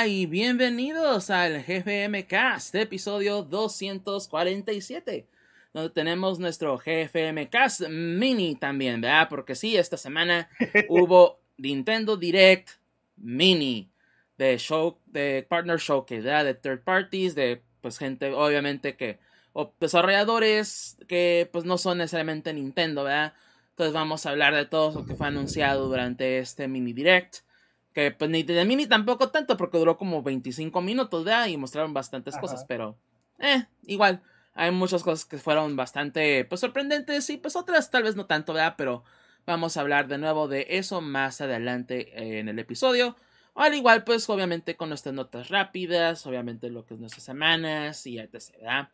Hola y bienvenidos al GFM Cast, episodio 247, donde tenemos nuestro GFM Cast mini también, ¿verdad? Porque sí, esta semana hubo Nintendo Direct mini de show, de partner showcase, ¿verdad? De third parties, de pues gente, obviamente que, o desarrolladores que pues no son necesariamente Nintendo, ¿verdad? Entonces vamos a hablar de todo lo que fue anunciado durante este mini direct. Que pues ni de mini tampoco tanto porque duró como 25 minutos, ¿verdad? Y mostraron bastantes cosas, pero eh, igual. Hay muchas cosas que fueron bastante pues sorprendentes y pues otras tal vez no tanto, ¿verdad? Pero vamos a hablar de nuevo de eso más adelante eh, en el episodio. Al igual, pues obviamente con nuestras notas rápidas, obviamente lo que es nuestras semanas y etc. ¿verdad?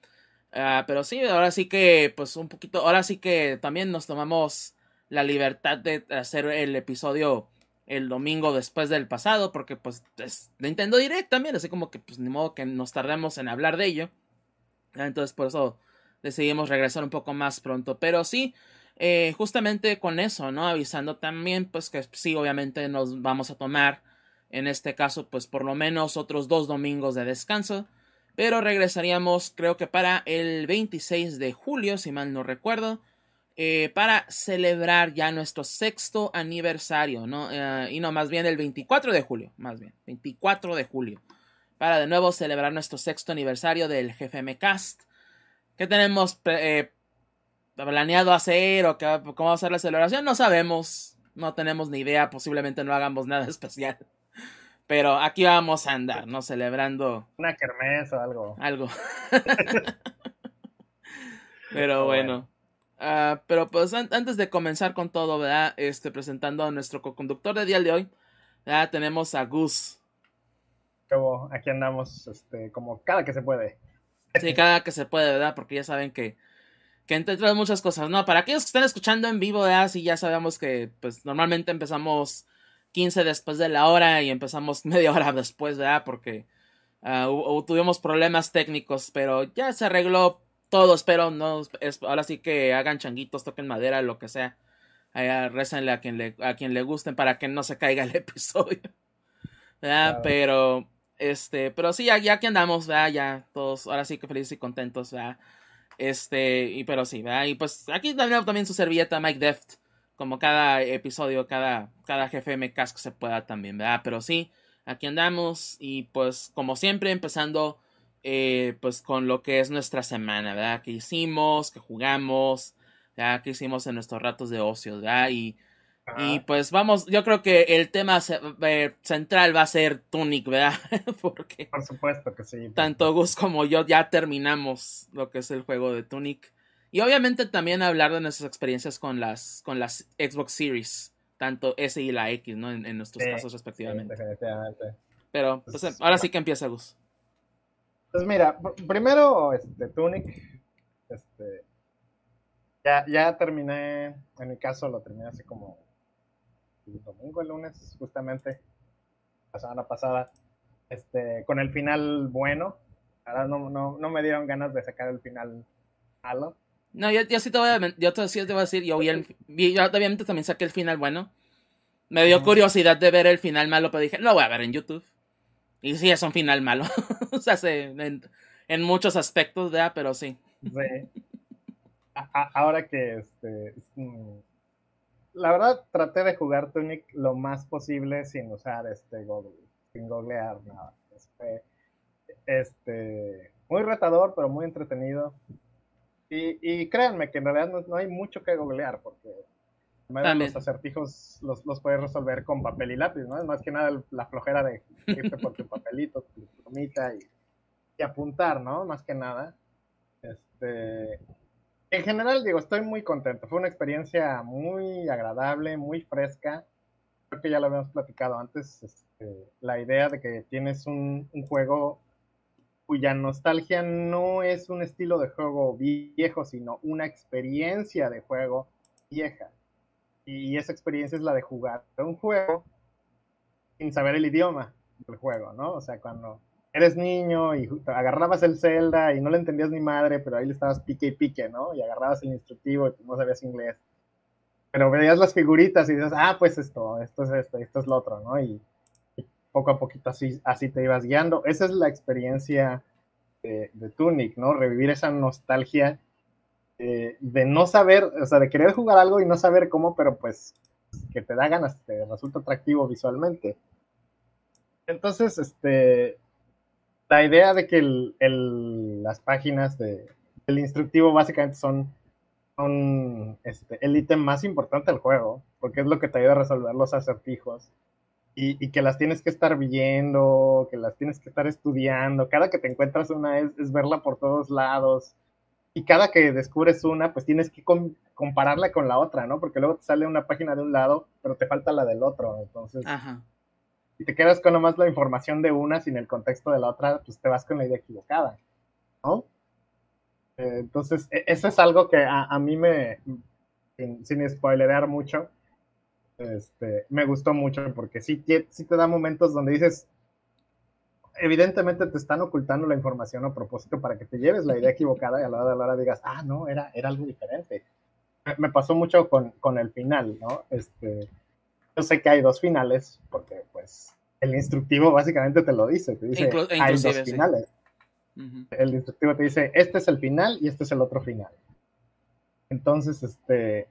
Ah, pero sí, ahora sí que, pues un poquito, ahora sí que también nos tomamos la libertad de hacer el episodio el domingo después del pasado, porque pues es Nintendo Direct también, así como que pues ni modo que nos tardemos en hablar de ello. Entonces por eso decidimos regresar un poco más pronto. Pero sí, eh, justamente con eso, ¿no? Avisando también, pues que sí, obviamente nos vamos a tomar, en este caso, pues por lo menos otros dos domingos de descanso. Pero regresaríamos, creo que para el 26 de julio, si mal no recuerdo. Eh, para celebrar ya nuestro sexto aniversario, ¿no? Eh, y no, más bien el 24 de julio, más bien, 24 de julio, para de nuevo celebrar nuestro sexto aniversario del GFM Cast. ¿Qué tenemos eh, planeado hacer o cómo va a ser la celebración? No sabemos, no tenemos ni idea, posiblemente no hagamos nada especial. Pero aquí vamos a andar, ¿no? Celebrando. Una kermés o algo. Algo. Pero bueno. Uh, pero pues an antes de comenzar con todo, ¿verdad? Este, presentando a nuestro co-conductor de día de hoy, ¿verdad? Tenemos a Gus. Como aquí andamos, este, como cada que se puede. Sí, cada que se puede, ¿verdad? Porque ya saben que, que entre muchas cosas, ¿no? Para aquellos que están escuchando en vivo, ¿verdad? Sí, ya sabemos que, pues, normalmente empezamos 15 después de la hora y empezamos media hora después, ¿verdad? Porque uh, tuvimos problemas técnicos, pero ya se arregló todo, espero, no, es, ahora sí que hagan changuitos, toquen madera, lo que sea. Allá, récenle a quien le, a quien le gusten para que no se caiga el episodio. Pero, este, pero sí, ya, ya que andamos, ¿verdad? Ya, todos, ahora sí que felices y contentos, ¿verdad? Este, y pero sí, ¿verdad? Y pues aquí también, también su servilleta Mike Deft, como cada episodio, cada, cada jefe me casco se pueda también, ¿verdad? Pero sí, aquí andamos y pues como siempre empezando eh, pues con lo que es nuestra semana, ¿verdad? Que hicimos, que jugamos, ¿verdad? Que hicimos en nuestros ratos de ocio, ¿verdad? Y, y pues vamos, yo creo que el tema eh, central va a ser Tunic, ¿verdad? Porque... Por supuesto que sí. Tanto Gus como yo ya terminamos lo que es el juego de Tunic. Y obviamente también hablar de nuestras experiencias con las, con las Xbox Series, tanto S y la X, ¿no? En, nuestros casos respectivamente. Pero pues, ahora sí que empieza Gus. Pues mira, primero, este, Tunic, este, ya, ya terminé, en mi caso lo terminé así como el domingo, el lunes, justamente, la semana pasada, este, con el final bueno. Ahora no, no, no me dieron ganas de sacar el final malo. No, yo, yo sí te voy a, yo te, sí te voy a decir, yo, vi el, yo obviamente también saqué el final bueno. Me dio curiosidad de ver el final malo, pero dije, lo voy a ver en YouTube. Y sí, es un final malo. o sea, en, en, muchos aspectos, ¿verdad? Pero sí. Sí. ahora que este. Mm, la verdad, traté de jugar Tunic lo más posible sin usar este Google, sin googlear nada. Este, este, muy retador, pero muy entretenido. Y, y créanme que en realidad no, no hay mucho que googlear, porque los acertijos los, los, puedes resolver con papel y lápiz, ¿no? Es más que nada la flojera de irte por tu papelito, tu plumita y, y, apuntar, ¿no? Más que nada. Este, en general, digo, estoy muy contento. Fue una experiencia muy agradable, muy fresca. Creo que ya lo habíamos platicado antes. Este, la idea de que tienes un, un juego cuya nostalgia no es un estilo de juego viejo, sino una experiencia de juego vieja y esa experiencia es la de jugar un juego sin saber el idioma del juego, ¿no? O sea, cuando eres niño y agarrabas el Zelda y no le entendías ni madre, pero ahí le estabas pique y pique, ¿no? Y agarrabas el instructivo y no sabías inglés. Pero veías las figuritas y dices, ah, pues esto, esto es esto, esto es lo otro, ¿no? Y, poco a poquito así, así te ibas guiando. Esa es la experiencia de, Tunic, ¿no? Revivir esa nostalgia eh, de no saber, o sea, de querer jugar algo y no saber cómo, pero pues que te da ganas, te resulta atractivo visualmente. Entonces, este, la idea de que el, las páginas de, del instructivo básicamente son, son este, el ítem más importante del juego, porque es lo que te ayuda a resolver los acertijos. Y, que las tienes que estar viendo, que las tienes que estar estudiando. Cada que te encuentras una es, es verla por todos lados. Y cada que descubres una, pues tienes que compararla con la otra, ¿no? Porque luego te sale una página de un lado, pero te falta la del otro. Entonces, Ajá y te quedas con nomás la información de una sin el contexto de la otra, pues te vas con la idea equivocada, ¿no? Eh, entonces, e, eso es algo que a, mí me, sin, sin, spoilerear mucho, este, me gustó mucho porque sí, sí te da momentos donde dices, evidentemente te están ocultando la información a propósito para que te lleves la idea equivocada y a la hora de la hora digas, ah, no, era, era algo diferente. Me, pasó mucho con, con, el final, ¿no? Este, yo sé que hay dos finales, porque pues el instructivo básicamente te lo dice, te dice, hay dos finales. El instructivo te dice, este es el final y este es el otro final. Entonces, este,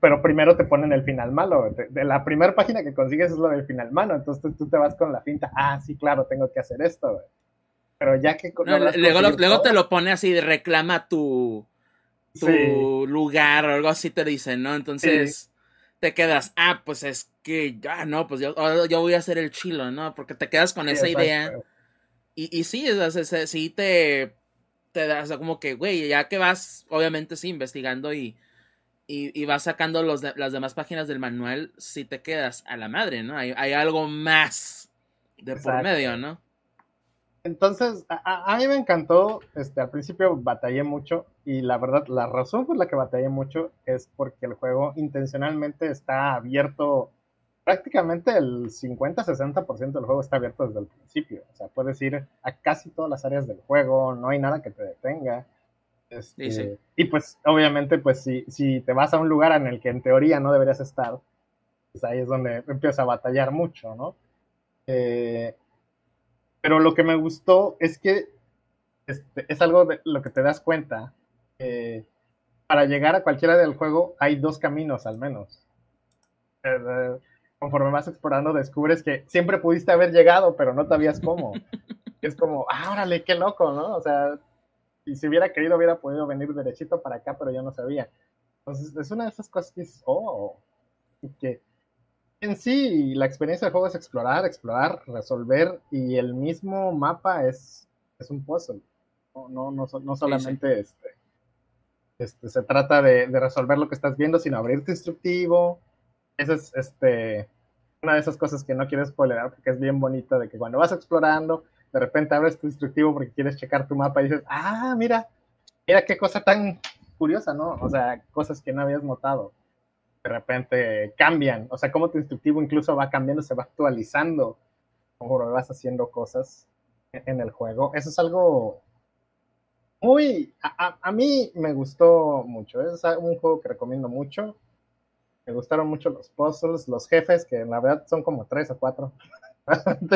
pero primero te ponen el final malo. De la primera página que consigues es lo del final malo, entonces tú te vas con la finta, ah, sí, claro, tengo que hacer esto. Pero ya que... luego, te lo pone así, de reclama tu, tu lugar o algo así te dicen, ¿no? Entonces te quedas, ah, pues es que ya, no, pues yo, yo voy a hacer el chilo, ¿no? Porque te quedas con esa idea. Y, y sí, o sea, sí te, te da, o sea, como que, güey, ya que vas, obviamente sí, investigando y, y, vas sacando los las demás páginas del manual, sí te quedas a la madre, ¿no? Hay, hay algo más de por medio, ¿no? Entonces, a, mí me encantó, este, al principio batallé mucho y la verdad, la razón por la que batallé mucho es porque el juego intencionalmente está abierto, prácticamente el 50-60% del juego está abierto desde el principio, o sea, puedes ir a casi todas las áreas del juego, no hay nada que te detenga. Este, y pues, obviamente, pues si, si te vas a un lugar en el que en teoría no deberías estar, pues ahí es donde empiezas a batallar mucho, ¿no? Eh, pero lo que me gustó es que este, es algo de lo que te das cuenta. para llegar a cualquiera del juego hay dos caminos al menos. Eh, conforme vas explorando descubres que siempre pudiste haber llegado, pero no sabías cómo. es como, ah, órale, qué loco, ¿no? O sea, y si hubiera querido hubiera podido venir derechito para acá, pero yo no sabía. Entonces, es una de esas cosas que es, oh, que en sí, la experiencia del juego es explorar, explorar, resolver, y el mismo mapa es, es un puzzle. No, no, no, no solamente Este, este, se trata de, resolver lo que estás viendo, sino abrir tu instructivo. Esa es este, una de esas cosas que no quiero spoilerar porque es bien bonito de que cuando vas explorando, de repente abres tu instructivo porque quieres checar tu mapa y dices, ah, mira, mira qué cosa tan curiosa, ¿no? O sea, cosas que no habías notado de repente cambian, o sea, como tu instructivo incluso va cambiando, se va actualizando conforme vas haciendo cosas en el juego. Eso es algo muy, a, mí me gustó mucho, es un juego que recomiendo mucho. Me gustaron mucho los puzzles, los jefes, que la verdad son como tres o cuatro.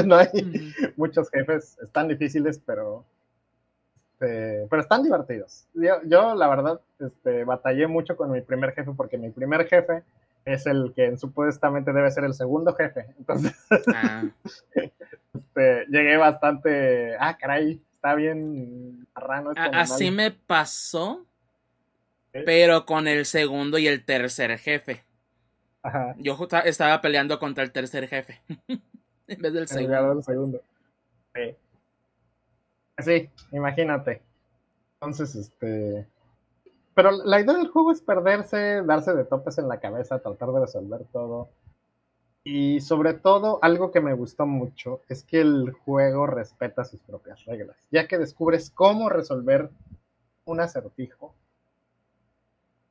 No hay muchos jefes, están difíciles, pero este, pero están divertidos. Yo, la verdad, este, batallé mucho con mi primer jefe porque mi primer jefe es el que supuestamente debe ser el segundo jefe. Entonces, ah. este, llegué bastante, ah, caray, está bien marrano. Así me pasó, pero con el segundo y el tercer jefe. Yo estaba peleando contra el tercer jefe en vez del segundo. segundo. Sí. Sí, imagínate. Entonces, este. Pero la idea del juego es perderse, darse de topes en la cabeza, tratar de resolver todo. Y sobre todo, algo que me gustó mucho es que el juego respeta sus propias reglas, ya que descubres cómo resolver un acertijo.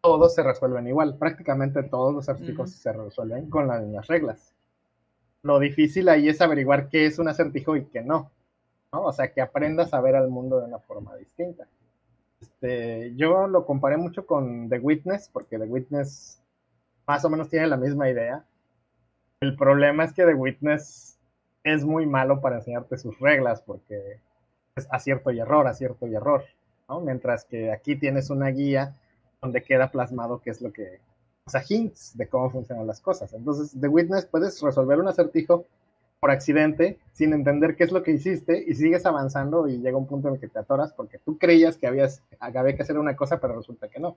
Todos se resuelven igual, prácticamente todos los acertijos se resuelven con las mismas reglas. Lo difícil ahí es averiguar qué es un acertijo y qué no. O sea, que aprendas a ver al mundo de una forma distinta. Este, yo lo comparé mucho con The Witness, porque The Witness más o menos tiene la misma idea, El problema es que The Witness es muy malo para enseñarte sus reglas porque es acierto y error, acierto y error, ¿no? Mientras que aquí tienes una guía donde queda plasmado qué es lo que, o sea, hints de cómo funcionan las cosas. Entonces, The Witness puedes resolver un acertijo por accidente, sin entender qué es lo que hiciste, y sigues avanzando y llega un punto en el que te atoras porque tú creías que habías, había que hacer una cosa, pero resulta que no.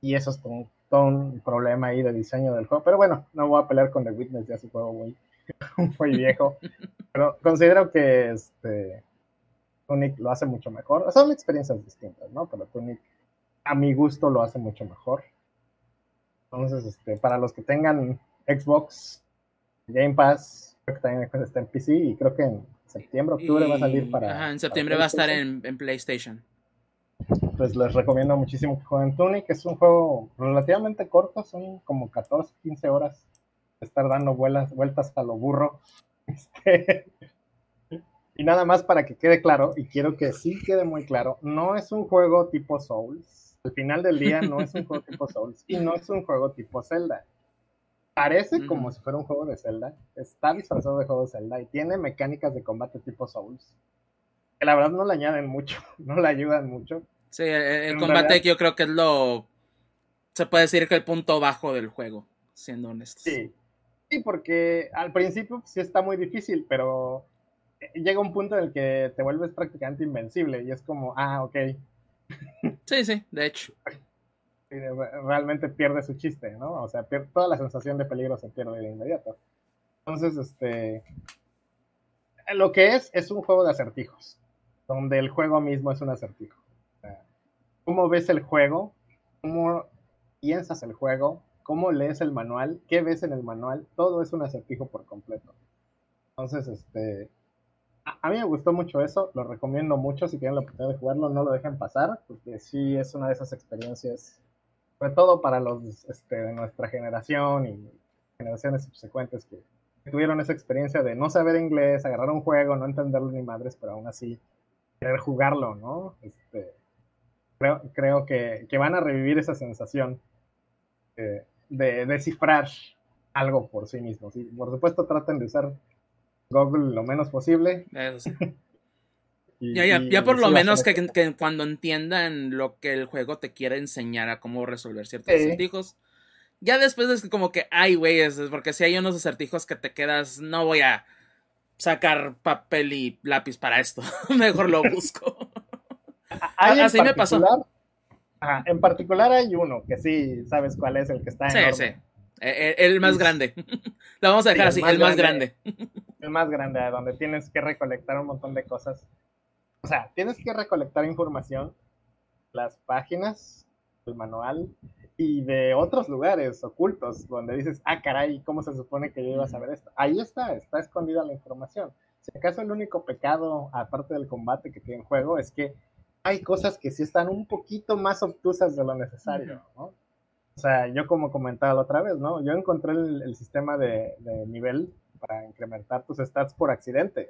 Y eso es todo, un problema ahí de diseño del juego. Pero bueno, no voy a pelear con The Witness, ya su juego muy, muy viejo. Pero considero que este Tunic lo hace mucho mejor. Son experiencias distintas, ¿no? Pero Tunic, a mi gusto, lo hace mucho mejor. Entonces, este, para los que tengan Xbox, Game Pass, creo que también está en PC y creo que en septiembre, octubre va a salir para. Ajá, en septiembre va a estar en, PlayStation. Pues les recomiendo muchísimo que jueguen Tunic. Es un juego relativamente corto, son como 14, 15 horas de estar dando vuelas, vueltas a lo burro. Este, y nada más para que quede claro, y quiero que sí quede muy claro, no es un juego tipo Souls. Al final del día no es un juego tipo Souls y no es un juego tipo Zelda parece como si fuera un juego de Zelda. Está disfrazado de juego de Zelda y tiene mecánicas de combate tipo Souls. Que la verdad no le añaden mucho, no le ayudan mucho. Sí, el, combate yo creo que es lo. Se puede decir que el punto bajo del juego, siendo honesto. Sí. Sí, porque al principio sí está muy difícil, pero llega un punto en el que te vuelves prácticamente invencible y es como, ah, ok. Sí, sí, de hecho realmente pierde su chiste, ¿no? O sea, toda la sensación de peligro se pierde de inmediato. Entonces, este, lo que es, es un juego de acertijos, donde el juego mismo es un acertijo. ¿Cómo ves el juego? ¿Cómo piensas el juego? ¿Cómo lees el manual? ¿Qué ves en el manual? Todo es un acertijo por completo. Entonces, este, a, mí me gustó mucho eso, lo recomiendo mucho, si tienen la oportunidad de jugarlo, no lo dejen pasar, porque sí es una de esas experiencias sobre todo para los este, de nuestra generación y generaciones subsecuentes que, tuvieron esa experiencia de no saber inglés, agarrar un juego, no entenderlo ni madres, pero aún así querer jugarlo, ¿no? Este, creo, creo que, que, van a revivir esa sensación de, descifrar algo por sí mismos. Y por supuesto traten de usar Google lo menos posible. ya, ya, ya por lo menos que, que, cuando entiendan lo que el juego te quiere enseñar a cómo resolver ciertos acertijos. Ya después es como que, ay, güey, es porque si hay unos acertijos que te quedas, no voy a sacar papel y lápiz para esto. Mejor lo busco. Así me pasó. en particular hay uno que sí sabes cuál es el que está en. Sí, sí. El, más grande. Lo vamos a dejar así, el más grande. El más grande, donde tienes que recolectar un montón de cosas o sea, tienes que recolectar información, las páginas, el manual y de otros lugares ocultos donde dices, ah, caray, ¿cómo se supone que yo iba a saber esto? Ahí está, está escondida la información. Si acaso el único pecado, aparte del combate que tiene en juego, es que hay cosas que sí están un poquito más obtusas de lo necesario, ¿no? O sea, yo como comentaba la otra vez, ¿no? Yo encontré el, sistema de, de, nivel para incrementar tus stats por accidente.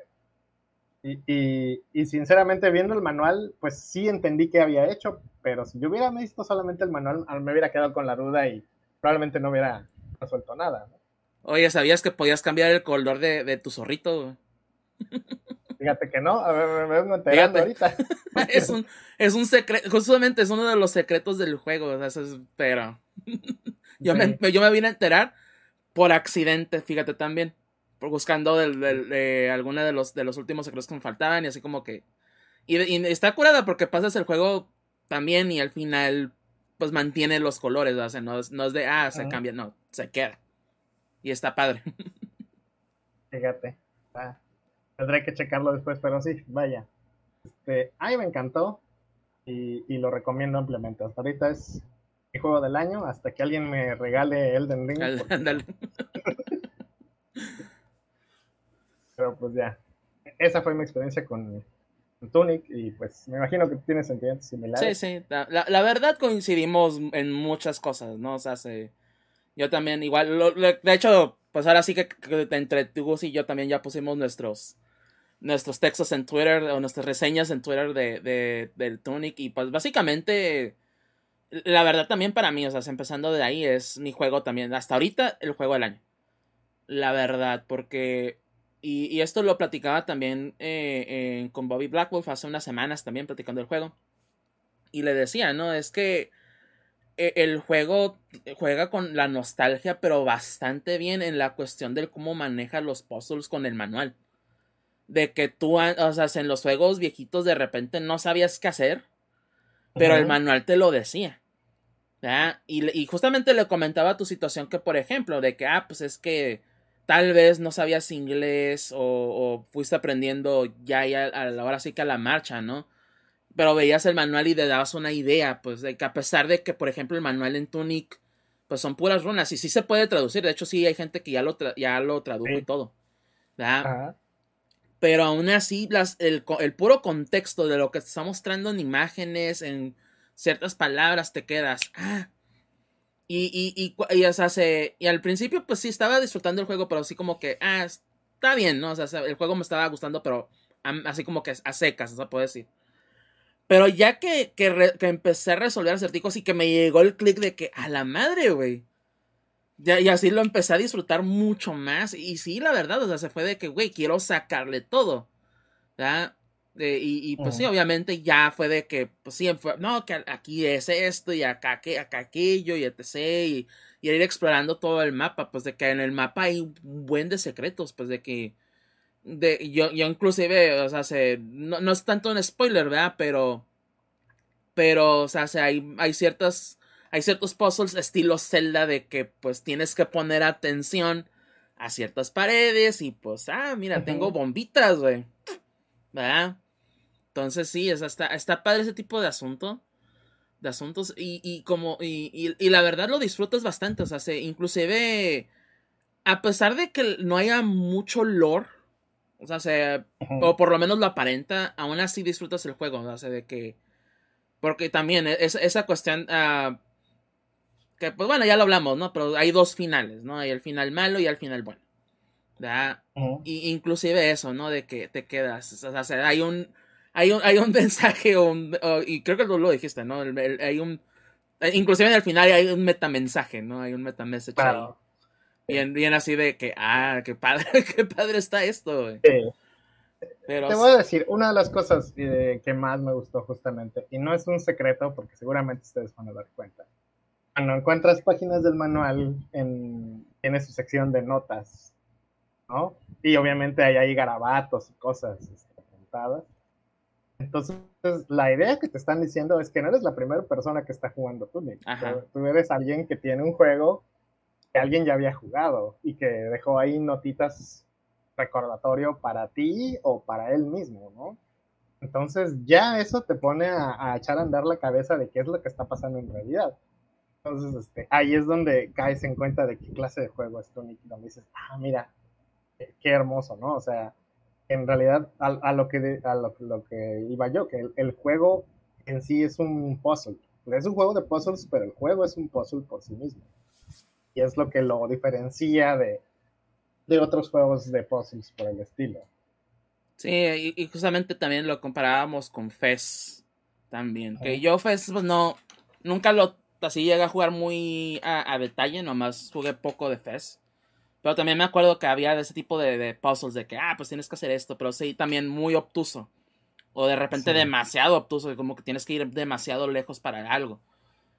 Y, sinceramente, viendo el manual, pues sí entendí qué había hecho, pero si yo hubiera visto solamente el manual, me hubiera quedado con la duda y probablemente no hubiera resuelto nada. Oye, ¿sabías que podías cambiar el color de, tu zorrito? Fíjate que no, a ver, me vengo enterando ahorita. es un, es un secreto, justamente es uno de los secretos del juego, o sea, es, pero yo, me, yo me vine a enterar por accidente, fíjate también buscando de alguna de los, de los últimos secretos que me faltaban y así como que... Y, está curada porque pasas el juego también y al final pues mantiene los colores, o sea, no, es, de, ah, se cambia, no, se queda. Y está padre. Fíjate. Ah, tendré que checarlo después, pero sí, vaya. Este, ay, me encantó y, y, lo recomiendo ampliamente. Hasta ahorita es mi juego del año, hasta que alguien me regale Elden Ring. Pero pues ya, esa fue mi experiencia con Tunic y pues me imagino que tiene sentimientos similares. Sí, sí, la, verdad coincidimos en muchas cosas, ¿no? O sea, yo también igual, de hecho, pues ahora sí que, entre tú y yo también ya pusimos nuestros nuestros textos en Twitter o nuestras reseñas en Twitter de, de, del Tunic y pues básicamente la verdad también para mí, o sea, empezando de ahí es mi juego también, hasta ahorita el juego del año la verdad, porque y, esto lo platicaba también eh, con Bobby Blackwolf hace unas semanas también platicando el juego. Y le decía, ¿no? Es que e, el juego juega con la nostalgia, pero bastante bien en la cuestión de cómo maneja los puzzles con el manual. De que tú, o sea, en los juegos viejitos de repente no sabías qué hacer, pero el manual te lo decía. Y, y, justamente le comentaba tu situación que, por ejemplo, de que, ah, pues es que tal vez no sabías inglés o, fuiste aprendiendo ya, ya a la hora sí que a la marcha, ¿no? Pero veías el manual y te dabas una idea, pues, de que a pesar de que, por ejemplo, el manual en Tunic, pues son puras runas y sí se puede traducir. De hecho, sí hay gente que ya lo, ya lo tradujo y todo. ¿verdad? Pero aún así, las, el, el, puro contexto de lo que te está mostrando en imágenes, en ciertas palabras, te quedas. Ah, y, y, y, y, o sea, y al principio, pues sí, estaba disfrutando el juego, pero así como que, ah, está bien, ¿no? O sea, el juego me estaba gustando, pero así como que a secas, o sea, puedo decir. Pero ya que, que, empecé a resolver acertijos y que me llegó el clic de que, a la madre, güey. y así lo empecé a disfrutar mucho más. Y sí, la verdad, o sea, se fue de que, güey, quiero sacarle todo. ¿Verdad? y, pues sí, obviamente ya fue de que, pues sí, no, que aquí es esto y acá, que, acá aquello y etc. Y, ir explorando todo el mapa, pues de que en el mapa hay un buen de secretos, pues de que, de, yo, yo inclusive, o sea, se, no, no es tanto un spoiler, ¿verdad? Pero, pero, o sea, hay, hay ciertas, hay ciertos puzzles estilo Zelda de que pues tienes que poner atención a ciertas paredes y pues, ah, mira, tengo bombitas, güey. ¿Verdad? Entonces sí, está, está padre ese tipo de asunto. De asuntos. Y, y como. Y, y, la verdad lo disfrutas bastante. O sea, se, inclusive. A pesar de que no haya mucho lore. O sea, se, o por lo menos lo aparenta. Aún así disfrutas el juego. O sea, de que. Porque también e, es, esa cuestión. Uh, que pues bueno, ya lo hablamos, ¿no? Pero hay dos finales, ¿no? Hay el final malo y el final bueno. ¿verdad? y, inclusive eso, ¿no? De que te quedas. O sea, hay un hay un, hay un mensaje, y creo que tú lo dijiste, ¿no? hay un, inclusive en el final hay un metamensaje, ¿no? Hay un metamensaje claro. Bien, bien así de que, ah, qué padre, qué padre está esto, güey. Pero, Te voy a decir, una de las cosas eh, que más me gustó justamente, y no es un secreto porque seguramente ustedes van a dar cuenta, cuando encuentras páginas del manual, en, tiene su sección de notas, ¿no? Y obviamente hay ahí garabatos y cosas este, apuntadas. Entonces, la idea que te están diciendo es que no eres la primera persona que está jugando Tunic. Tú eres alguien que tiene un juego que alguien ya había jugado y que dejó ahí notitas recordatorio para ti o para él mismo, ¿no? Entonces ya eso te pone a, echar a andar la cabeza de qué es lo que está pasando en realidad. Entonces, este, ahí es donde caes en cuenta de qué clase de juego es Tunic, donde dices, ah, mira, qué hermoso, ¿no? O sea, en realidad a, lo, que a lo, que iba yo, que el, juego en sí es un puzzle. Es un juego de puzzles, pero el juego es un puzzle por sí mismo. Y es lo que lo diferencia de, de otros juegos de puzzles por el estilo. Sí, y, justamente también lo comparábamos con Fez también. Que yo Fez, pues no, nunca lo así llegué a jugar muy a, a detalle, nomás jugué poco de Fez. Pero también me acuerdo que había de ese tipo de, puzzles de que, ah, pues tienes que hacer esto, pero sí, también muy obtuso. O de repente demasiado obtuso, como que tienes que ir demasiado lejos para algo.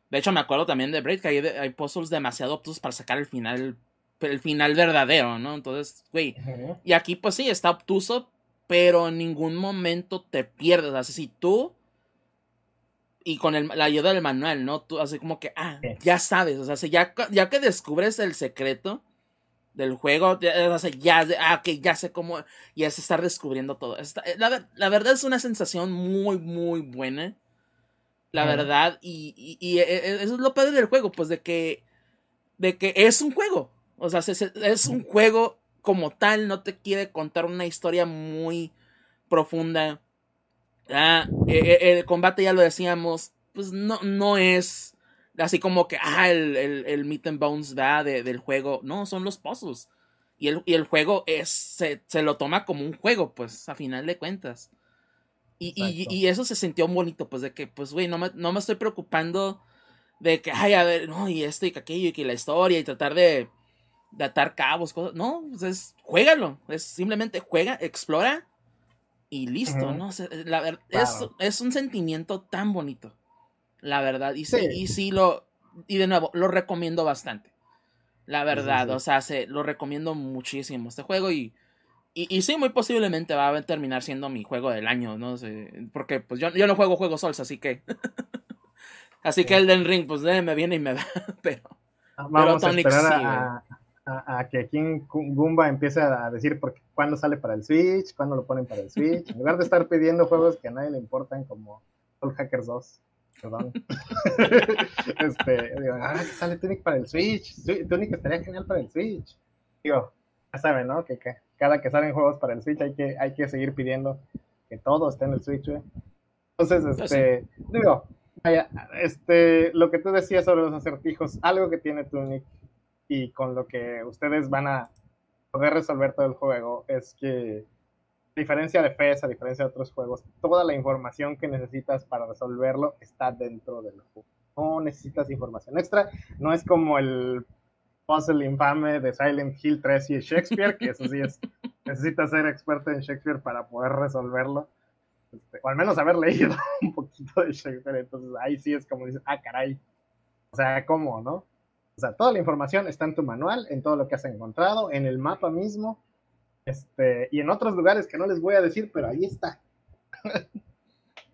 De hecho, me acuerdo también de Braid que hay, puzzles demasiado obtusos para sacar el final, el final verdadero, ¿no? Entonces, güey. Y aquí, pues sí, está obtuso, pero en ningún momento te pierdes. Así, si tú y con la ayuda del manual, ¿no? Tú así como que, ah, ya sabes, o sea, ya, ya que descubres el secreto, del juego, ya, ya, ah, ya sé cómo, ya se está descubriendo todo. Eh, la, verdad es una sensación muy, muy buena. La verdad, y, y, e, e, eso es lo padre del juego, pues de que, de que es un juego. O sea, es, un juego como tal, no te quiere contar una historia muy profunda. Ah, e, el combate, ya lo decíamos, pues no, no es así como que, ah, el, el, Meat and Bones va del juego. No, son los puzzles. Y el, y el juego es, se, lo toma como un juego, pues, a final de cuentas. Y, y, eso se sintió bonito, pues, de que, pues, güey, no me, no me estoy preocupando de que, ay, a ver, no, y esto y que aquello y que la historia y tratar de, de atar cabos, cosas. No, pues es, juégalo. Es simplemente juega, explora y listo, ¿no? la verdad, es, un sentimiento tan bonito. La verdad. Y sí. y sí lo. Y de nuevo, lo recomiendo bastante. La verdad, o sea, se, lo recomiendo muchísimo este juego y, y, sí, muy posiblemente va a terminar siendo mi juego del año, ¿no? sé, porque pues yo, yo no juego juegos sols, así que... así que el del ring, pues me viene y me da, pero... Ah, vamos a esperar a, que aquí en Goomba empiece a decir por cuándo sale para el Switch, cuándo lo ponen para el Switch, en lugar de estar pidiendo juegos que a nadie le importan como Soul Hackers 2 perdón. este, digo, ah, que sale Tunic para el Switch. Tunic estaría genial para el Switch. Digo, ya saben, ¿no? Que, cada que salen juegos para el Switch hay que, hay que seguir pidiendo que todo esté en el Switch, Entonces, pues este, digo, vaya, este, lo que tú decías sobre los acertijos, algo que tiene Tunic y con lo que ustedes van a poder resolver todo el juego es que a diferencia de FES, a diferencia de otros juegos, toda la información que necesitas para resolverlo está dentro del juego. No necesitas información extra. No es como el puzzle infame de Silent Hill 3 y Shakespeare, que eso sí es, necesitas ser experto en Shakespeare para poder resolverlo. Este, o al menos haber leído un poquito de Shakespeare. Entonces ahí sí es como dices, ah, caray. O sea, ¿cómo, no? O sea, toda la información está en tu manual, en todo lo que has encontrado, en el mapa mismo este, y en otros lugares que no les voy a decir, pero ahí está.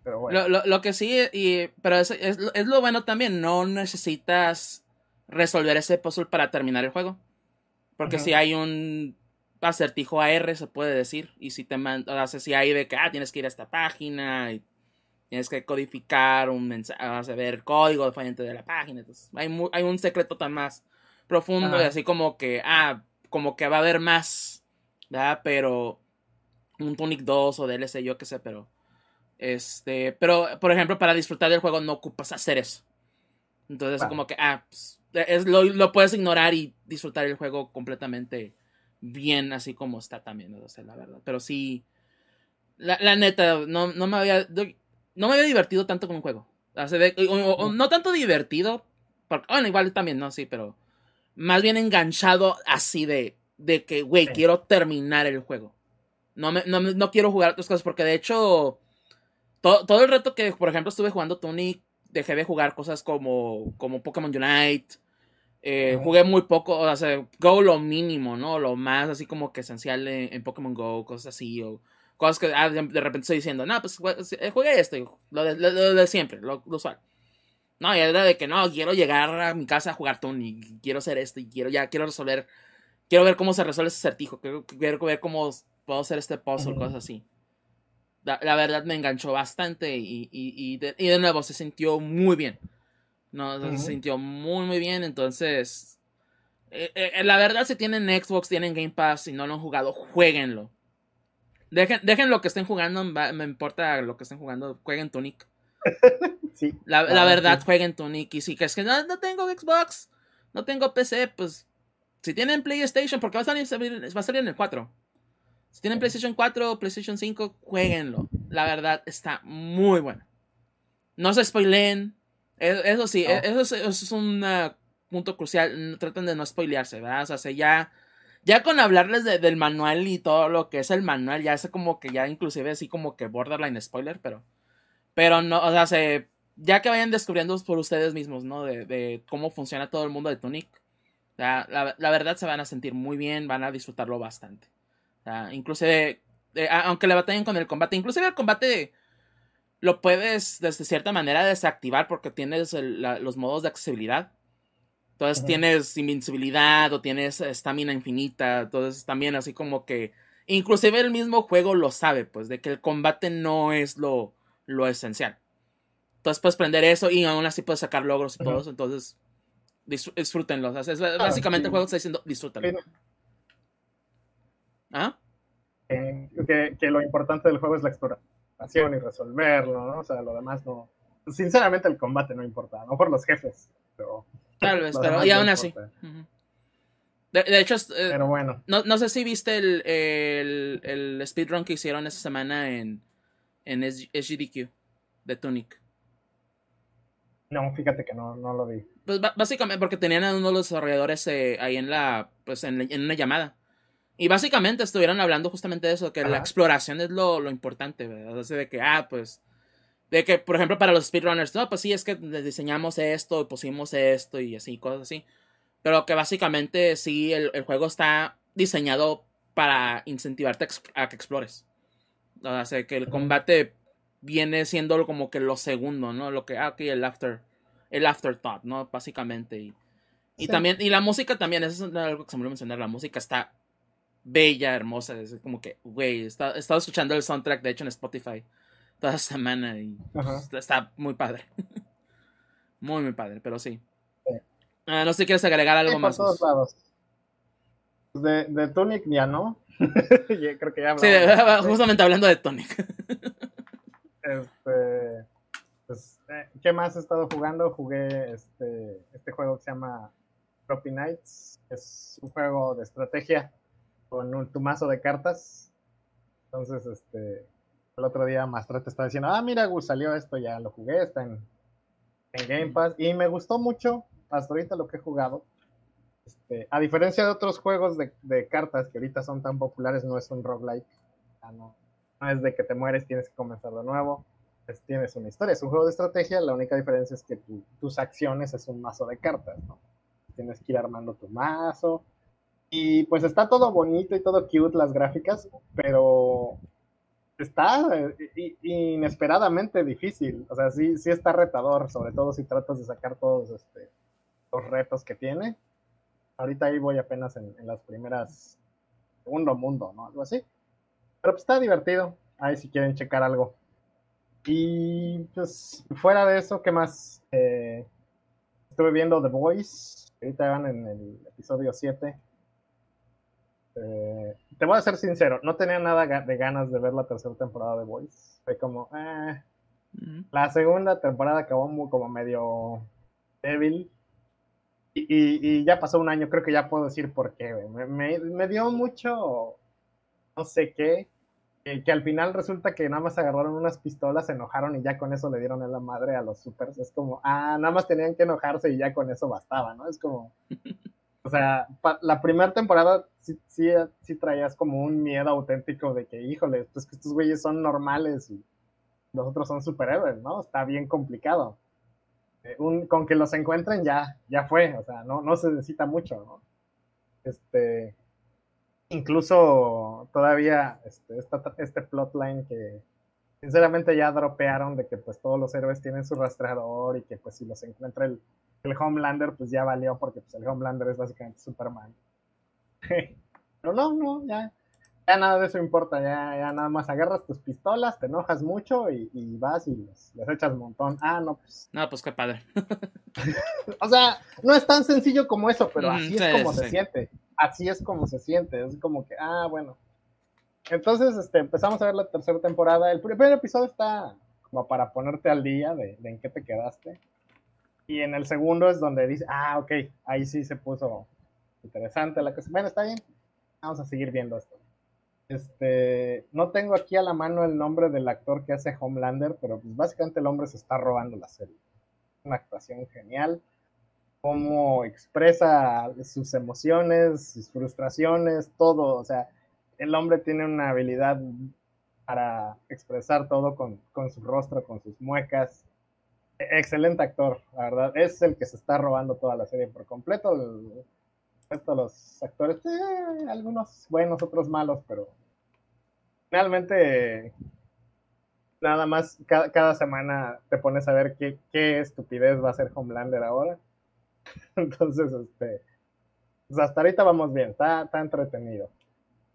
pero bueno. lo, que sí, y, pero es, es, lo bueno también, no necesitas resolver ese puzzle para terminar el juego. Porque si hay un acertijo AR, se puede decir, y si te manda, o sea, si hay de que, ah, tienes que ir a esta página, y tienes que codificar un mensaje, vas a ver el código de fallante de la página, entonces hay, hay un secreto tan más profundo, y así como que, ah, como que va a haber más ¿verdad? Pero un Tunic 2 o DLC, yo qué sé, pero este, pero por ejemplo, para disfrutar del juego no ocupas hacer eso. Entonces, como que, ah, pues, es, lo, puedes ignorar y disfrutar el juego completamente bien, así como está también, no sé, la verdad. Pero sí, la, neta, no, no, me había, no me había divertido tanto con un juego. no tanto divertido, porque, bueno, igual también, no, sí, pero más bien enganchado así de, de que, güey, quiero terminar el juego. No, me, no, quiero jugar otras cosas porque de hecho, todo, el reto que, por ejemplo, estuve jugando Tunic, dejé de jugar cosas como, como Pokémon Unite. Eh, jugué muy poco, o sea, Go lo mínimo, ¿no? Lo más así como que esencial en, Pokémon Go, cosas así, o cosas que ah, de, repente estoy diciendo, no, pues jugué esto, lo de, lo, de siempre, lo, usual. No, y era de que no, quiero llegar a mi casa a jugar Tunic, quiero hacer esto, y quiero ya, quiero resolver quiero ver cómo se resuelve ese acertijo, quiero, ver cómo puedo hacer este puzzle, cosas así. La, verdad me enganchó bastante y, de, nuevo se sintió muy bien. No, se sintió muy, muy bien. Entonces, eh, eh, la verdad, si tienen Xbox, tienen Game Pass y no lo han jugado, jueguenlo. Dejen, dejen lo que estén jugando, me importa lo que estén jugando, jueguen Tunic. sí. La, verdad, jueguen Tunic. Y si es que no, no tengo Xbox, no tengo PC, pues si tienen PlayStation, porque va a salir, va a salir en el 4. Si tienen PlayStation 4 o PlayStation 5, jueguenlo. La verdad, está muy bueno. No se spoileen. E, eso sí, e, eso, es, un uh, punto crucial. Traten de no spoilearse, ¿verdad? O sea, ya, ya con hablarles del manual y todo lo que es el manual, ya es como que ya inclusive así como que borderline spoiler, pero... Pero no, o sea, ya que vayan descubriendo por ustedes mismos, ¿no? De, de cómo funciona todo el mundo de Tunic la, verdad se van a sentir muy bien, van a disfrutarlo bastante. inclusive, eh, aunque le batallen con el combate, inclusive el combate lo puedes de cierta manera desactivar porque tienes los modos de accesibilidad. Entonces tienes invincibilidad o tienes estamina infinita. Entonces también así como que... Inclusive el mismo juego lo sabe, pues, de que el combate no es lo, lo esencial. Entonces puedes prender eso y aún así puedes sacar logros y todo eso. Entonces disfrútenlo. básicamente el juego está diciendo disfrútenlo. ¿Ah? Que, que, lo importante del juego es la exploración y resolverlo, ¿no? O sea, lo demás no. Sinceramente, el combate no importa, no por los jefes, pero. Tal vez, pero y aún así. De, hecho, eh, pero bueno. No, no, sé si viste el, el, el speedrun que hicieron esta semana en, en SGDQ de Tunic. No, fíjate que no, no lo vi. Pues básicamente porque tenían a uno de los desarrolladores eh, ahí en la, pues en, una llamada. Y básicamente estuvieron hablando justamente de eso, que la exploración es lo, lo importante, ¿verdad? O sea, de que, ah, pues, de que, por ejemplo, para los speedrunners, no, pues sí, es que diseñamos esto, pusimos esto y así, cosas así. Pero que básicamente sí, el, el juego está diseñado para incentivarte a que explores. O sea, que el combate viene siendo como que lo segundo, ¿no? Lo que, ah, el after, el afterthought, ¿no? Básicamente. Y, y también, y la música también, eso es algo que se me olvidó mencionar, la música está bella, hermosa, es como que, güey, he estado escuchando el soundtrack, de hecho, en Spotify toda semana y está, muy padre. muy, muy padre, pero sí. Ah, no sé si quieres agregar algo más. Todos lados. De, de Tonic ya no. Creo que ya Sí, justamente hablando de Tonic. Este, pues, eh, ¿qué más he estado jugando? Jugué este, este juego que se llama Trophy Nights. Es un juego de estrategia con un tumazo de cartas. Entonces, este, el otro día Mastrate estaba diciendo, ah, mira, Gus, salió esto, ya lo jugué, está en, en Game Pass. Y me gustó mucho, hasta ahorita lo que he jugado. Este, a diferencia de otros juegos de, de, cartas que ahorita son tan populares, no es un roguelike. no, no es de que te mueres, tienes que comenzar de nuevo. tienes una historia, es un juego de estrategia, la única diferencia es que tus acciones es un mazo de cartas, ¿no? Tienes que ir armando tu mazo. Y pues está todo bonito y todo cute las gráficas, pero está eh, inesperadamente difícil. O sea, sí, sí está retador, sobre todo si tratas de sacar todos este, los retos que tiene. Ahorita ahí voy apenas en, en las primeras segundo mundo, ¿no? Algo así. Pero pues está divertido. Ahí si quieren checar algo. Y pues fuera de eso, ¿qué más? Eh, estuve viendo The Voice. Ahorita van en el episodio 7. Eh, te voy a ser sincero, no tenía nada de ganas de ver la tercera temporada de The Voice. Fue como, eh. La segunda temporada acabó muy como medio débil. Y, ya pasó un año, creo que ya puedo decir por qué. Me, me dio mucho no sé qué, que al final resulta que nada más agarraron unas pistolas, se enojaron y ya con eso le dieron en la madre a los supers. Es como, ah, nada más tenían que enojarse y ya con eso bastaba, ¿no? Es como, o sea, la primera temporada sí, sí, traías como un miedo auténtico de que, híjole, pues que estos güeyes son normales y los otros son superhéroes, ¿no? Está bien complicado. Eh, con que los encuentren ya, ya fue, o sea, no, no se necesita mucho, ¿no? Este, incluso todavía este, este plotline que sinceramente ya dropearon de que pues todos los héroes tienen su rastreador y que pues si los encuentra el, el Homelander pues ya valió porque pues el Homelander es básicamente Superman. Pero no, no, ya, ya nada de eso importa, ya, ya nada más agarras tus pistolas, te enojas mucho y, vas y les, echas un montón. Ah, no, pues. No, pues qué padre. o sea, no es tan sencillo como eso, pero así es como se siente así es como se siente, es como que, ah, bueno. Entonces, este, empezamos a ver la tercera temporada. El primer episodio está como para ponerte al día de, en qué te quedaste. Y en el segundo es donde dice, ah, ok, ahí sí se puso interesante la cosa. Bueno, está bien, vamos a seguir viendo esto. Este, no tengo aquí a la mano el nombre del actor que hace Homelander, pero pues básicamente el hombre se está robando la serie. Una actuación genial cómo expresa sus emociones, sus frustraciones, todo. O sea, el hombre tiene una habilidad para expresar todo con, su rostro, con sus muecas. E-, excelente actor, la verdad. Es el que se está robando toda la serie por completo. El, los actores, eh, algunos buenos, otros malos, pero realmente nada más cada, semana te pones a ver qué, qué estupidez va a ser Homelander ahora Entonces, este, pues hasta ahorita vamos bien, está, está entretenido.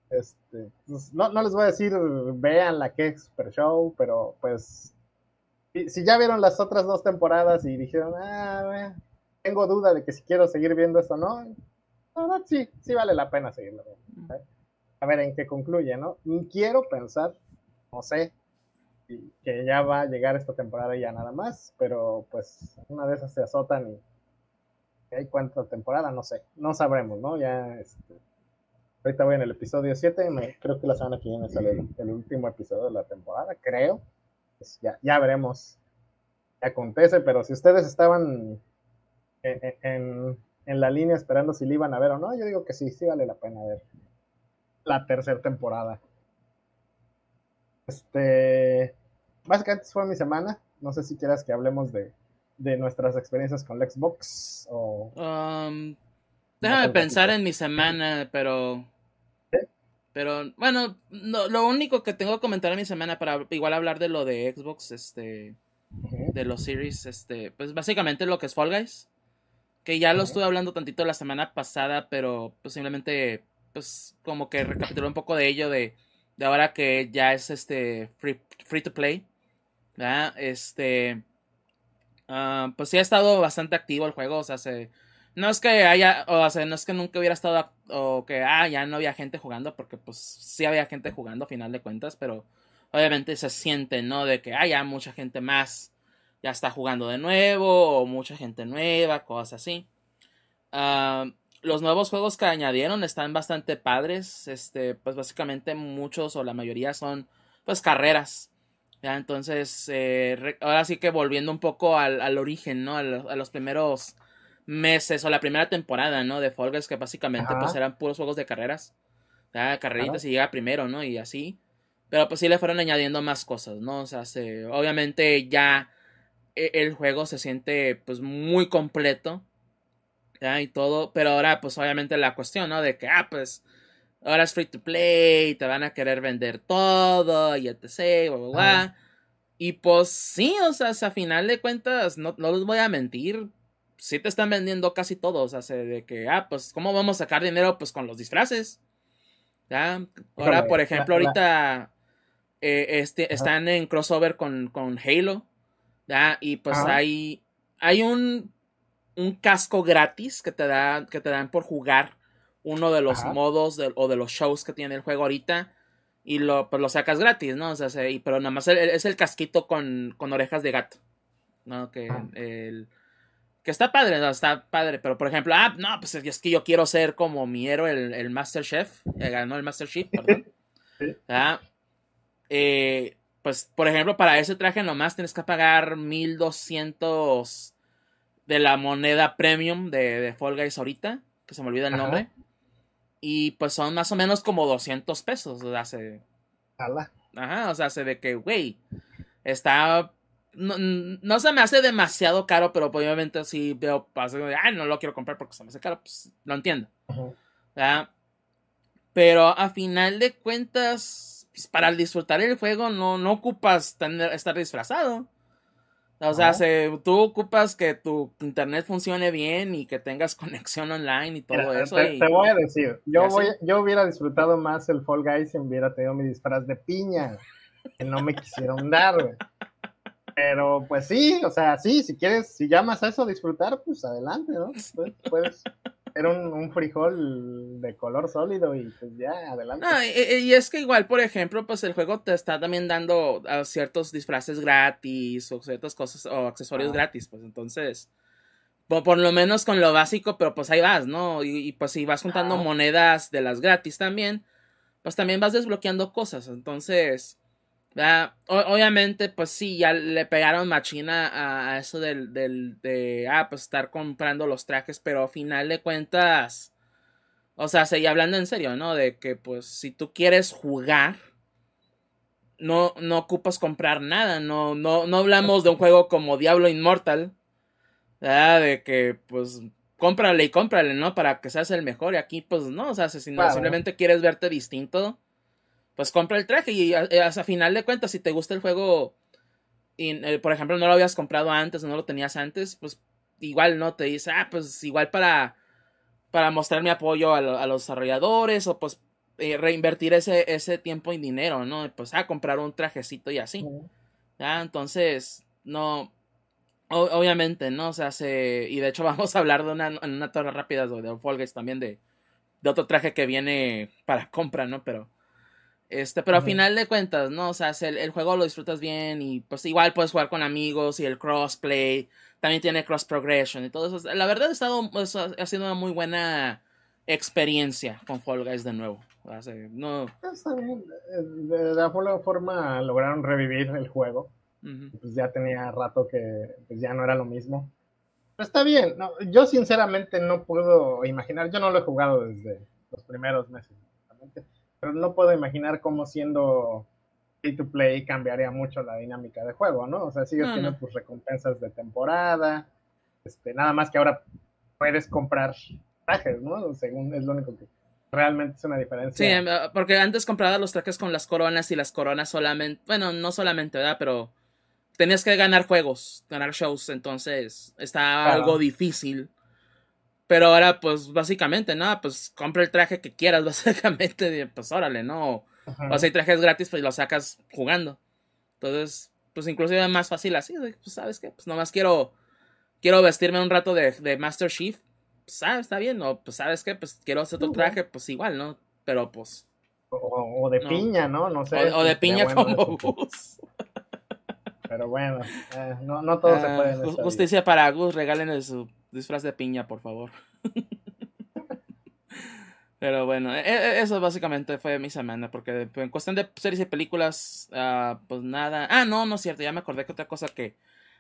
Este, pues no, no, les voy a decir, vean la que Super Show, pero pues, si, ya vieron las otras dos temporadas y dijeron, ah, tengo duda de que si quiero seguir viendo esto, ¿no? No, sí, sí vale la pena seguirlo A ver en qué concluye, ¿no? Quiero pensar, no sé, que ya va a llegar esta temporada y ya nada más, pero pues una de esas se azotan y hay cuánta temporada, no sé, no sabremos, ¿no? Ya, este, ahorita voy en el episodio 7, me, creo que la semana que viene sale el, último episodio de la temporada, creo. Pues ya, ya veremos, acontece, pero si ustedes estaban en, en, la línea esperando si le iban a ver o no, yo digo que sí, sí vale la pena ver la tercera temporada. Este, básicamente fue mi semana. No sé si quieras que hablemos de, de nuestras experiencias con la Xbox o... Um, déjame pensar en mi semana, pero... Pero bueno, lo único que tengo que comentar en mi semana para igual hablar de lo de Xbox, este, de los series, este, pues básicamente lo que es Fall Guys, que ya lo estuve hablando tantito la semana pasada, pero pues simplemente, pues como que recapituló un poco de ello de, de ahora que ya es este free, free to play, ¿verdad? Este, uh, pues sí ha estado bastante activo el juego, o sea, se no es que haya, o sea, no es que nunca hubiera estado, o que, ah, ya no había gente jugando, porque pues sí había gente jugando a final de cuentas, pero obviamente se siente, ¿no? De que, ah, ya mucha gente más ya está jugando de nuevo, o mucha gente nueva, cosas así. Ah, los nuevos juegos que añadieron están bastante padres, este, pues básicamente muchos o la mayoría son, pues, carreras. Ya, entonces, eh, ahora sí que volviendo un poco al, al origen, ¿no? a los primeros meses o la primera temporada, ¿no? De Fall Guys, que básicamente pues eran puros juegos de carreras. carreritas y llega primero, ¿no? Y así. Pero pues sí le fueron añadiendo más cosas, ¿no? O sea, se, obviamente ya e, el juego se siente pues muy completo. ¿ya? Y todo. Pero ahora pues obviamente la cuestión, ¿no? De que, ah, pues ahora es free to play, te van a querer vender todo y etc. Bla, bla, bla. Y pues sí, o sea, a final de cuentas, no, no les voy a mentir, sí te están vendiendo casi todos, o sea, de que, ah, pues, ¿cómo vamos a sacar dinero? Pues con los disfraces. ¿Ya? Ahora, por ejemplo, ahorita eh, este, están en crossover con, con Halo, ¿ya? Y pues hay, hay un, un casco gratis que te, da, que te dan por jugar uno de los modos o de los shows que tiene el juego ahorita y lo, pues lo sacas gratis, ¿no? O sea, pero nada más es el casquito con, con orejas de gato, ¿no? Que el que está padre, no, está padre, pero por ejemplo, ah, no, pues es que yo quiero ser como mi héroe, el, el Master Chef, eh, ganó el Master perdón. ¿Ah? Eh, pues, por ejemplo, para ese traje nomás tienes que pagar 1200 de la moneda premium de, de Fall Guys ahorita, que se me olvida el nombre. Y pues son más o menos como 200 pesos, o sea, se... Ajá, o sea, se ve que, güey, está no, se me hace demasiado caro, pero pues, obviamente si veo ah, no lo quiero comprar porque se me hace caro, pues lo entiendo. Pero a final de cuentas, pues, para disfrutar el juego no, no ocupas tener, estar disfrazado. O sea, tú ocupas que tu internet funcione bien y que tengas conexión online y todo eso. Te, voy a decir, yo, voy, yo hubiera disfrutado más el Fall Guys si hubiera tenido mi disfraz de piña, que no me quisieron dar, güey. Pero pues sí, o sea, sí, si quieres, si llamas a eso disfrutar, pues adelante, ¿no? Pues, puedes ser un, frijol de color sólido y pues ya, adelante. y, es que igual, por ejemplo, pues el juego te está también dando ah, ciertos disfraces gratis o ciertas cosas o accesorios gratis, pues entonces, por, lo menos con lo básico, pero pues ahí vas, ¿no? Y, pues si vas juntando monedas de las gratis también, pues también vas desbloqueando cosas, entonces obviamente, pues sí, ya le pegaron machina a, eso del, del, de, ah, pues estar comprando los trajes, pero al final de cuentas, o sea, seguía hablando en serio, ¿no? De que, pues, si tú quieres jugar, no, no ocupas comprar nada, no, no, no hablamos de un juego como Diablo Immortal, ¿verdad? De que, pues, cómprale y cómprale, ¿no? Para que seas el mejor, y aquí, pues, no, o sea, si no, simplemente quieres verte distinto, pues compra el traje y a, final de cuentas, si te gusta el juego y, eh, por ejemplo, no lo habías comprado antes o no lo tenías antes, pues igual no te dice, ah, pues igual para, para mostrar mi apoyo a, los desarrolladores o pues eh, reinvertir ese, ese tiempo y dinero, ¿no? Pues a ah, comprar un trajecito y así. ¿Ya? Entonces, no, obviamente, ¿no? O sea, se, y de hecho vamos a hablar de una, en una torre rápida de, de Fall Guys también de, de otro traje que viene para compra, ¿no? Pero este, pero a final de cuentas, ¿no? O sea, el, juego lo disfrutas bien y pues igual puedes jugar con amigos y el crossplay. También tiene cross progression y todo eso. La verdad ha, estado, pues, ha sido una muy buena experiencia con Fall Guys de nuevo. no... Está bien. De, alguna forma lograron revivir el juego. Pues ya tenía rato que pues ya no era lo mismo. Pero está bien, no, yo sinceramente no puedo imaginar, yo no lo he jugado desde los primeros meses, pero no puedo imaginar cómo siendo free to play cambiaría mucho la dinámica de juego, ¿no? O sea, sigues teniendo tus recompensas de temporada, este, nada más que ahora puedes comprar trajes, ¿no? Según es lo único que realmente es una diferencia. Sí, em, porque antes compraba los trajes con las coronas y las coronas solamente, bueno, no solamente, ¿verdad? Pero tenías que ganar juegos, ganar shows, entonces está algo difícil. Pero ahora, pues, básicamente, ¿no? Pues compra el traje que quieras, básicamente, pues órale, ¿no? O sea, hay trajes gratis, pues los sacas jugando. Entonces, pues inclusive es más fácil así, pues, ¿sabes qué? Pues nomás quiero, quiero vestirme un rato de, de Master Chief. Pues, ah, está bien, o pues, ¿sabes qué? Pues quiero hacer otro traje, pues igual, ¿no? Pero, pues... O, de piña, ¿no? No sé. O, de piña como Gus. Pero bueno, eh, no, no todo se puede. Ah, justicia para Gus, regalen su disfraz de piña, por favor. Pero bueno, e, e, eso básicamente fue mi semana, porque en cuestión de series y películas, ah, pues nada. Ah, no, no es cierto, ya me acordé que otra cosa que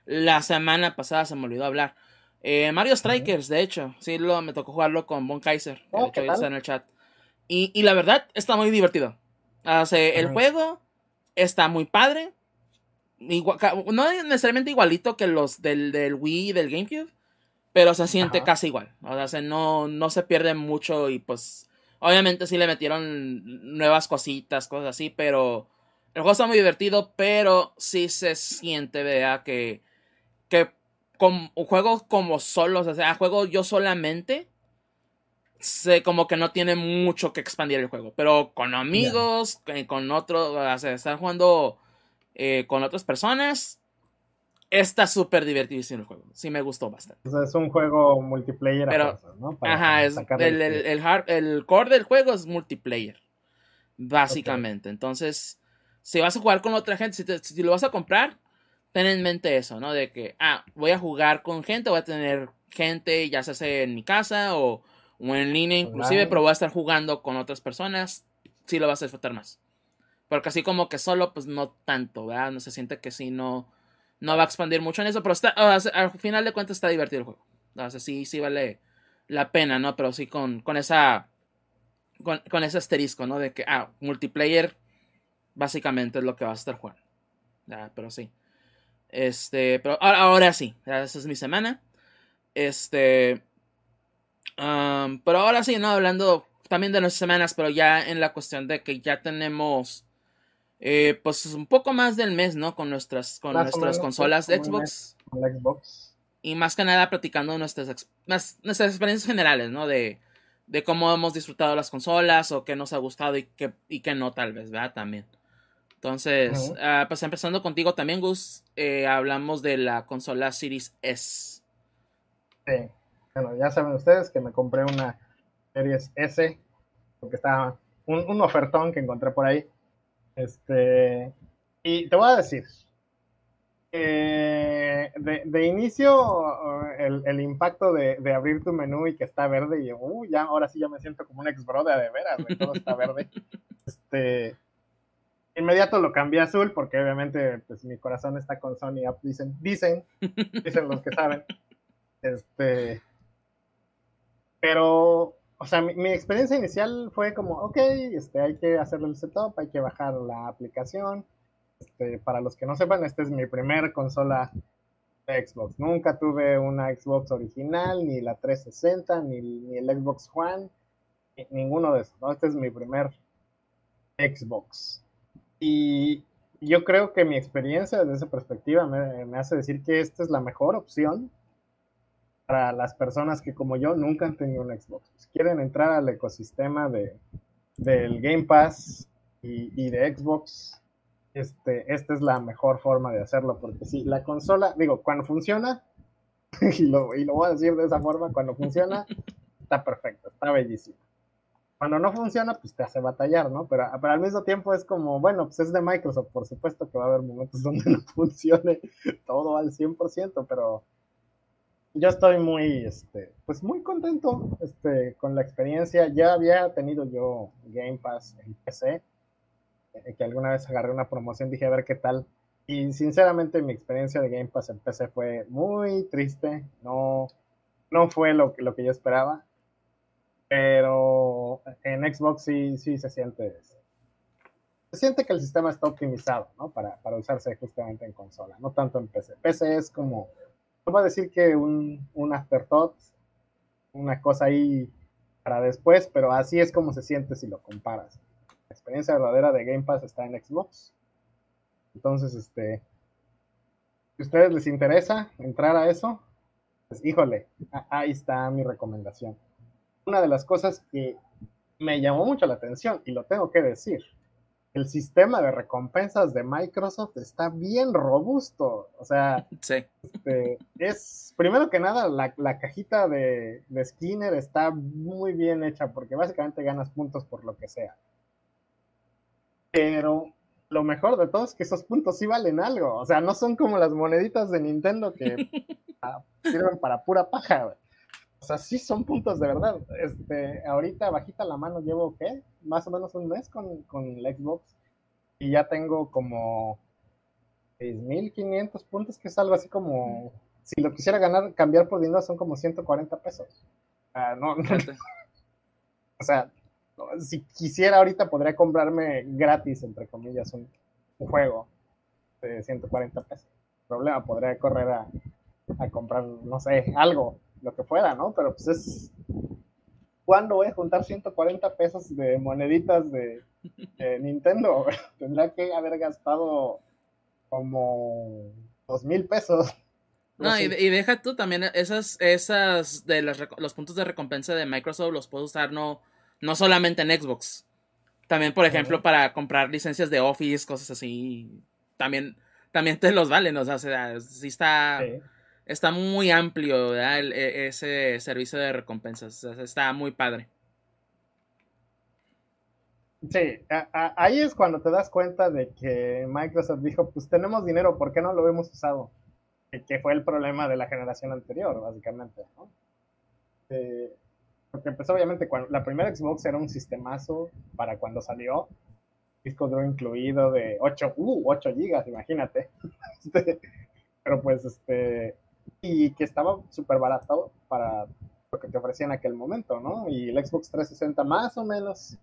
la semana pasada se me olvidó hablar. Eh, Mario Strikers, de hecho, sí, lo, me tocó jugarlo con Bon Kaiser, que oh, está en el chat. Y, y, la verdad, está muy divertido. O sea, el juego está muy padre. no necesariamente igualito que los del, del Wii y del GameCube, pero se siente casi igual. O sea, no, no se pierde mucho y pues obviamente sí le metieron nuevas cositas, cosas así, pero el juego está muy divertido, pero sí se siente, vea, que, que con juegos como solos, o sea, juego yo solamente, sé como que no tiene mucho que expandir el juego, pero con amigos, con otros, o sea, estar jugando eh, con otras personas, está súper divertidísimo el juego. Sí me gustó bastante. O sea, es un juego multiplayer Pero, ¿no? ajá, es el, el, core del juego es multiplayer. Básicamente. Entonces, si vas a jugar con otra gente, si, lo vas a comprar, ten en mente eso, ¿no? De que, ah, voy a jugar con gente, voy a tener gente, ya sea en mi casa o, en línea inclusive, pero voy a estar jugando con otras personas, sí lo vas a disfrutar más. Porque así como que solo, pues no tanto, ¿verdad? No se siente que si no no va a expandir mucho en eso, pero está, al final de cuentas está divertido el juego. O sí, sí vale la pena, ¿no? Pero sí con, con esa. Con, ese asterisco, ¿no? De que, ah, multiplayer básicamente es lo que va a estar jugando. pero sí. Este, pero ahora, sí, esa es mi semana. Este. pero ahora sí, ¿no? Hablando también de nuestras semanas, pero ya en la cuestión de que ya tenemos eh, pues un poco más del mes, ¿no? Con nuestras, con nuestras consolas de Xbox. Xbox. Y más que nada platicando nuestras, nuestras experiencias generales, ¿no? De, de cómo hemos disfrutado las consolas o qué nos ha gustado y qué, y qué no, tal vez, ¿verdad? También. Entonces, ah, pues empezando contigo también, Gus, eh, hablamos de la consola Series S. Sí, bueno, ya saben ustedes que me compré una Series S, porque estaba un, un ofertón que encontré por ahí este, y te voy a decir, de, de, inicio, el, impacto de, de, abrir tu menú y que está verde, y uh, ya, ahora sí ya me siento como un ex brother de veras, todo está verde. Este, inmediato lo cambié a azul porque obviamente pues mi corazón está con Sony dicen, dicen, dicen los que saben. Este, pero o sea, mi, experiencia inicial fue como, ok, este, hay que hacerle el setup, hay que bajar la aplicación. Este, para los que no sepan, esta es mi primer consola de Xbox. Nunca tuve una Xbox original, ni la 360, ni, ni el Xbox One, ninguno de esos. Este es mi primer Xbox. Y yo creo que mi experiencia desde esa perspectiva me hace decir que esta es la mejor opción para las personas que como yo nunca han tenido un Xbox. Si quieren entrar al ecosistema de, del Game Pass y, de Xbox, este, esta es la mejor forma de hacerlo, porque si la consola, digo, cuando funciona, y lo, y lo voy a decir de esa forma, cuando funciona, está perfecto, está bellísimo. Cuando no funciona, pues te hace batallar, ¿no? Pero, pero al mismo tiempo es como, bueno, pues es de Microsoft, por supuesto que va a haber momentos donde no funcione todo al 100%, pero yo estoy muy, este, pues muy contento este, con la experiencia. Ya había tenido yo Game Pass en PC, eh, que alguna vez agarré una promoción, dije a ver qué tal. Y sinceramente mi experiencia de Game Pass en PC fue muy triste, no, no fue lo, lo que yo esperaba, pero en Xbox sí, sí se siente se siente que el sistema está optimizado, ¿no? Para, para usarse justamente en consola, no tanto en PC. PC es como, voy a decir que un, un afterthought, una cosa ahí para después, pero así es como se siente si lo comparas. La experiencia verdadera de Game Pass está en Xbox. Entonces, este, si ustedes les interesa entrar a eso, pues híjole, ahí está mi recomendación. Una de las cosas que me llamó mucho la atención, y lo tengo que decir, el sistema de recompensas de Microsoft está bien robusto. O sea, este, es, primero que nada, la, cajita de, Skinner está muy bien hecha porque básicamente ganas puntos por lo que sea. Pero lo mejor de todo es que esos puntos sí valen algo. O sea, no son como las moneditas de Nintendo que ah, sirven para pura paja. O sea, sí son puntos de verdad. Este, ahorita bajita la mano llevo, ¿qué? Más o menos un mes con, con el Xbox y ya tengo como 6.500 puntos, que es algo así como, si lo quisiera ganar, cambiar por dinero son como 140 pesos. no, o sea, si quisiera ahorita podría comprarme gratis, entre comillas, un, un juego de 140 pesos. problema, podría correr a, a comprar, no sé, algo lo que fuera, ¿no? Pero pues es... ¿Cuándo voy a juntar 140 pesos de moneditas de, Nintendo? Tendrá que haber gastado como dos mil pesos. No, y, deja tú también esas, esas de los puntos de recompensa de Microsoft los puedes usar no, no solamente en Xbox. También, por ejemplo, para comprar licencias de Office, cosas así. También, también te los valen. O sea, si está está muy amplio e, ese servicio de recompensas. está muy padre. Sí, ahí es cuando te das cuenta de que Microsoft dijo, pues tenemos dinero, ¿por qué no lo hemos usado? Que fue el problema de la generación anterior, básicamente, eh, porque pues obviamente cuando la primera Xbox era un sistemazo para cuando salió, disco duro incluido de 8, uh, 8 gigas, imagínate. Este, pero pues este y que estaba súper barato para lo que te ofrecía en aquel momento, ¿no? Y el Xbox 360 más o menos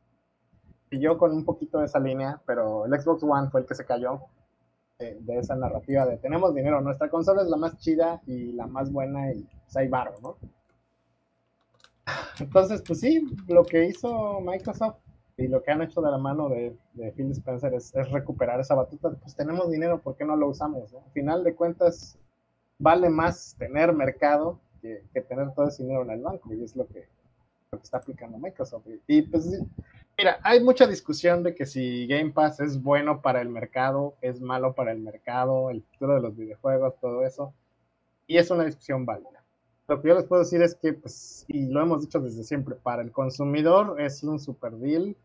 yo con un poquito de esa línea, pero el Xbox One fue el que se cayó de, esa narrativa de tenemos dinero, nuestra consola es la más chida y la más buena y pues hay barro, ¿no? Entonces, pues sí, lo que hizo Microsoft y lo que han hecho de la mano de, Phil Spencer es, es, recuperar esa batuta. Pues tenemos dinero, ¿por qué no lo usamos? ¿no? Al final de cuentas, vale más tener mercado que, tener todo ese dinero en el banco, y es lo que, está aplicando Microsoft. Y, pues, mira, hay mucha discusión de que si Game Pass es bueno para el mercado, es malo para el mercado, el futuro de los videojuegos, todo eso, y es una discusión válida. Lo que yo les puedo decir es que, pues, y lo hemos dicho desde siempre, para el consumidor es un super deal.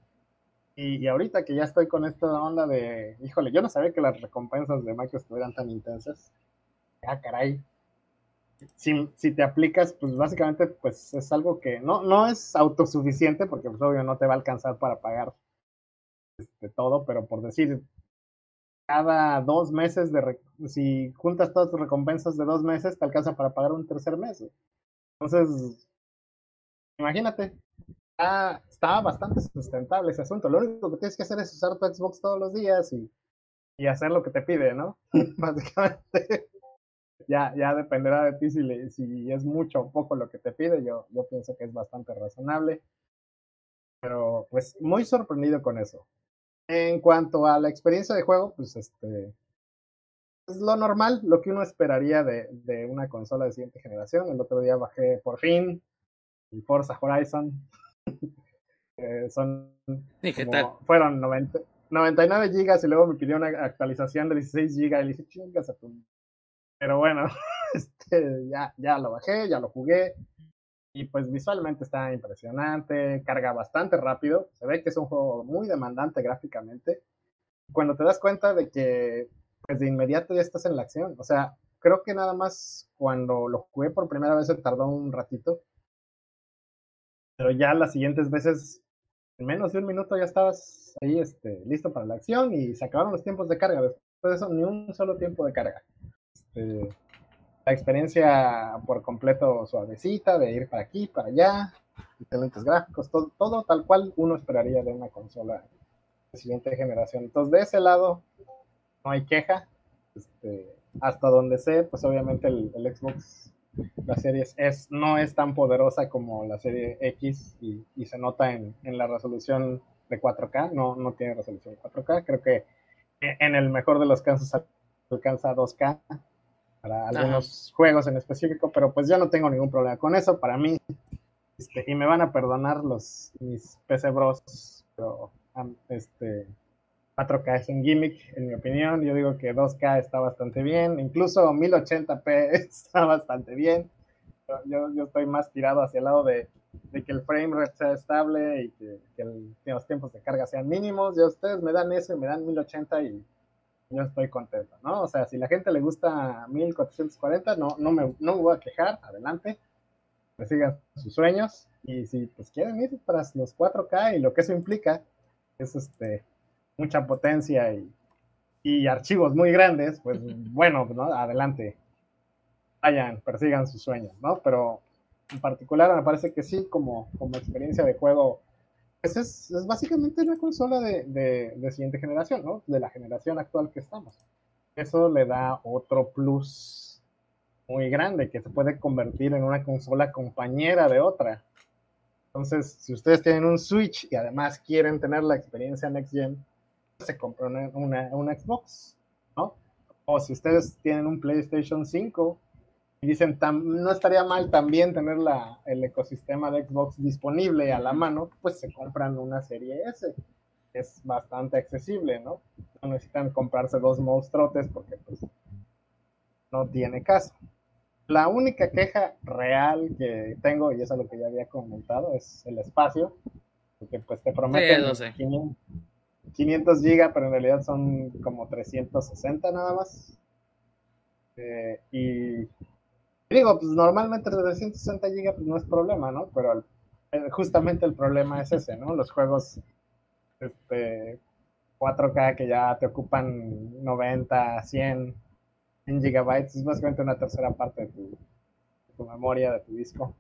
Y, y, ahorita que ya estoy con esta onda de, híjole, yo no sabía que las recompensas de Microsoft eran tan intensas ah, caray. Si, te aplicas, pues básicamente pues es algo que no, no es autosuficiente porque pues obvio no te va a alcanzar para pagar este, todo, pero por decir, cada dos meses de, si juntas todas tus recompensas de dos meses, te alcanza para pagar un tercer mes. Entonces, imagínate, está bastante sustentable ese asunto. Lo único que tienes que hacer es usar tu Xbox todos los días y, y hacer lo que te pide, ¿no? Básicamente ya, ya dependerá de ti si, si es mucho o poco lo que te pide. Yo, yo pienso que es bastante razonable. Pero pues muy sorprendido con eso. En cuanto a la experiencia de juego, pues este es lo normal, lo que uno esperaría de, de una consola de siguiente generación. El otro día bajé por fin el Forza Horizon. eh, son fueron 90, 99 gigas y luego me pidió una actualización de 16 gigas y le dije, chingas a tu pero bueno, este, ya, ya lo bajé, ya lo jugué. Y pues visualmente está impresionante, carga bastante rápido. Se ve que es un juego muy demandante gráficamente. Cuando te das cuenta de que pues de inmediato ya estás en la acción. O sea, creo que nada más cuando lo jugué por primera vez se tardó un ratito. Pero ya las siguientes veces, en menos de un minuto ya estabas ahí este, listo para la acción y se acabaron los tiempos de carga después de eso, ni un solo tiempo de carga. Este, la experiencia por completo suavecita, de ir para aquí, para allá, excelentes gráficos, todo, todo tal cual uno esperaría de una consola de siguiente generación. Entonces, de ese lado, no hay queja. Este, hasta donde sé, pues obviamente el, Xbox, la serie S no es tan poderosa como la serie X y, se nota en, en, la resolución de 4K, no, no tiene resolución de 4K, creo que en el mejor de los casos alcanza 2K para algunos juegos en específico, pero pues yo no tengo ningún problema con eso, para mí, este, y me van a perdonar los mis PC Bros, pero este 4K es un gimmick, en mi opinión. Yo digo que 2K está bastante bien, incluso 1080p está bastante bien. Yo, yo estoy más tirado hacia el lado de, de que el frame rate sea estable y que, que, los tiempos de carga sean mínimos. Y ustedes me dan eso y me dan 1080 y yo estoy contento, ¿no? O sea, si la gente le gusta 1440, no, no, me, no me voy a quejar, adelante, sigan sus sueños. Y si pues quieren ir tras los 4K y lo que eso implica, es este mucha potencia y, y archivos muy grandes, pues bueno, ¿no? adelante, vayan, persigan sus sueños, ¿no? Pero en particular me parece que sí, como, como experiencia de juego, pues es, es básicamente una consola de, de, siguiente generación, ¿no? De la generación actual que estamos. Eso le da otro plus muy grande, que se puede convertir en una consola compañera de otra. Entonces, si ustedes tienen un Switch y además quieren tener la experiencia Next Gen, se compran una, una, Xbox, ¿no? O si ustedes tienen un PlayStation 5 y dicen, no estaría mal también tener la, el ecosistema de Xbox disponible a la mano, pues se compran una serie S. Es bastante accesible, ¿no? No necesitan comprarse dos monstruotes porque pues no tiene caso. La única queja real que tengo, y eso es lo que ya había comentado, es el espacio. Porque pues te prometen 500 gigas, pero en realidad son como 360 nada más. Eh, y digo, pues normalmente 360 gigas pues, no es problema, ¿no? Pero eh, justamente el problema es ese, ¿no? Los juegos este, 4K que ya te ocupan 90, 100, 100 gigabytes, es básicamente una tercera parte de tu, de memoria, de tu disco.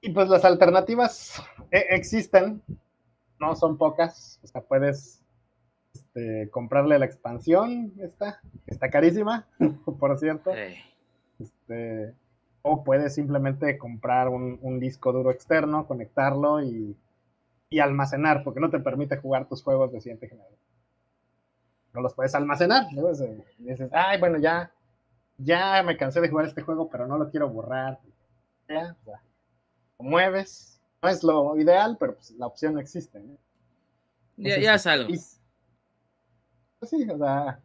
Y pues las alternativas eh, existen, no son pocas, o sea, puedes este, comprarle la expansión, esta, está carísima, por cierto. Este, o puedes simplemente comprar un, disco duro externo, conectarlo y, almacenar, porque no te permite jugar tus juegos de siguiente generación. No los puedes almacenar. dices, ay, bueno, ya, ya me cansé de jugar este juego, pero no lo quiero borrar. Ya, lo mueves, no es lo ideal, pero pues, la opción existe. ya, ya es algo. Pues sí, o sea,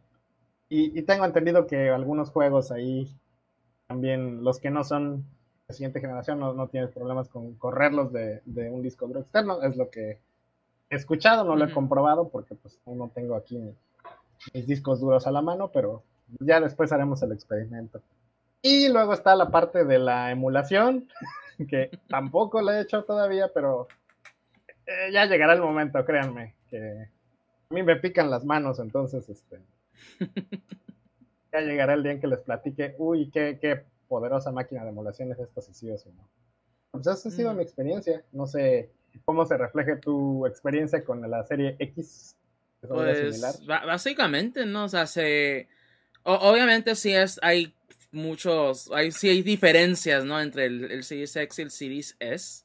y, tengo entendido que algunos juegos ahí, también los que no son de siguiente generación, no, tienes problemas con correrlos de, un disco duro externo, es lo que he escuchado, no lo he comprobado porque pues no tengo aquí mis discos duros a la mano, pero ya después haremos el experimento. Y luego está la parte de la emulación, que tampoco lo he hecho todavía, pero eh, ya llegará el momento, créanme, que a mí me pican las manos, entonces, este, ya llegará el día en que les platique, uy, qué, qué poderosa máquina de emulación es esta, si sí o si no. Pues esa ha sido mm. mi experiencia, no sé cómo se refleje tu experiencia con la serie X. Pues, básicamente, ¿no? O sea, se... obviamente sí es, hay muchos, hay, sí hay diferencias, ¿no? Entre el, el Series X y el Series S.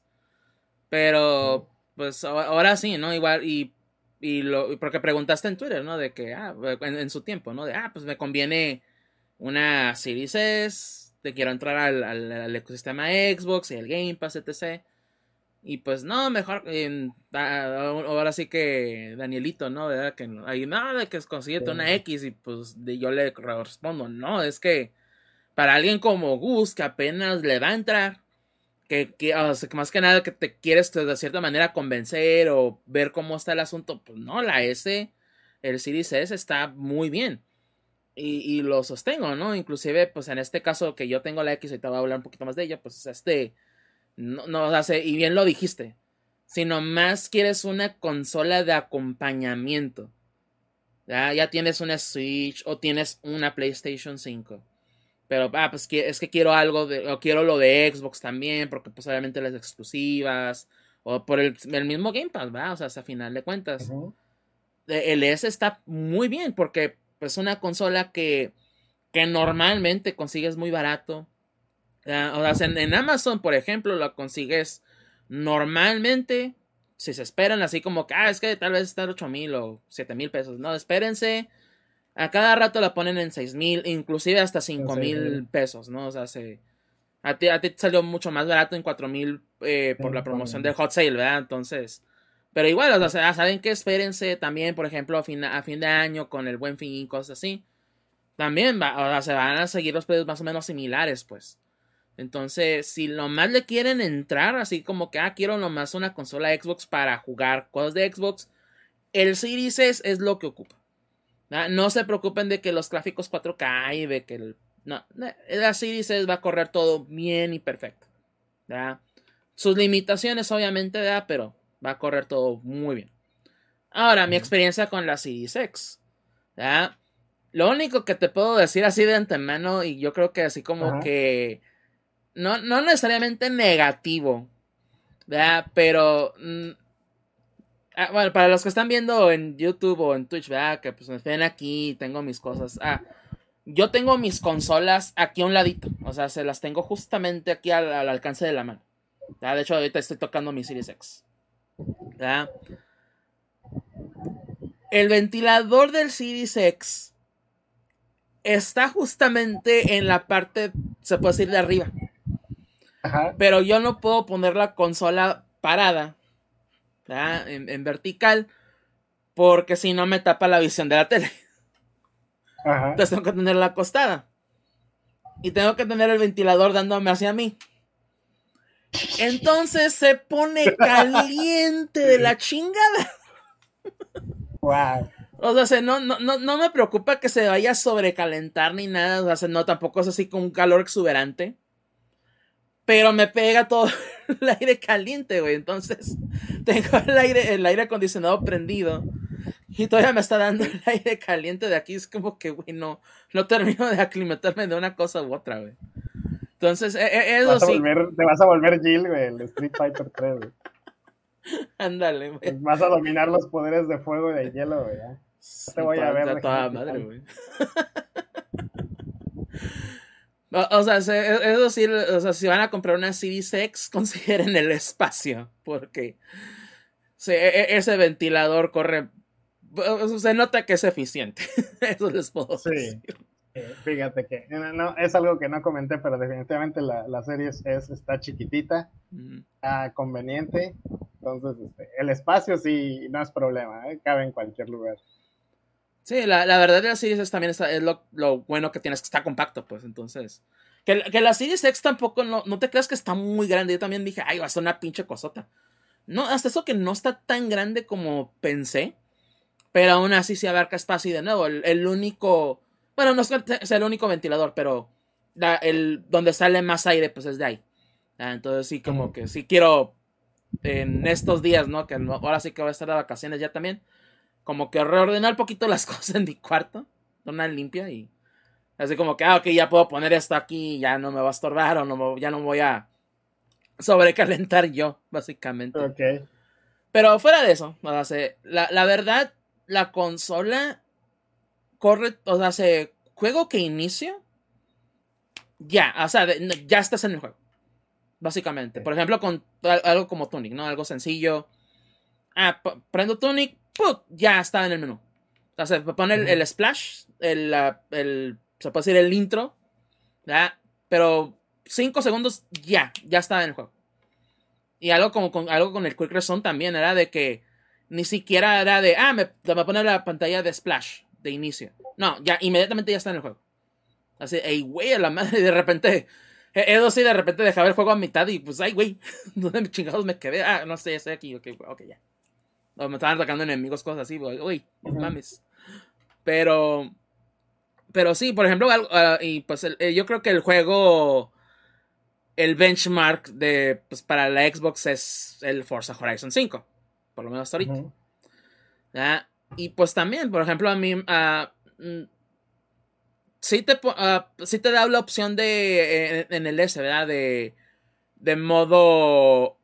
Pero, pues ahora sí, ¿no? Igual, y, y lo, porque preguntaste en Twitter, ¿no? De que, ah, en, su tiempo, ¿no? De, ah, pues me conviene una Series S, te quiero entrar al, al, ecosistema Xbox y el Game Pass, etc. Y pues no, mejor, ahora sí que Danielito, ¿no? ¿Verdad? Que hay nada de que consíguete una X y pues yo le respondo, no, es que para alguien como Gus, que apenas le va a entrar, que, más que nada que te quieres de cierta manera convencer o ver cómo está el asunto, pues no, la S, el Series S está muy bien. Y, lo sostengo, ¿no? Inclusive, pues en este caso que yo tengo la X y te voy a hablar un poquito más de ella, pues este, no, no hace, y bien lo dijiste, sino más quieres una consola de acompañamiento. Ya, ya tienes una Switch o tienes una PlayStation 5. Pero, ah, pues es que quiero algo de, o quiero lo de Xbox también, porque pues obviamente las exclusivas, o por el, mismo Game Pass, ¿va? O sea, a final de cuentas. El S está muy bien, porque pues una consola que, que normalmente consigues muy barato. O sea, en, Amazon, por ejemplo, lo consigues normalmente, si se esperan así como que, ah, es que tal vez está 8 mil o 7 mil pesos. No, espérense a cada rato la ponen en seis mil, inclusive hasta cinco mil pesos, ¿no? O sea, se, a, ti, a ti salió mucho más barato en cuatro mil eh, por la promoción del hot sale, ¿verdad? Entonces, pero igual, o sea, saben que espérense también, por ejemplo, a fin, a fin de año con el buen fin y cosas así. También va, o sea, se van a seguir los precios más o menos similares, pues. Entonces, si lo más le quieren entrar, así como que, ah, quiero nomás una consola Xbox para jugar cosas de Xbox, el Series S es lo que ocupa. No se preocupen de que los gráficos 4K y de que el, no, la Series S va a correr todo bien y perfecto. Sus limitaciones, obviamente, pero va a correr todo muy bien. Ahora, mi experiencia con la Series X. Lo único que te puedo decir así de antemano, y yo creo que así como que. No, no necesariamente negativo. Pero. Ah, bueno, para los que están viendo en YouTube o en Twitch, ¿verdad? Que pues me ven aquí, tengo mis cosas. Ah, yo tengo mis consolas aquí a un ladito. O sea, se las tengo justamente aquí al, alcance de la mano. De hecho, ahorita estoy tocando mi Series X. El ventilador del Series X está justamente en la parte, se puede decir, de arriba. Pero yo no puedo poner la consola parada en, vertical, porque si no me tapa la visión de la tele. Entonces tengo que tenerla acostada. Y tengo que tener el ventilador dándome hacia mí. Entonces se pone caliente de la chingada. O sea, no, no, no, me preocupa que se vaya a sobrecalentar ni nada. O sea, no, tampoco es así con un calor exuberante. Pero me pega todo el aire caliente, güey. Entonces, tengo el aire, el aire acondicionado prendido. Y todavía me está dando el aire caliente de aquí. Es como que, güey, no, no termino de aclimatarme de una cosa u otra, güey. Entonces, e, e, eso sí. te vas a volver Jill, güey, el Street Fighter 3, güey. Ándale, güey. Vas a dominar los poderes de fuego y de hielo, güey. te voy a ver. Toda madre, güey. O, sea, es decir, o sea, si van a comprar una Series X, consideren el espacio, porque e, e, ese ventilador corre, se nota que es eficiente, eso les puedo decir. Fíjate que no, es algo que no comenté, pero definitivamente la, la serie es, está chiquitita, está conveniente, entonces este, el espacio sí no es problema, ¿eh? cabe en cualquier lugar. Sí, la, la verdad la Series X también es lo, lo, bueno que tienes, que está compacto, pues entonces. Que, que la Series X tampoco, no, no te creas que está muy grande. Yo también dije, ay, va a ser una pinche cosota. No, hasta eso que no está tan grande como pensé. Pero aún así se abarca espacio y de nuevo, el, único. Bueno, no es el único ventilador, pero el, donde sale más aire, pues es de ahí. Ah, entonces sí, como que sí quiero en estos días, ¿no? Que ahora sí que voy a estar de vacaciones ya también como que reordenar un poquito las cosas en mi cuarto, una limpia y así como que, ah, ok, ya puedo poner esto aquí, ya no me va a estorbar o no ya no voy a sobrecalentar yo, básicamente. Ok. Pero fuera de eso, o sea, la, la verdad, la consola corre, o sea, se juego que inicio, ya, o sea, ya estás en el juego. Básicamente. Por ejemplo, con algo como Tunic, ¿no? Algo sencillo. Ah, prendo Tunic, ya está en el menú. O sea, se pone el, splash, el, el, se puede decir el intro, Pero 5 segundos ya, ya está en el juego. Y algo como con, algo con el Quick Resume también era de que ni siquiera era de, ah, me, me pone la pantalla de splash de inicio. No, ya inmediatamente ya está en el juego. Así, ey, güey, a la madre, de repente, eso sí, de repente dejaba el juego a mitad y pues, ay, güey, ¿dónde chingados me quedé? Ah, no sé, estoy aquí, ok, ok, ya. O me estaban atacando enemigos, cosas así. Uy, mames. Pero. Pero sí, por ejemplo, ah, y pues eh, yo creo que el juego. El benchmark de. Pues para la Xbox es el Forza Horizon 5. Por lo menos hasta ahorita. y pues también, por ejemplo, a mí, uh, sí, te, uh, sí te da la opción de, en, el S, ¿verdad? De, de modo,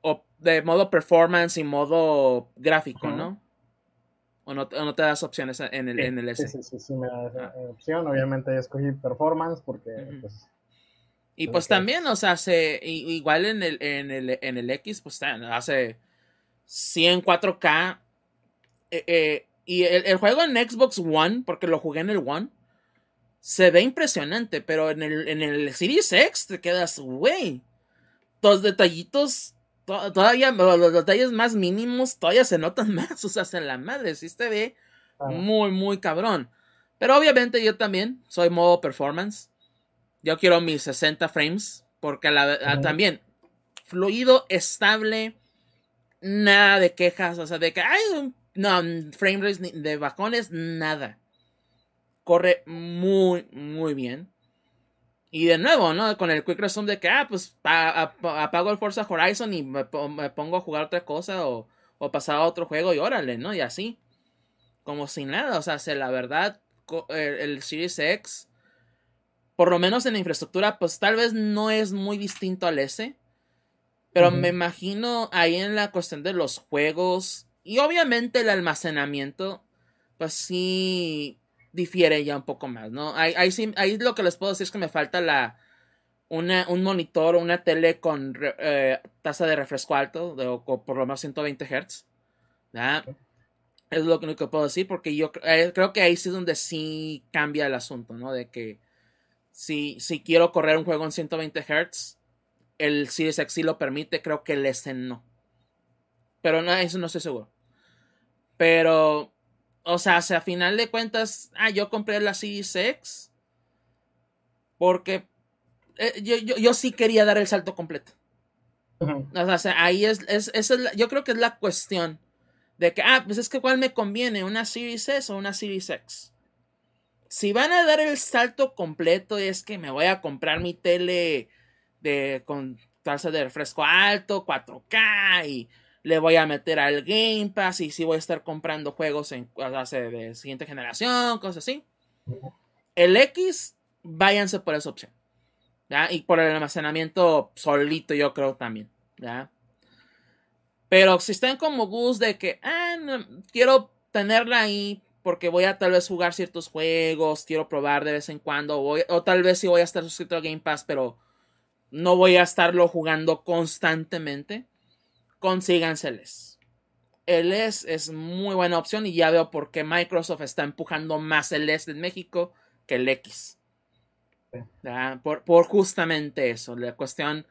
de modo performance y modo gráfico, ¿no? ¿O no, te das opciones en el, en el S? Sí, sí, sí, me da ah. opción. Obviamente escogí performance porque... pues, y pues también, o sea, se, igual en el, en el, en el X, pues hace 100 4K. Eh, eh, y el, juego en Xbox One, porque lo jugué en el One, se ve impresionante, pero en el, en el Series X te quedas, güey. Los detallitos, todavía, los detalles más mínimos todavía se notan más, o sea, en la madre, sí se ve muy, muy cabrón. Pero obviamente yo también soy modo performance. Yo quiero mis 60 frames, porque la, también, fluido, estable, nada de quejas, o sea, de que, ay, no, frame rates de bajones, nada. Corre muy, muy bien. Y de nuevo, ¿no? Con el quick resume de que, ah, pues apago el Forza Horizon y me, pongo a jugar otra cosa o, o pasar a otro juego y órale, ¿no? Y así. Como sin nada, o sea, la verdad, el Series X por lo menos en la infraestructura, pues tal vez no es muy distinto al S. Pero me imagino ahí en la cuestión de los juegos y obviamente el almacenamiento, pues sí difiere ya un poco más, ¿no? Ahí, ahí, lo que les puedo decir es que me falta la, una, un monitor o una tele con eh, tasa de refresco alto, de, por lo menos 120 Hz. Es lo único que puedo decir porque yo eh, creo que ahí sí es donde sí cambia el asunto, ¿no? De que si, si quiero correr un juego en 120 Hz, el Series X sí lo permite, creo que el S no. Pero no, eso no estoy seguro. Pero, o sea, a final de cuentas, ah, yo compré la Series X porque eh, yo, yo, sí quería dar el salto completo. O sea, ahí es, es, es yo creo que es la cuestión de que, ah, pues es que cuál me conviene, una Series S o una Series X si van a dar el salto completo, es que me voy a comprar mi tele de, con tasa de refresco alto, 4K, y le voy a meter al Game Pass, y si voy a estar comprando juegos en de siguiente generación, cosas así. El X, váyanse por esa opción. ¿ya? Y por el almacenamiento solito, yo creo también. ¿ya? Pero si están como Gus de que ah, quiero tenerla ahí porque voy a tal vez jugar ciertos juegos, quiero probar de vez en cuando, o tal vez sí voy a estar suscrito a Game Pass, pero no voy a estarlo jugando constantemente, consíganseles. El S es muy buena opción y ya veo por qué Microsoft está empujando más el S en México que el X. Por, por, justamente eso, la cuestión,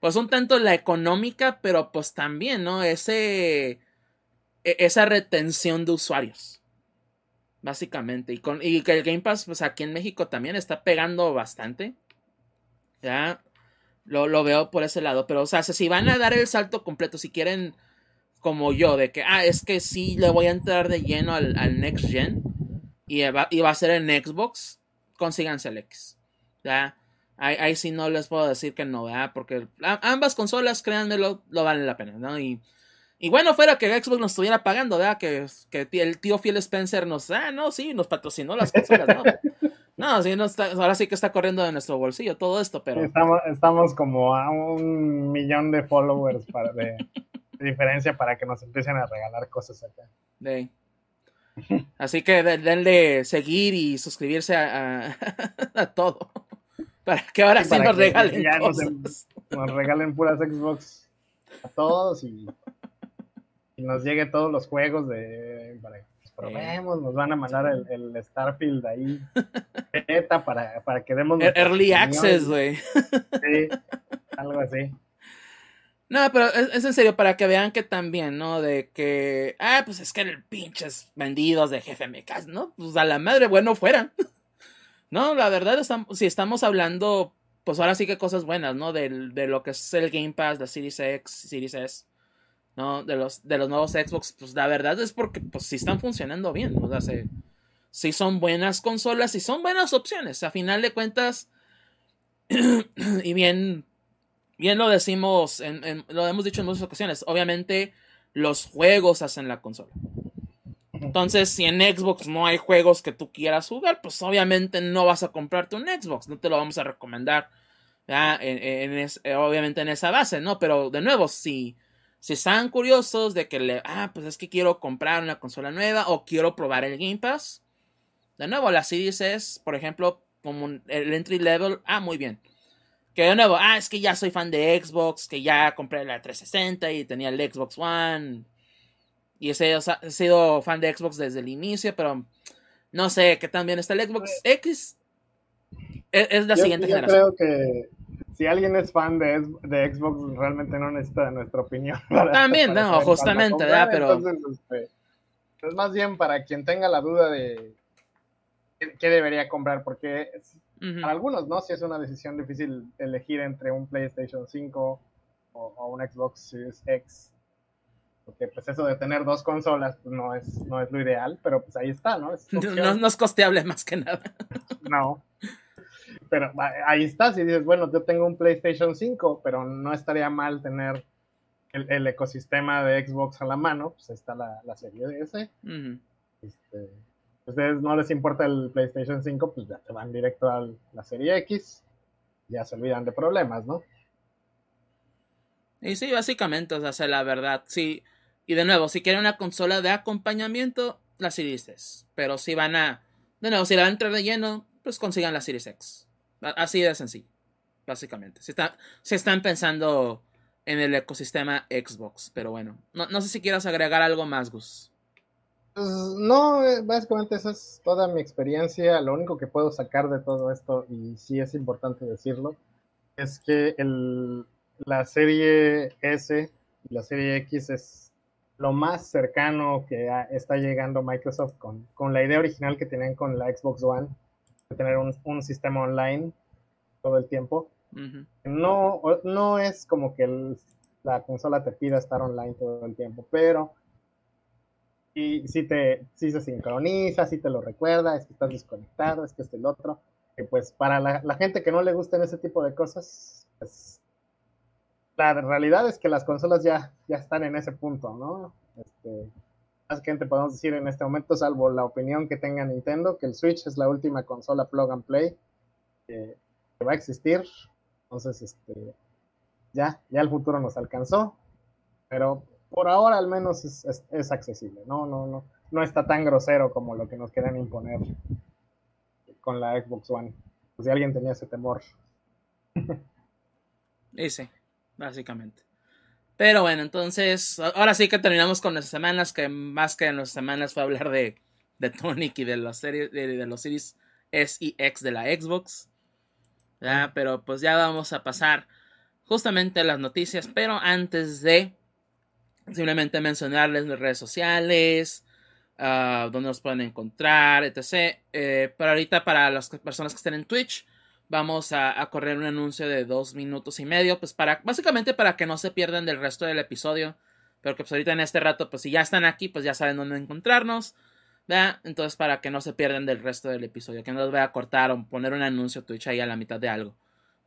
pues un tanto la económica, pero pues también, ¿no? Ese, e, esa retención de usuarios. Básicamente. Y, con, y que el Game Pass, pues aquí en México también está pegando bastante. Ya. Lo, lo veo por ese lado. Pero, o sea, si van a dar el salto completo, si quieren, como yo, de que, ah, es que sí le voy a entrar de lleno al, Next Gen. Y va, y va, a ser en Xbox. Consíganse el X. Ya. Ahí, ahí sí no les puedo decir que no, ¿verdad? Porque ambas consolas, créanme, lo, lo valen la pena, ¿no? Y y bueno, fuera que Xbox nos estuviera pagando, ¿verdad? Que, que el tío Phil Spencer nos, ah, no, sí, nos patrocinó las consolas, ¿no? No, sí, no está, ahora sí que está corriendo de nuestro bolsillo todo esto, pero... Estamos, estamos como a un millón de followers para, de, diferencia para que nos empiecen a regalar cosas acá. Sí. Así que denle seguir y suscribirse a, a, todo. Para que ahora sí, nos regalen cosas. nos regalen puras Xbox a todos y y nos llegue todos los juegos de para probemos, nos van a mandar el, Starfield ahí beta para, para que demos early access, güey. Sí, algo así. No, pero es, en serio, para que vean que también, ¿no? De que, ah, pues es que el pinches vendidos de jefe GFMK, ¿no? Pues a la madre, bueno, fueran. no, la verdad, estamos, si estamos hablando, pues ahora sí que cosas buenas, ¿no? De, de lo que es el Game Pass, la Series X, Series S. ¿no? De los, de los nuevos Xbox, pues la verdad es porque pues sí están funcionando bien, o sea, sí, son buenas consolas y son buenas opciones, a final de cuentas, y bien, bien lo decimos, lo hemos dicho en muchas ocasiones, obviamente los juegos hacen la consola. Entonces, si en Xbox no hay juegos que tú quieras jugar, pues obviamente no vas a comprarte un Xbox, no te lo vamos a recomendar, en, obviamente en esa base, ¿no? Pero de nuevo, si, si están curiosos de que le, ah, pues es que quiero comprar una consola nueva o quiero probar el Game Pass, de nuevo, la Series es, por ejemplo, como el entry level, ah, muy bien. Que de nuevo, ah, es que ya soy fan de Xbox, que ya compré la 360 y tenía el Xbox One. Y he sido, fan de Xbox desde el inicio, pero no sé qué también está el Xbox X. Es, la siguiente yo Creo que si alguien es fan de, de, Xbox, realmente no necesita nuestra opinión. también, no, justamente, ¿verdad? Pero. Este, es más bien para quien tenga la duda de qué, debería comprar, porque para algunos, ¿no? Si es una decisión difícil elegir entre un PlayStation 5 o, un Xbox Series X. Porque pues eso de tener dos consolas pues, no, es, no es lo ideal, pero pues ahí está, ¿no? no, es costeable más que nada. no. Pero ahí está, si dices, bueno, yo tengo un PlayStation 5, pero no estaría mal tener el, ecosistema de Xbox a la mano, pues está la, la serie S. este, ustedes no les importa el PlayStation 5, pues ya te van directo a la serie X, ya se olvidan de problemas, ¿no? Y sí, básicamente, o sea, la verdad, sí. Y de nuevo, si quieren una consola de acompañamiento, la Series S. Pero si van a, de nuevo, si la van a entrar de lleno, pues consigan la Series X. Así de sencillo, básicamente. Si, está, están pensando en el ecosistema Xbox, pero bueno. No, sé si quieras agregar algo más, Gus. Pues no, eh, básicamente esa es toda mi experiencia. Lo único que puedo sacar de todo esto, y sí es importante decirlo, es que la serie S y la serie X es lo más cercano que está llegando Microsoft con, con, la idea original que tenían con la Xbox One, de tener un, un sistema online todo el tiempo. no, no es como que la consola te pida estar online todo el tiempo, pero y si te, si se sincroniza, si te lo recuerda, es que estás desconectado, es que es el otro. Que pues para la, gente que no le gusten ese tipo de cosas, pues la realidad es que las consolas ya, ya están en ese punto, ¿no? Este, básicamente podemos decir en este momento, salvo la opinión que tenga Nintendo, que el Switch es la última consola plug and play que, va a existir. Entonces, este, ya, ya el futuro nos alcanzó. Pero por ahora al menos es, accesible, ¿no? No, no, no está tan grosero como lo que nos quieren imponer con la Xbox One. si alguien tenía ese temor. Sí, básicamente. Pero bueno, entonces, ahora sí que terminamos con las semanas, que más que en las semanas fue hablar de, de Tonic y de los, series, de, los Series S y X de la Xbox. Pero pues ya vamos a pasar justamente a las noticias, pero antes de Simplemente mencionarles las redes sociales, uh, donde nos pueden encontrar, etc. Eh, pero ahorita para las personas que estén en Twitch, vamos a, correr un anuncio de dos minutos y medio, pues para, básicamente para que no se pierdan del resto del episodio. Pero que pues ahorita en este rato, pues si ya están aquí, pues ya saben dónde encontrarnos. ¿verdad? Entonces para que no se pierdan del resto del episodio, que no los voy a cortar o poner un anuncio Twitch ahí a la mitad de algo.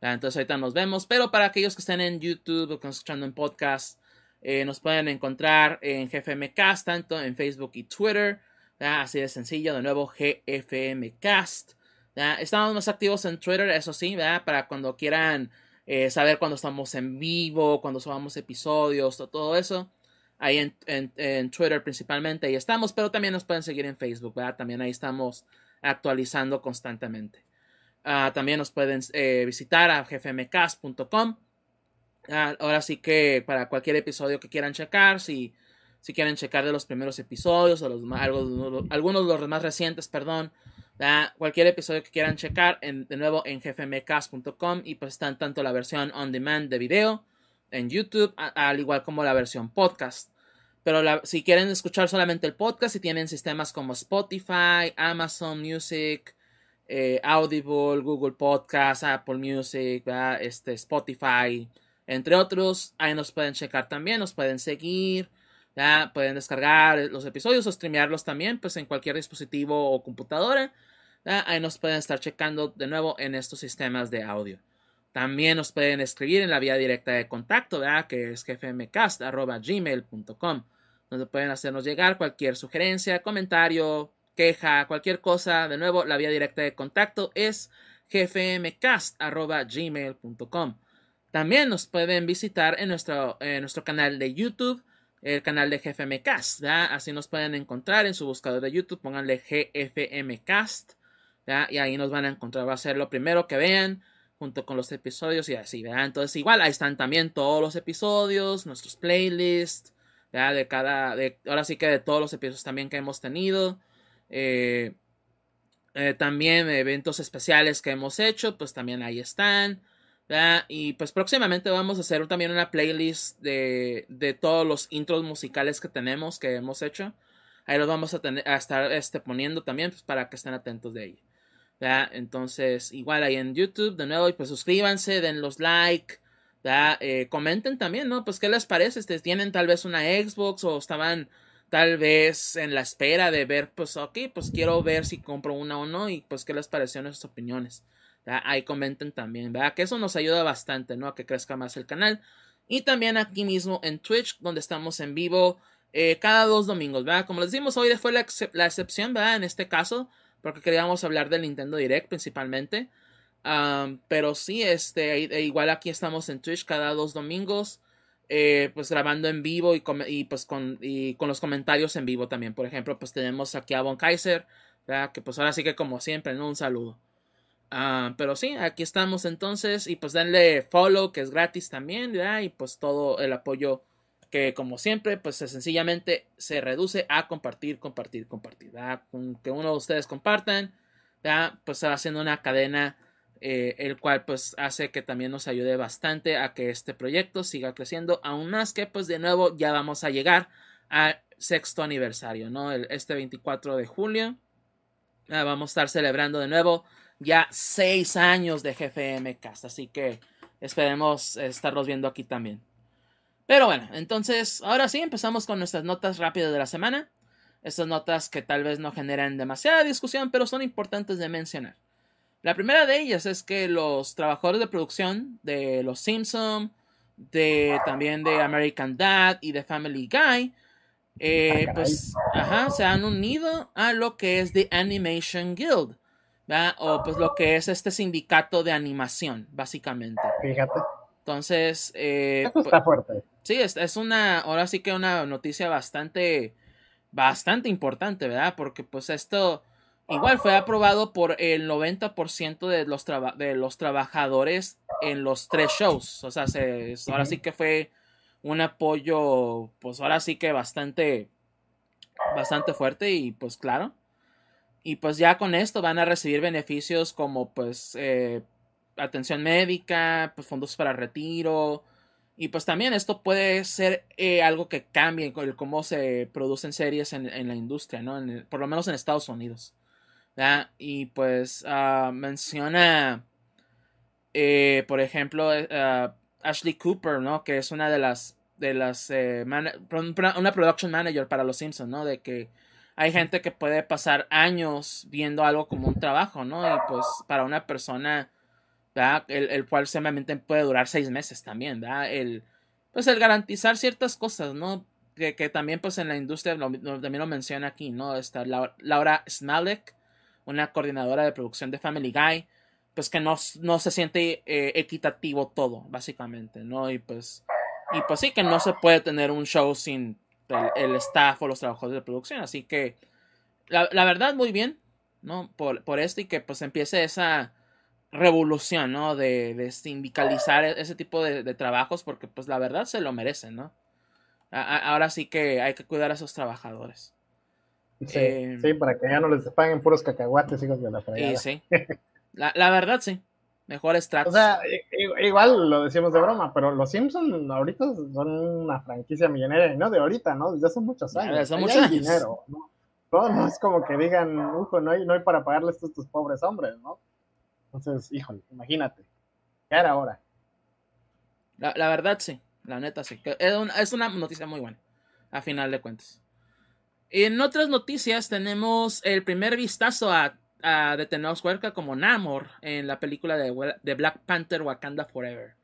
Entonces ahorita nos vemos, pero para aquellos que estén en YouTube o que escuchando en podcast, eh, nos pueden encontrar en GFMcast, tanto en Facebook y Twitter. Así de sencillo, de nuevo GFMcast. Estamos más activos en Twitter, eso sí, para cuando quieran eh, saber cuando estamos en vivo, cuando subamos episodios, todo eso. Ahí en, Twitter principalmente, ahí estamos, pero también nos pueden seguir en Facebook, También ahí estamos actualizando constantemente. Ah, también nos pueden eh, visitar a gfmcast.com Ah, ahora sí que para cualquier episodio que quieran checar, si, si quieren checar de los primeros episodios o los, algunos de los más recientes, perdón, cualquier episodio que quieran checar, de nuevo en gfmcast.com y pues están tanto la versión on demand de video en YouTube, al igual como la versión podcast. Pero si quieren escuchar solamente el podcast, si tienen sistemas como Spotify, Amazon Music, eh, Audible, Google Podcast, Apple Music, este, Spotify, entre otros. Ahí nos pueden checar también, nos pueden seguir, ¿ya? pueden descargar los episodios o streamearlos también, pues en cualquier dispositivo o computadora. Ahí nos pueden estar checando de nuevo en estos sistemas de audio. También nos pueden escribir en la vía directa de contacto, ¿verdad? que es gfmcast.gmail.com. donde pueden hacernos llegar cualquier sugerencia, comentario, queja, cualquier cosa. De nuevo, la vía directa de contacto es gfmcast.gmail.com. También nos pueden visitar en nuestro, nuestro canal de YouTube, el canal de GFMcast. Así nos pueden encontrar en su buscador de YouTube. Pónganle GFMcast. Y ahí nos van a encontrar. Va a ser lo primero que vean junto con los episodios y así. Entonces, igual ahí están también todos los episodios, nuestros playlists. De cada. Ahora sí que de todos los episodios también que hemos tenido. Eh, eh, también eventos especiales que hemos hecho, pues también ahí están. Y pues próximamente vamos a hacer también una playlist de, de, todos los intros musicales que tenemos, que hemos hecho. Ahí los vamos a, tener, a estar este, poniendo también pues, para que estén atentos de ello. Entonces, igual ahí en YouTube, de nuevo, pues suscríbanse, den los like, eh, comenten también, ¿no? Pues qué les parece, ¿Ustedes tienen tal vez una Xbox o estaban tal vez en la espera de ver, pues ok, pues quiero ver si compro una o no y pues qué les pareció nuestras opiniones. Ahí comenten también, ¿verdad? Que eso nos ayuda bastante, ¿no? A que crezca más el canal. Y también aquí mismo en Twitch, donde estamos en vivo eh, cada dos domingos, ¿verdad? Como les dimos, hoy fue la, la, excepción, ¿verdad? En este caso, porque queríamos hablar del Nintendo Direct principalmente. pero sí, este, igual aquí estamos en Twitch cada dos domingos. Eh, pues grabando en vivo y, y pues con, y con los comentarios en vivo también. Por ejemplo, pues tenemos aquí a Von Kaiser, que pues ahora sí que como siempre. Un saludo. Ah, pero sí, aquí estamos entonces y pues denle follow que es gratis también, y pues todo el apoyo que como siempre, pues sencillamente se reduce a compartir, compartir, compartir, Con que uno de ustedes compartan, pues se va haciendo una cadena eh, el cual pues hace que también nos ayude bastante a que este proyecto siga creciendo, aún más que pues de nuevo ya vamos a llegar al sexto aniversario, ¿no? este 24 de julio vamos a estar celebrando de nuevo ya seis años de GFM Cast, así que esperemos estarlos viendo aquí también. Pero bueno, entonces ahora sí empezamos con nuestras notas rápidas de la semana. Estas notas que tal vez no generan demasiada discusión, pero son importantes de mencionar. La primera de ellas es que los trabajadores de producción de Los Simpson, de también de American Dad y de Family Guy, eh, pues, ajá, se han unido a lo que es The Animation Guild, ¿verdad? o pues lo que es este sindicato de animación, básicamente. Fíjate. Entonces, eh, Eso está fuerte. Sí, es, es una, ahora sí que una noticia bastante, bastante importante, ¿verdad? Porque pues esto Igual fue aprobado por el 90% de los, de los trabajadores en los tres shows. O sea, se, ahora sí que fue un apoyo, pues ahora sí que bastante, bastante fuerte y pues claro. Y pues ya con esto van a recibir beneficios como pues eh, atención médica, pues fondos para retiro. Y pues también esto puede ser eh, algo que cambie el cómo se producen series en, la industria, ¿no? por lo menos en Estados Unidos. Y pues ah, menciona, eh, por ejemplo, eh, ah, Ashley Cooper, ¿no? Que es una de las, de las, eh, una production manager para Los Simpsons, ¿no? De que hay gente que puede pasar años viendo algo como un trabajo, ¿no? Y pues para una persona, ¿verdad? El, cual simplemente puede durar seis meses también, ¿verdad? El, pues el garantizar ciertas cosas, ¿no? Que, que también pues en la industria también lo menciona aquí, ¿no? Está Laura, Laura Smalek, una coordinadora de producción de Family Guy, pues que no, no se siente eh, equitativo todo, básicamente, ¿no? Y pues, y pues sí, que no se puede tener un show sin el, staff o los trabajadores de producción, así que la, verdad muy bien, ¿no? Por, por, esto y que pues empiece esa revolución, ¿no? De, de sindicalizar ese tipo de, trabajos porque pues la verdad se lo merecen, ¿no? ahora sí que hay que cuidar a esos trabajadores. Sí, eh, sí, para que ya no les paguen puros cacahuates, hijos de la fregada. Sí, sí. La, la verdad, sí. Mejores tratos. O sea, igual lo decimos de broma, pero los Simpsons ahorita son una franquicia millonaria, no de ahorita, ¿no? Desde hace muchos años. Desde muchos años. Dinero, ¿no? ¿no? es como que digan, ujo, no hay, no hay para pagarles a estos pobres hombres, ¿no? Entonces, híjole, imagínate. ¿Qué era ahora? La, la verdad, sí. La neta, sí. Es una, es una noticia muy buena, a final de cuentas. En otras noticias tenemos el primer vistazo a, a de Tenoch como Namor en la película de, de, Black Panther Wakanda Forever.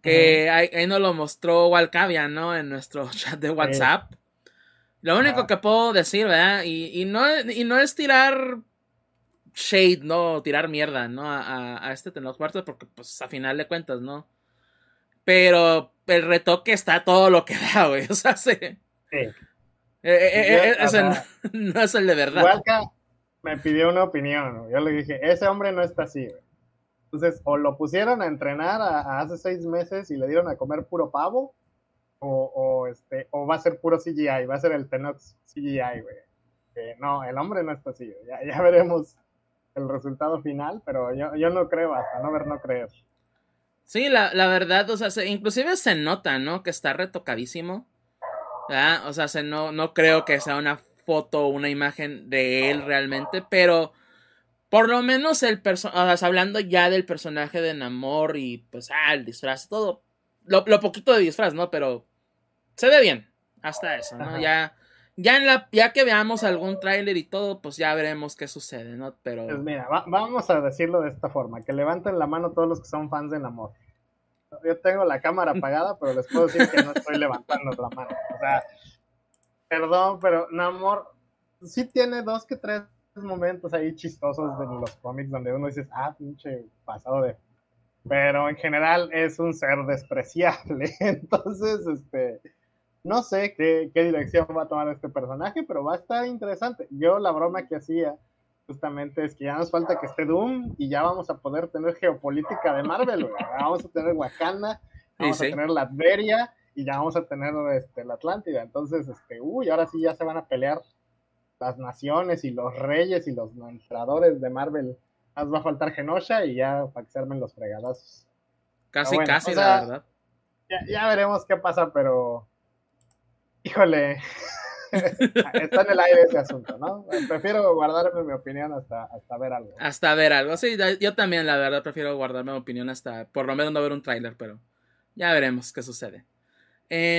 Que ahí, nos lo mostró Walcavia, ¿no? En nuestro chat de WhatsApp. Lo único que puedo decir, ¿verdad? Y, no, y no es tirar shade, ¿no? Tirar mierda, ¿no? A, a este Tenoch Huerta, porque pues a final de cuentas, ¿no? Pero el retoque está todo lo que da, güey. O sea, sí. sí. ese no, es el de verdad. Me pidió una opinión. Yo le dije, ese hombre no está así, güey. Entonces, o lo pusieron a entrenar a, hace seis meses y le dieron a comer puro pavo, o, este, o va a ser puro CGI, va a ser el Tenox CGI, güey. no, el hombre no está así, ya, ya, veremos el resultado final, pero yo, yo no creo hasta no ver, no creer. Sí, la, la verdad, o sea, inclusive se nota, ¿no? Que está retocadísimo. O sea, se, no, no creo que sea una foto o una imagen de él realmente, pero por lo menos el personaje, o sea, hablando ya del personaje de Namor y pues, ah, el disfraz, todo, lo, lo, poquito de disfraz, ¿no? Pero se ve bien, hasta eso, ¿no? Ya, ya, en la, ya que veamos algún tráiler y todo, pues ya veremos qué sucede, ¿no? Pero... Pues mira, vamos a decirlo de esta forma, que levanten la mano todos los que son fans de Namor. Yo tengo la cámara apagada, pero les puedo decir que no estoy levantando la mano. O sea, perdón, pero Namor sí tiene dos que tres momentos ahí chistosos de los cómics donde uno dice, ah, pinche pasado de... Pero en general es un ser despreciable. Entonces, este no sé qué, dirección va a tomar este personaje, pero va a estar interesante. Yo la broma que hacía justamente es que ya nos falta que esté Doom y ya vamos a poder tener geopolítica de Marvel. Vamos a tener Wakanda, vamos a tener Latveria y ya vamos a tener este, la Atlántida. Entonces, este, uy, ahora sí ya se van a pelear las naciones y los reyes y los emperadores de Marvel. Más va a faltar Genosha y ya para que se armen los fregadazos. Casi, casi, la verdad. ya veremos qué pasa, pero Híjole, está en el aire ese asunto, ¿no? Prefiero guardarme mi opinión hasta, hasta ver algo. Hasta ver algo, sí, yo también la verdad prefiero guardarme mi opinión hasta por lo menos no ver un tráiler, pero ya veremos qué sucede.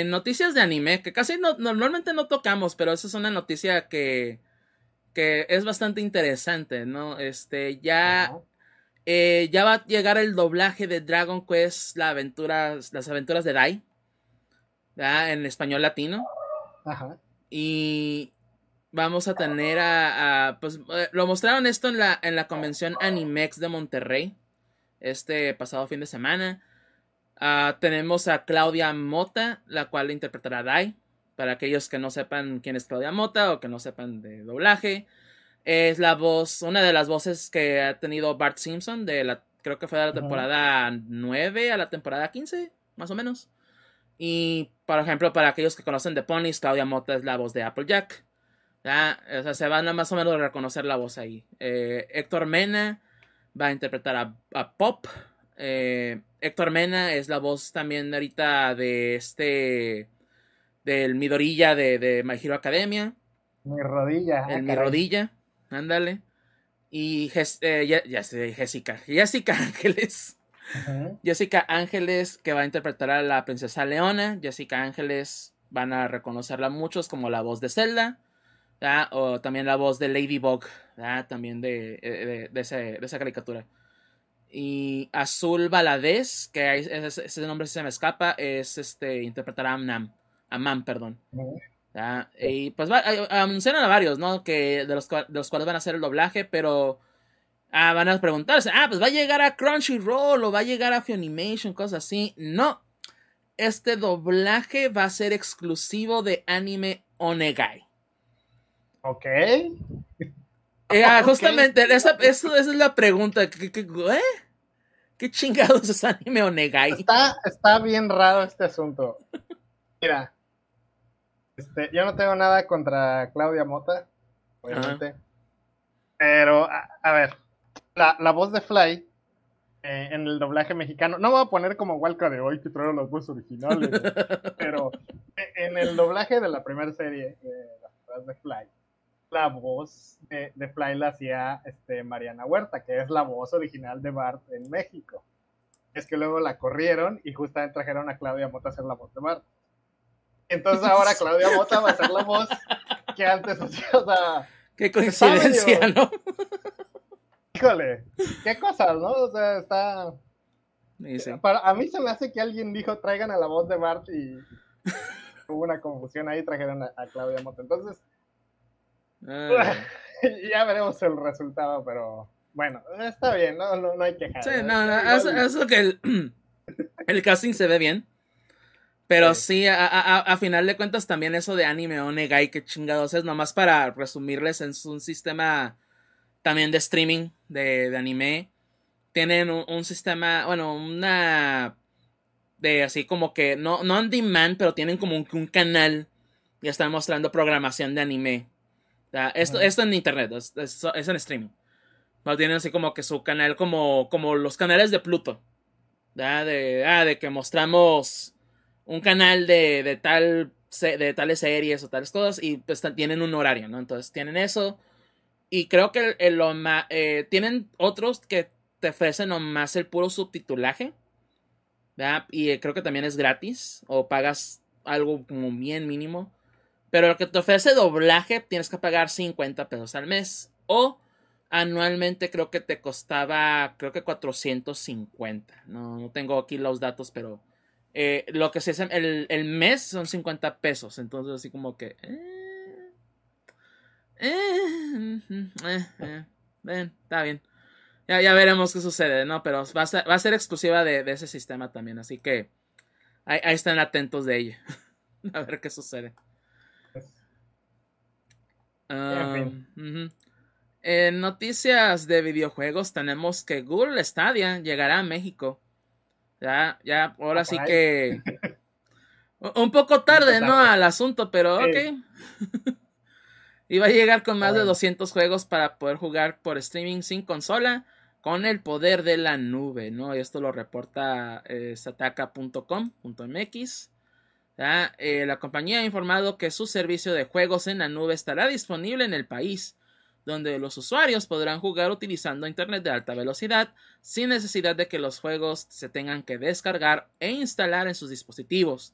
Noticias de anime, que casi no, normalmente no tocamos, pero esa es una noticia que, que es bastante interesante, ¿no? Este, ya, eh, ya va a llegar el doblaje de Dragon Quest, la aventuras, las aventuras de Dai en español latino. Ajá. Y vamos a tener a, pues eh, lo mostraron esto en la, en la convención Animex de Monterrey este pasado fin de semana. Ah, tenemos a Claudia Mota, la cual interpretará a Dai. Para aquellos que no sepan quién es Claudia Mota o que no sepan de doblaje. Es la voz, una de las voces que ha tenido Bart Simpson de la, creo que fue de la temporada 9 a la temporada 15, más o menos. Y, por ejemplo, para aquellos que conocen The Ponies, Claudia Mota es la voz de Applejack. O sea, se van a más o menos reconocer la voz ahí. Eh, Héctor Mena va a interpretar a, Pop. Eh, Héctor Mena es la voz también ahorita de este. del Midorilla de, de My Hero Academia. Mi rodilla. El mi rodilla. Ándale. Y eh, ya, ya sé, Jessica. Jessica Ángeles Jessica Ángeles, que va a interpretar a la princesa Leona. Jessica Ángeles van a reconocerla muchos como la voz de Zelda. O también la voz de Ladybug. También de, de, esa caricatura. Y Azul Valadez, que ese, nombre se me escapa, es este, interpretar a Amnam. Amam, perdón. Y pues anunciaron a varios, ¿no? Que de los, de los cuales van a hacer el doblaje, pero Ah, van a preguntarse, ah, pues va a llegar a Crunchyroll o va a llegar a Funimation, cosas así. No, este doblaje va a ser exclusivo de anime Onegai. Ok. Eh, ah, justamente, esa, esa, es la pregunta. ¿Qué, qué, ¿eh? ¿Qué chingados es anime Onegai? Está, está bien raro este asunto. Mira, este, yo no tengo nada contra Claudia Mota, obviamente. Pero, a, ver, la, la voz de Fly eh, en el doblaje mexicano, no voy a poner como Walker de hoy que trajeron las voces originales, pero en el doblaje de la primera serie de las de Fly, la voz de, Fly la hacía este, Mariana Huerta, que es la voz original de Bart en México. Es que luego la corrieron y justamente trajeron a Claudia Mota a hacer la voz de Bart. Entonces ahora Claudia Mota va a ser la voz que antes hacía, o sea... Qué coincidencia, ¿no? Híjole, qué cosas, ¿no? O sea, está. Para, a mí se me hace que alguien dijo traigan a la voz de Bart y. hubo una confusión ahí, trajeron a, Claudia Moto. Entonces, ah. ya veremos el resultado, pero bueno, está bien, no, no, hay que Sí, no, no, eso, que el, el, casting se ve bien. Pero sí, a, a, a, final de cuentas también eso de anime Onegai, que chingados es, nomás para resumirles, en un sistema también de streaming de, de anime. Tienen un, sistema, bueno, una de así como que, no, no on demand, pero tienen como un, un canal y están mostrando programación de anime. esto, esto en internet, es, es en streaming. No tienen así como que su canal, como, como los canales de Pluto. De, ah, de que mostramos un canal de, de, tal, de tales series o tales cosas y pues tienen un horario, ¿no? Entonces tienen eso. Y creo que el, lo eh, tienen otros que te ofrecen nomás el puro subtitulaje. Y creo que también es gratis o pagas algo como bien mínimo. Pero lo que te ofrece doblaje tienes que pagar 50 pesos al mes. O anualmente creo que te costaba, creo que 450. No, no tengo aquí los datos, pero eh, lo que se hace, el, el, mes son 50 pesos. Entonces, así como que... Eh, eh, está bien. Ya, ya, veremos qué sucede, ¿no? Pero va a ser, va a ser exclusiva de, de, ese sistema también. Así que ahí, ahí están atentos de ella. a ver qué sucede. Um, en noticias de videojuegos tenemos que Google Stadia llegará a México. Ya, ya, ahora sí que... Un poco tarde, ¿no? Al asunto, pero ok. Iba a llegar con más de 200 juegos para poder jugar por streaming sin consola con el poder de la nube, ¿no? Esto lo reporta eh, sataka.com.mx. Eh, la compañía ha informado que su servicio de juegos en la nube estará disponible en el país donde los usuarios podrán jugar utilizando Internet de alta velocidad sin necesidad de que los juegos se tengan que descargar e instalar en sus dispositivos.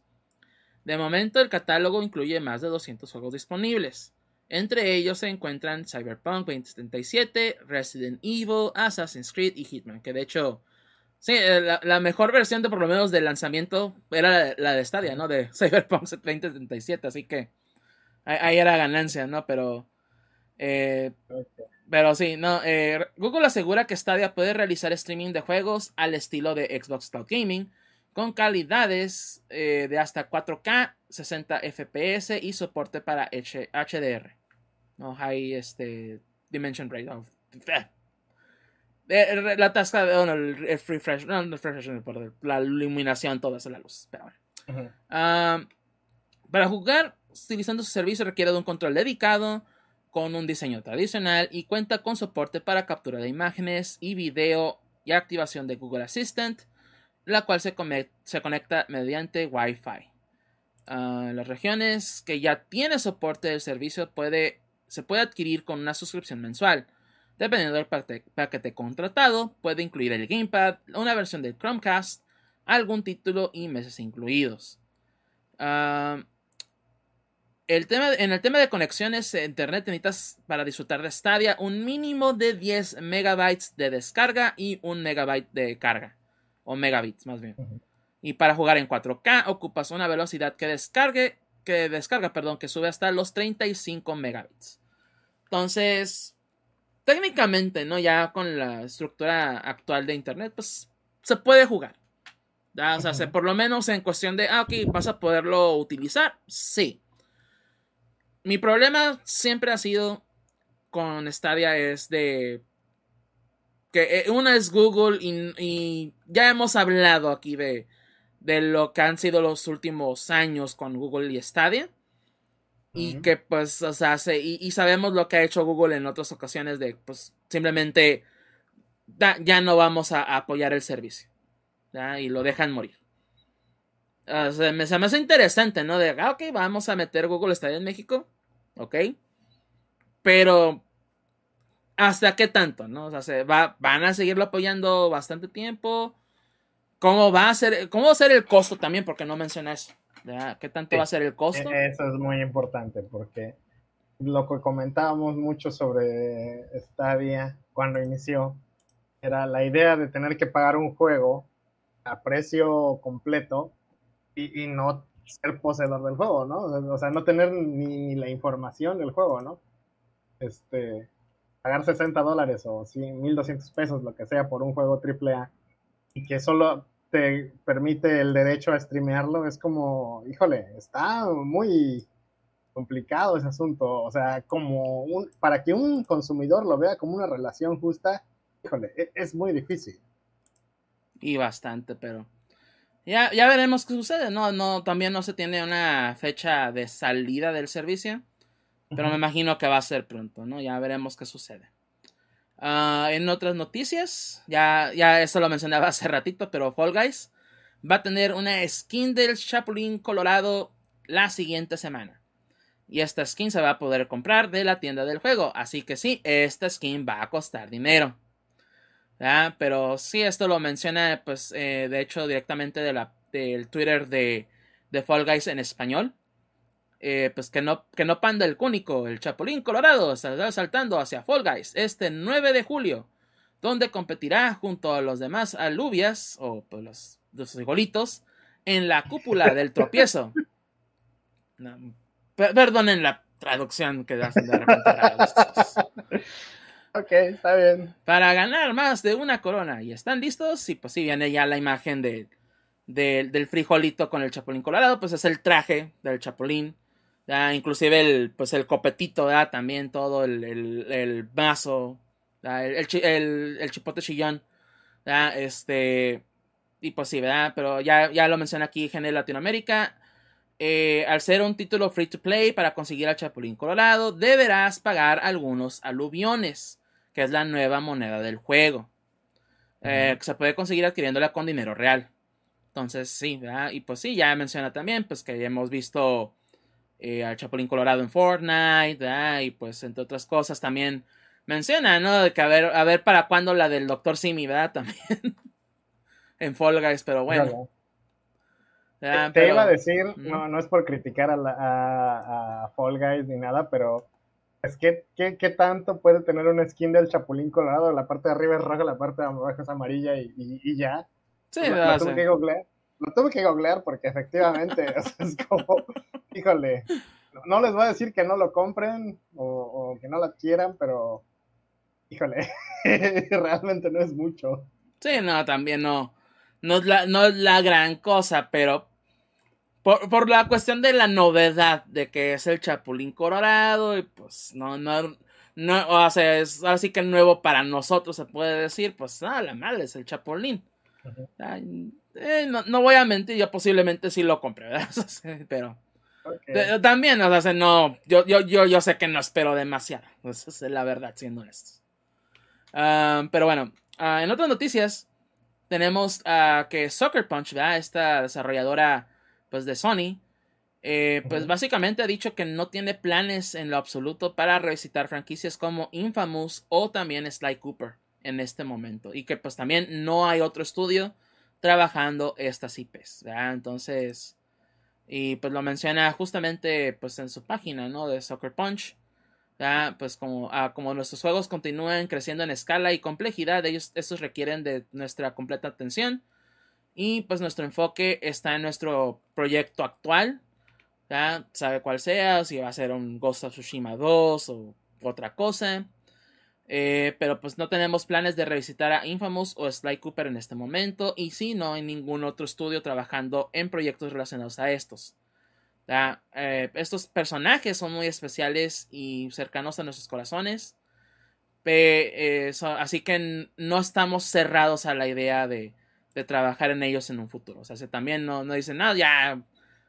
De momento el catálogo incluye más de 200 juegos disponibles. Entre ellos se encuentran Cyberpunk 2077, Resident Evil, Assassin's Creed y Hitman, que de hecho, sí, eh, la, mejor versión de por lo menos del lanzamiento era la, de Stadia, ¿no? De Cyberpunk 2077, así que ahí era ganancia, ¿no? Pero eh, pero sí, no. Eh, Google asegura que Stadia puede realizar streaming de juegos al estilo de Xbox Cloud Gaming, con calidades de hasta 4K, 60 FPS y soporte para HDR. No High este, Dimension Rate. la tasca de el, refresh, no, el refresh, la iluminación, toda esa la luz. Pero bueno. Ah, para jugar utilizando su servicio requiere de un control dedicado con un diseño tradicional y cuenta con soporte para captura de imágenes y video y activación de Google Assistant, la cual se, conecta mediante Wi-Fi. Ah, las regiones que ya tiene soporte del servicio puede, se puede adquirir con una suscripción mensual. Dependiendo del paquete, contratado, puede incluir el Gamepad, una versión del Chromecast, algún título y meses incluidos. Ah, el tema, en el tema de conexiones a internet necesitas para disfrutar de Stadia un mínimo de 10 megabytes de descarga y un megabyte de carga. O megabits más bien. Y para jugar en 4K ocupas una velocidad que descargue, que descarga, perdón, que sube hasta los 35 megabits. Entonces, técnicamente, ¿no? Ya con la estructura actual de internet, pues se puede jugar. O sea, por lo menos en cuestión de, ah, ok, vas a poderlo utilizar, sí mi problema siempre ha sido con Stadia es de que eh, una es Google y, ya hemos hablado aquí de, de, lo que han sido los últimos años con Google y Stadia. Y que pues, o sea, y, sabemos lo que ha hecho Google en otras ocasiones de pues simplemente ya no vamos a, apoyar el servicio. Y lo dejan morir. Uh, se, me, hace interesante, ¿no? De, ah, ok, vamos a meter Google Stadia en México. ¿Ok? Pero, ¿hasta qué tanto, no? O sea, se va, van a seguirlo apoyando bastante tiempo. ¿Cómo va a ser, cómo va a ser el costo también? Porque no menciona eso. ¿Qué tanto va a ser el costo? Eso es muy importante porque lo que comentábamos mucho sobre Stadia cuando inició era la idea de tener que pagar un juego a precio completo y, no ser poseedor del juego, ¿no? O sea, no tener ni, la información del juego, ¿no? Este, pagar 60 dólares o 1200 pesos, lo que sea, por un juego AAA y que solo te permite el derecho a streamearlo, es como, híjole, está muy complicado ese asunto. O sea, como un, para que un consumidor lo vea como una relación justa, híjole, e, es, muy difícil. Y bastante, pero ya, ya veremos qué sucede. No, no, también no se tiene una fecha de salida del servicio. Pero me imagino que va a ser pronto, ¿no? Ya veremos qué sucede. Ah, en otras noticias, ya, ya eso lo mencionaba hace ratito, pero Fall Guys va a tener una skin del Chapulín Colorado la siguiente semana. Y esta skin se va a poder comprar de la tienda del juego. Así que sí, esta skin va a costar dinero. Pero sí, esto lo menciona, pues, eh, de hecho, directamente del Twitter de, de Fall Guys en español. Eh, pues que no, que no panda el cúnico, el Chapulín Colorado, saldrá saltando hacia Fall Guys este 9 de julio, donde competirá junto a los demás alubias, o pues los, los frijolitos, en la cúpula del tropiezo. perdonen la traducción que hacen de repente. ok, está bien. Para ganar más de una corona. ¿Y están listos? Y pues sí, viene ya la imagen de, del frijolito con el chapulín colorado. Pues es el traje del chapulín. Inclusive el, pues el copetito, también todo el, el, el mazo. El, el, chipote chillón. Este... Y pues sí, ¿verdad? Pero ya, ya lo menciona aquí GN Latinoamérica. Eh, al ser un título free to play para conseguir al Chapulín Colorado, deberás pagar algunos aluviones, que es la nueva moneda del juego. Eh, que se puede conseguir adquiriéndola con dinero real. Entonces, sí, ¿verdad? Y pues sí, ya menciona también, pues que hemos visto eh, al Chapulín Colorado en Fortnite, ¿verdad? Y pues entre otras cosas también menciona, ¿no? De que a ver, a ver para cuándo la del Doctor Simi, ¿verdad? También en Fall Guys, pero bueno. Te iba a decir, no, no es por criticar a, a, Fall Guys ni nada, pero es que ¿qué, ¿qué, tanto puede tener una skin del Chapulín Colorado? La parte de arriba es roja, la parte de abajo es amarilla y, y, ya. Sí, lo, tuve que googlear. Lo tuve que googlear porque efectivamente es como, híjole, no les voy a decir que no lo compren o, o que no lo quieran, pero híjole, realmente no es mucho. Sí, no, también no. No es, la, no es la gran cosa, pero por, por, la cuestión de la novedad de que es el Chapulín Colorado y pues no, no, no, o sea, es así que nuevo para nosotros se puede decir, pues nada, la madre es el Chapulín. Eh, no, no, voy a mentir, yo posiblemente sí lo compre, ¿verdad? Pero también, o sea, no, yo, yo, yo, yo sé que no espero demasiado, esa es la verdad, siendo honestos. Ah, pero bueno, ah, en otras noticias, tenemos a que Soccer Punch, ¿verdad? esta desarrolladora pues de Sony, eh, pues básicamente ha dicho que no tiene planes en lo absoluto para revisitar franquicias como Infamous o también Sly Cooper en este momento. Y que pues también no hay otro estudio trabajando estas IPs. Entonces, y pues lo menciona justamente pues en su página, ¿no? De Soccer Punch. Pues como, ah, como nuestros juegos continúan creciendo en escala y complejidad, ellos, estos requieren de nuestra completa atención y pues nuestro enfoque está en nuestro proyecto actual. Sabe cuál sea, si va a ser un Ghost of Tsushima 2 o otra cosa. Eh, pero pues no tenemos planes de revisitar a Infamous o Sly Cooper en este momento. Y sí, no hay ningún otro estudio trabajando en proyectos relacionados a estos. Eh, estos personajes son muy especiales y cercanos a nuestros corazones. Eh, así que no estamos cerrados a la idea de, de trabajar en ellos en un futuro. O sea, también no, no dicen, no, ya,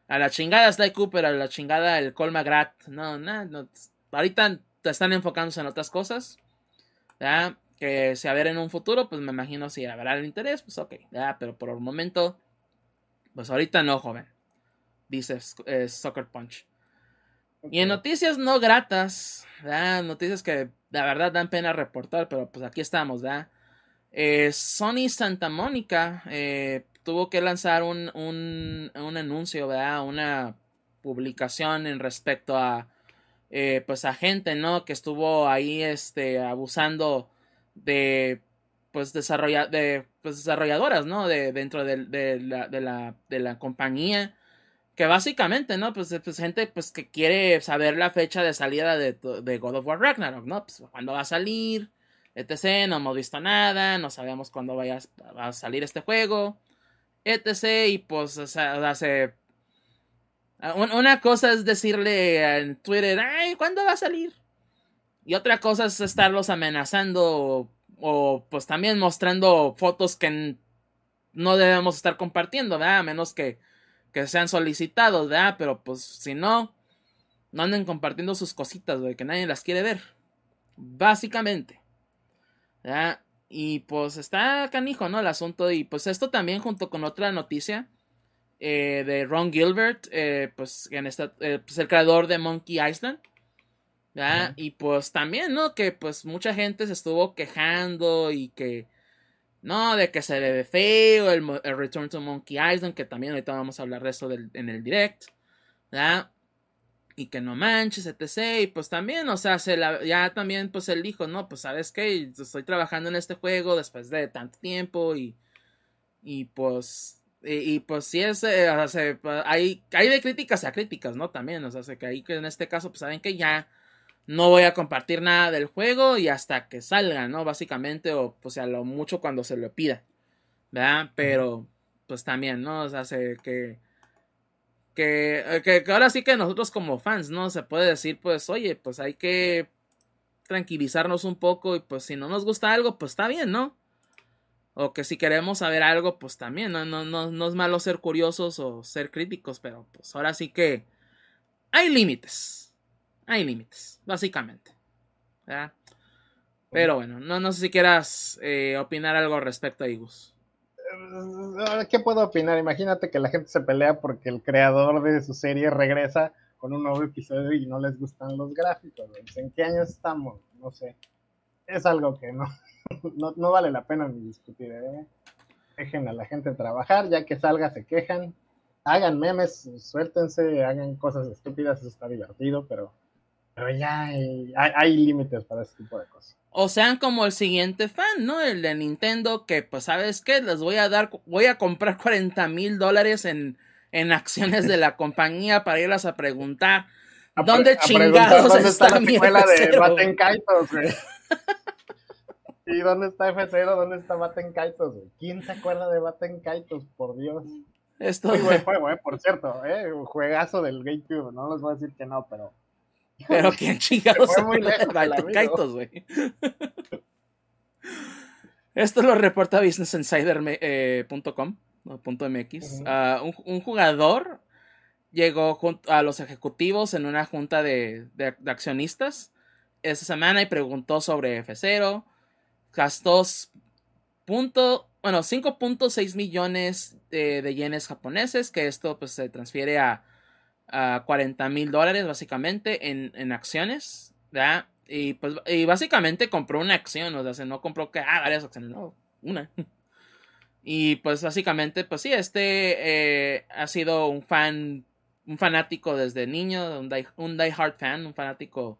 a la chingada Sly Cooper, a la chingada el Col McGrath. No, no, no, ahorita están enfocándose en otras cosas. Que si a ver en un futuro, pues me imagino si habrá el interés, pues ok, ya, pero por el momento, pues ahorita no, joven. Dice eh, Soccer Punch. Y en noticias no gratas, ¿verdad? noticias que la verdad dan pena reportar, pero pues aquí estamos, ¿verdad? Eh, Sony Santa Mónica eh, tuvo que lanzar un, un, un, anuncio, ¿verdad? Una publicación en respecto a eh, pues a gente, ¿no? Que estuvo ahí este abusando de pues desarrolla de pues desarrolladoras, ¿no? De dentro de, de, la, de, la, de la compañía. Que básicamente, ¿no? Pues, pues, gente pues que quiere saber la fecha de salida de, de God of War Ragnarok, ¿no? Pues cuándo va a salir, etc. No hemos visto nada, no sabemos cuándo vaya a salir este juego, etc. Y pues, o sea, hace... Una cosa es decirle en Twitter, ay, ¿cuándo va a salir? Y otra cosa es estarlos amenazando o, pues también mostrando fotos que no debemos estar compartiendo, ¿verdad? A menos que, que sean solicitados, ¿verdad? Pero pues si no, no anden compartiendo sus cositas, güey, que nadie las quiere ver. Básicamente. ¿verdad? Y pues está canijo, ¿no? El asunto. Y pues esto también junto con otra noticia eh, de Ron Gilbert, eh, pues, en esta, eh, pues el creador de Monkey Island. Y pues también, ¿no? Que pues mucha gente se estuvo quejando y que, no, de que se ve feo el, Return to Monkey Island, que también ahorita vamos a hablar de eso en el direct, ¿verdad? Y que no manches, etc. Y pues también, o sea, se ya también pues él dijo, no, pues sabes que estoy trabajando en este juego después de tanto tiempo y, y pues y, pues sí es, eh, o sea, hay, hay de críticas a críticas, ¿no? También, o sea, que ahí que en este caso, pues saben que ya no voy a compartir nada del juego y hasta que salga, ¿no? Básicamente, o pues a lo mucho cuando se lo pida, ¿verdad? Pero, pues también, ¿no? O sea, que, que, que, que ahora sí que nosotros como fans, ¿no? Se puede decir, pues, oye, pues hay que tranquilizarnos un poco y pues si no nos gusta algo, pues está bien, ¿no? O que si queremos saber algo, pues también, ¿no? No, no, no es malo ser curiosos o ser críticos, pero pues ahora sí que hay límites hay límites, básicamente. Pero bueno, no, no sé si quieras eh, opinar algo respecto a Igus. Eh, ¿Qué puedo opinar? Imagínate que la gente se pelea porque el creador de su serie regresa con un nuevo episodio y no les gustan los gráficos. ¿En qué año estamos? No sé. Es algo que no, no, vale la pena ni discutir. ¿eh? Dejen a la gente trabajar, ya que salga se quejan. Hagan memes, suéltense, hagan cosas estúpidas, eso está divertido, pero pero ya hay, límites para ese tipo de cosas. O sean como el siguiente fan, ¿no? El de Nintendo, que pues, ¿sabes qué? Les voy a dar, voy a comprar 40 mil dólares en, en acciones de la compañía para irlas a preguntar. ¿Dónde chingados está, la escuela de Baten Kaitos, güey? ¿Y dónde está F0? ¿Dónde está Baten Kaitos, güey? ¿Quién se acuerda de Baten Kaitos, por Dios? Esto... Muy buen juego, eh, por cierto, eh, un juegazo del GameCube, no les voy a decir que no, pero pero quién chingados. Fue muy lejos. Kaitos, güey. Esto lo reporta BusinessInsider.com. Eh, .mx. Ah, un, jugador llegó a los ejecutivos en una junta de, accionistas esa semana y preguntó sobre F0. Gastó punto, bueno, 5.6 millones de, yenes japoneses, que esto pues se transfiere a a 40 mil dólares básicamente en, en acciones, ¿verdad? Y pues y básicamente compró una acción, o sea, no compró que, ah, varias acciones, no, una. Y pues básicamente, pues sí, este eh, ha sido un fan, un fanático desde niño, un die, un die fan, un fanático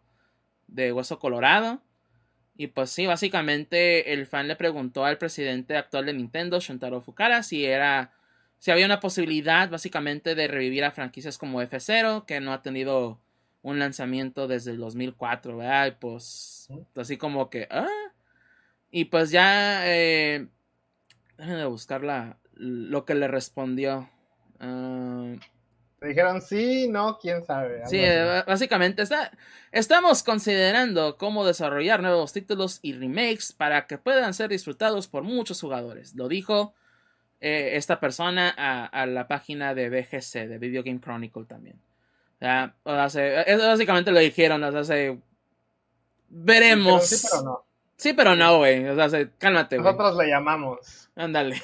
de Hueso Colorado. Y pues sí, básicamente el fan le preguntó al presidente actual de Nintendo, Shuntaro Fukara, si era si había una posibilidad básicamente de revivir a franquicias como F0, que no ha tenido un lanzamiento desde el 2004, ¿verdad? Y pues así como que, ah. Y pues ya, eh, déjenme buscar lo que le respondió. Uh, dijeron sí, no, quién sabe. Sí, básicamente está, estamos considerando cómo desarrollar nuevos títulos y remakes para que puedan ser disfrutados por muchos jugadores. Lo dijo eh, esta persona a, la página de BGC, de Video Game Chronicle también. O sea, básicamente lo dijeron, o sea, veremos. Sí, pero, no. Sí, pero no, güey. O sea, cálmate, güey. Nosotros le llamamos. Ándale.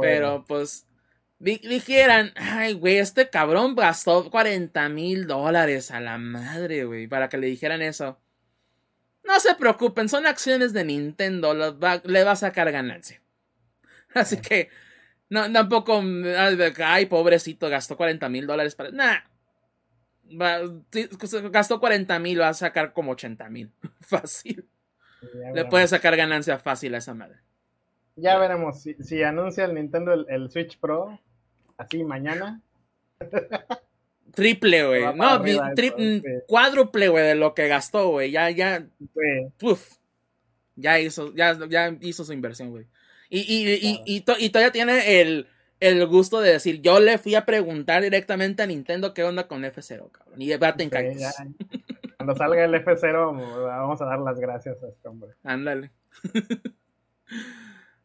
Pero pues dijeran, ay, güey, este cabrón gastó 40 mil dólares a la madre, güey, para que le dijeran eso. No se preocupen, son acciones de Nintendo, le va a sacar ganancia. Así que, no, tampoco, ay, pobrecito, gastó 40 mil dólares para... Nah, gastó 40 mil, va a sacar como 80 mil. Fácil. Le puede sacar ganancia fácil a esa madre. Ya veremos. Si, anuncia el Nintendo el, Switch Pro, así mañana. Triple, güey. No, cuádruple, güey, de lo que gastó, güey. Ya, ya. Uf, ya hizo, ya, ya hizo su inversión, güey. Y, y, y, y, todavía tiene el, el, gusto de decir, yo le fui a preguntar directamente a Nintendo qué onda con F0, cabrón. Y debate en Cuando salga el F0, vamos a dar las gracias a este hombre. Ándale.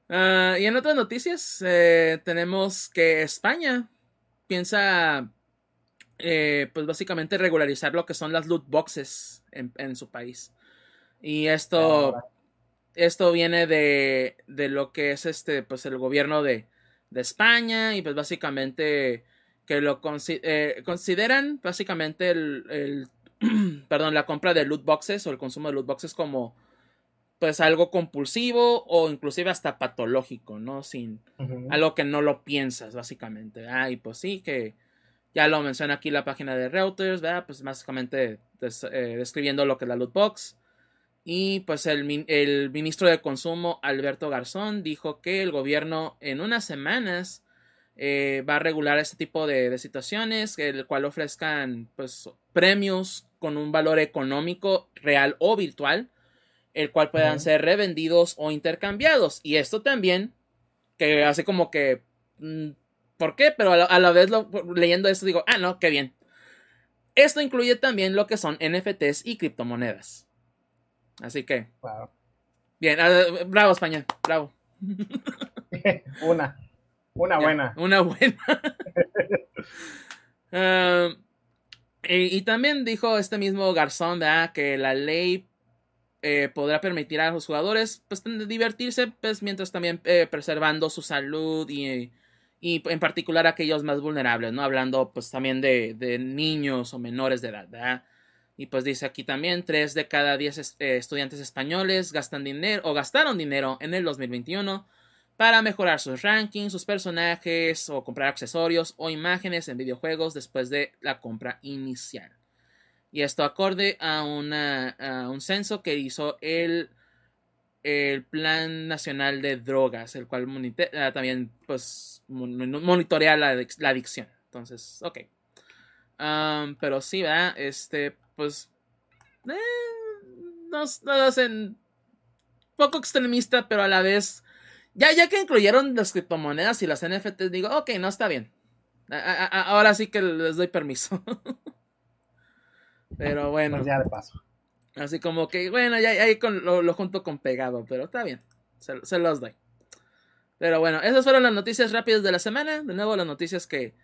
Ah, y en otras noticias, eh, tenemos que España piensa, eh, pues básicamente regularizar lo que son las loot boxes en, su país. Y esto, esto viene de, de, lo que es este, pues el gobierno de, de España y pues básicamente que lo eh, consideran básicamente el, el perdón, la compra de loot boxes o el consumo de loot boxes como pues algo compulsivo o inclusive hasta patológico, ¿no? Sin algo que no lo piensas, básicamente. Ah, y pues sí, que ya lo menciona aquí la página de Reuters, ¿verdad? Pues básicamente eh, describiendo lo que es la loot box. Y pues el, el, ministro de Consumo, Alberto Garzón, dijo que el gobierno en unas semanas eh, va a regular este tipo de, de, situaciones, el cual ofrezcan pues premios con un valor económico real o virtual el cual puedan ser revendidos o intercambiados. Y esto también, que hace como que, mm, ¿por qué? Pero a la, vez leyendo esto digo, ah, no, qué bien. Esto incluye también lo que son NFTs y criptomonedas. Así que. Bien, ah, bravo España, bravo. una, una buena. Una buena. Ah, y, también dijo este mismo Garzón que la ley eh, podrá permitir a los jugadores pues, divertirse pues, mientras también eh, preservando su salud y, y, en particular aquellos más vulnerables, ¿no? Hablando pues también de, de niños o menores de edad, Y pues dice aquí también, 3 de cada 10 eh, estudiantes españoles gastan dinero o gastaron dinero en el 2021 para mejorar sus rankings, sus personajes o comprar accesorios o imágenes en videojuegos después de la compra inicial. Y esto acorde a, una, un censo que hizo el, el Plan Nacional de Drogas, el cual ah, también pues, monitorea la, adicción. Entonces, ok. pero sí, ¿verdad? Este, pues... Eh, nos, hacen poco extremista, pero a la vez... Ya, ya que incluyeron las criptomonedas y las NFTs, digo, ok, no está bien. ahora sí que les doy permiso. Pero bueno. Pues ya de paso. Así como que, bueno, ya ahí con, lo, junto con pegado, pero está bien. Se, los doy. Pero bueno, esas fueron las noticias rápidas de la semana. De nuevo, las noticias que,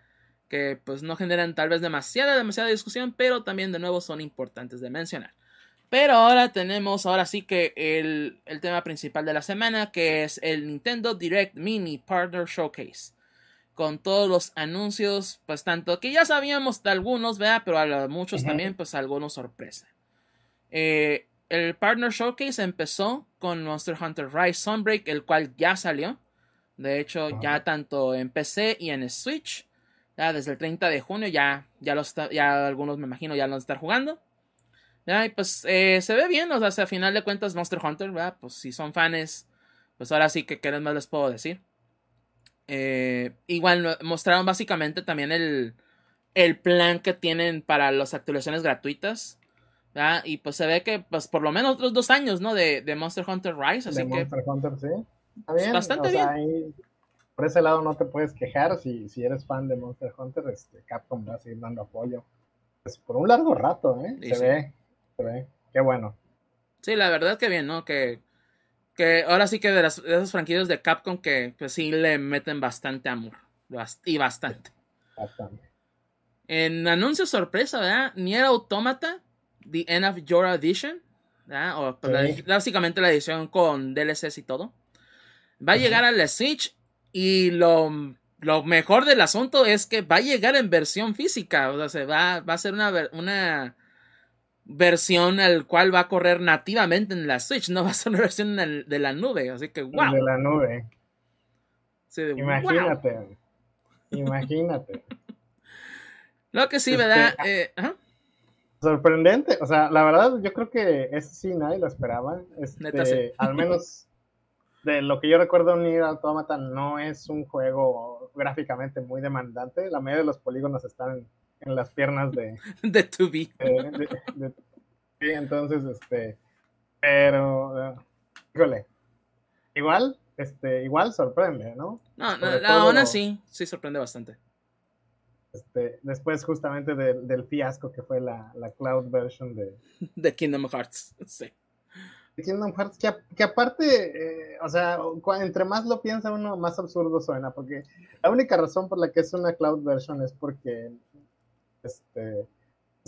que pues no generan tal vez demasiada, demasiada discusión, pero también de nuevo son importantes de mencionar. Pero ahora tenemos, ahora sí que el, el tema principal de la semana, que es el Nintendo Direct Mini Partner Showcase con todos los anuncios, pues tanto que ya sabíamos de algunos, ¿verdad? Pero a muchos también, pues algunos sorpresa. Eh, el Partner Showcase empezó con Monster Hunter Rise Sunbreak, el cual ya salió. De hecho, ya tanto en PC y en Switch. Ya desde el 30 de junio ya, ya, los ya algunos me imagino ya lo están jugando. Ya, y pues eh, se ve bien, o sea, a final de cuentas Monster Hunter, ¿verdad? Pues si son fans, pues ahora sí que qué más les puedo decir. Eh, igual mostraron básicamente también el, el plan que tienen para las actualizaciones gratuitas. Y pues se ve que pues por lo menos otros dos años, ¿no? De, Monster Hunter Rise. Así de que, Monster Hunter, sí. Está bien. Bastante bien. por ese lado no te puedes quejar si, si eres fan de Monster Hunter, este, Capcom va a seguir dando apoyo. Pues por un largo rato, ¿eh? Se ve, se ve. Qué bueno. Sí, la verdad que bien, ¿no? Que que ahora sí que de, las, de esas franquicias de Capcom que pues sí le meten bastante amor. Y bastante. Bastante. En anuncio sorpresa, ¿verdad? Nier Automata, The End of Your Edition, ¿verdad? O, básicamente la edición con DLCs y todo. Va a llegar a la Switch y lo, lo, mejor del asunto es que va a llegar en versión física. O sea, se va, va a ser una, una versión al cual va a correr nativamente en la Switch, no va a ser una versión de la nube, así que wow. De la nube. imagínate, imagínate. Lo que sí, este, ¿verdad? Eh, sorprendente, o sea, la verdad yo creo que eso sí nadie lo esperaba, este, al menos de lo que yo recuerdo, Nier Automata no es un juego gráficamente muy demandante. La mayoría de los polígonos están en, las piernas de... de 2B. sí, entonces, este... Pero... Uh, híjole. Igual, este, igual sorprende, ¿no? No, no, aún así, sí sorprende bastante. Este, después justamente del fiasco que fue la, la cloud version de... de Kingdom Hearts, sí. Kingdom Hearts, que, aparte, eh, o sea, entre más lo piensa uno, más absurdo suena, porque la única razón por la que es una cloud version es porque este,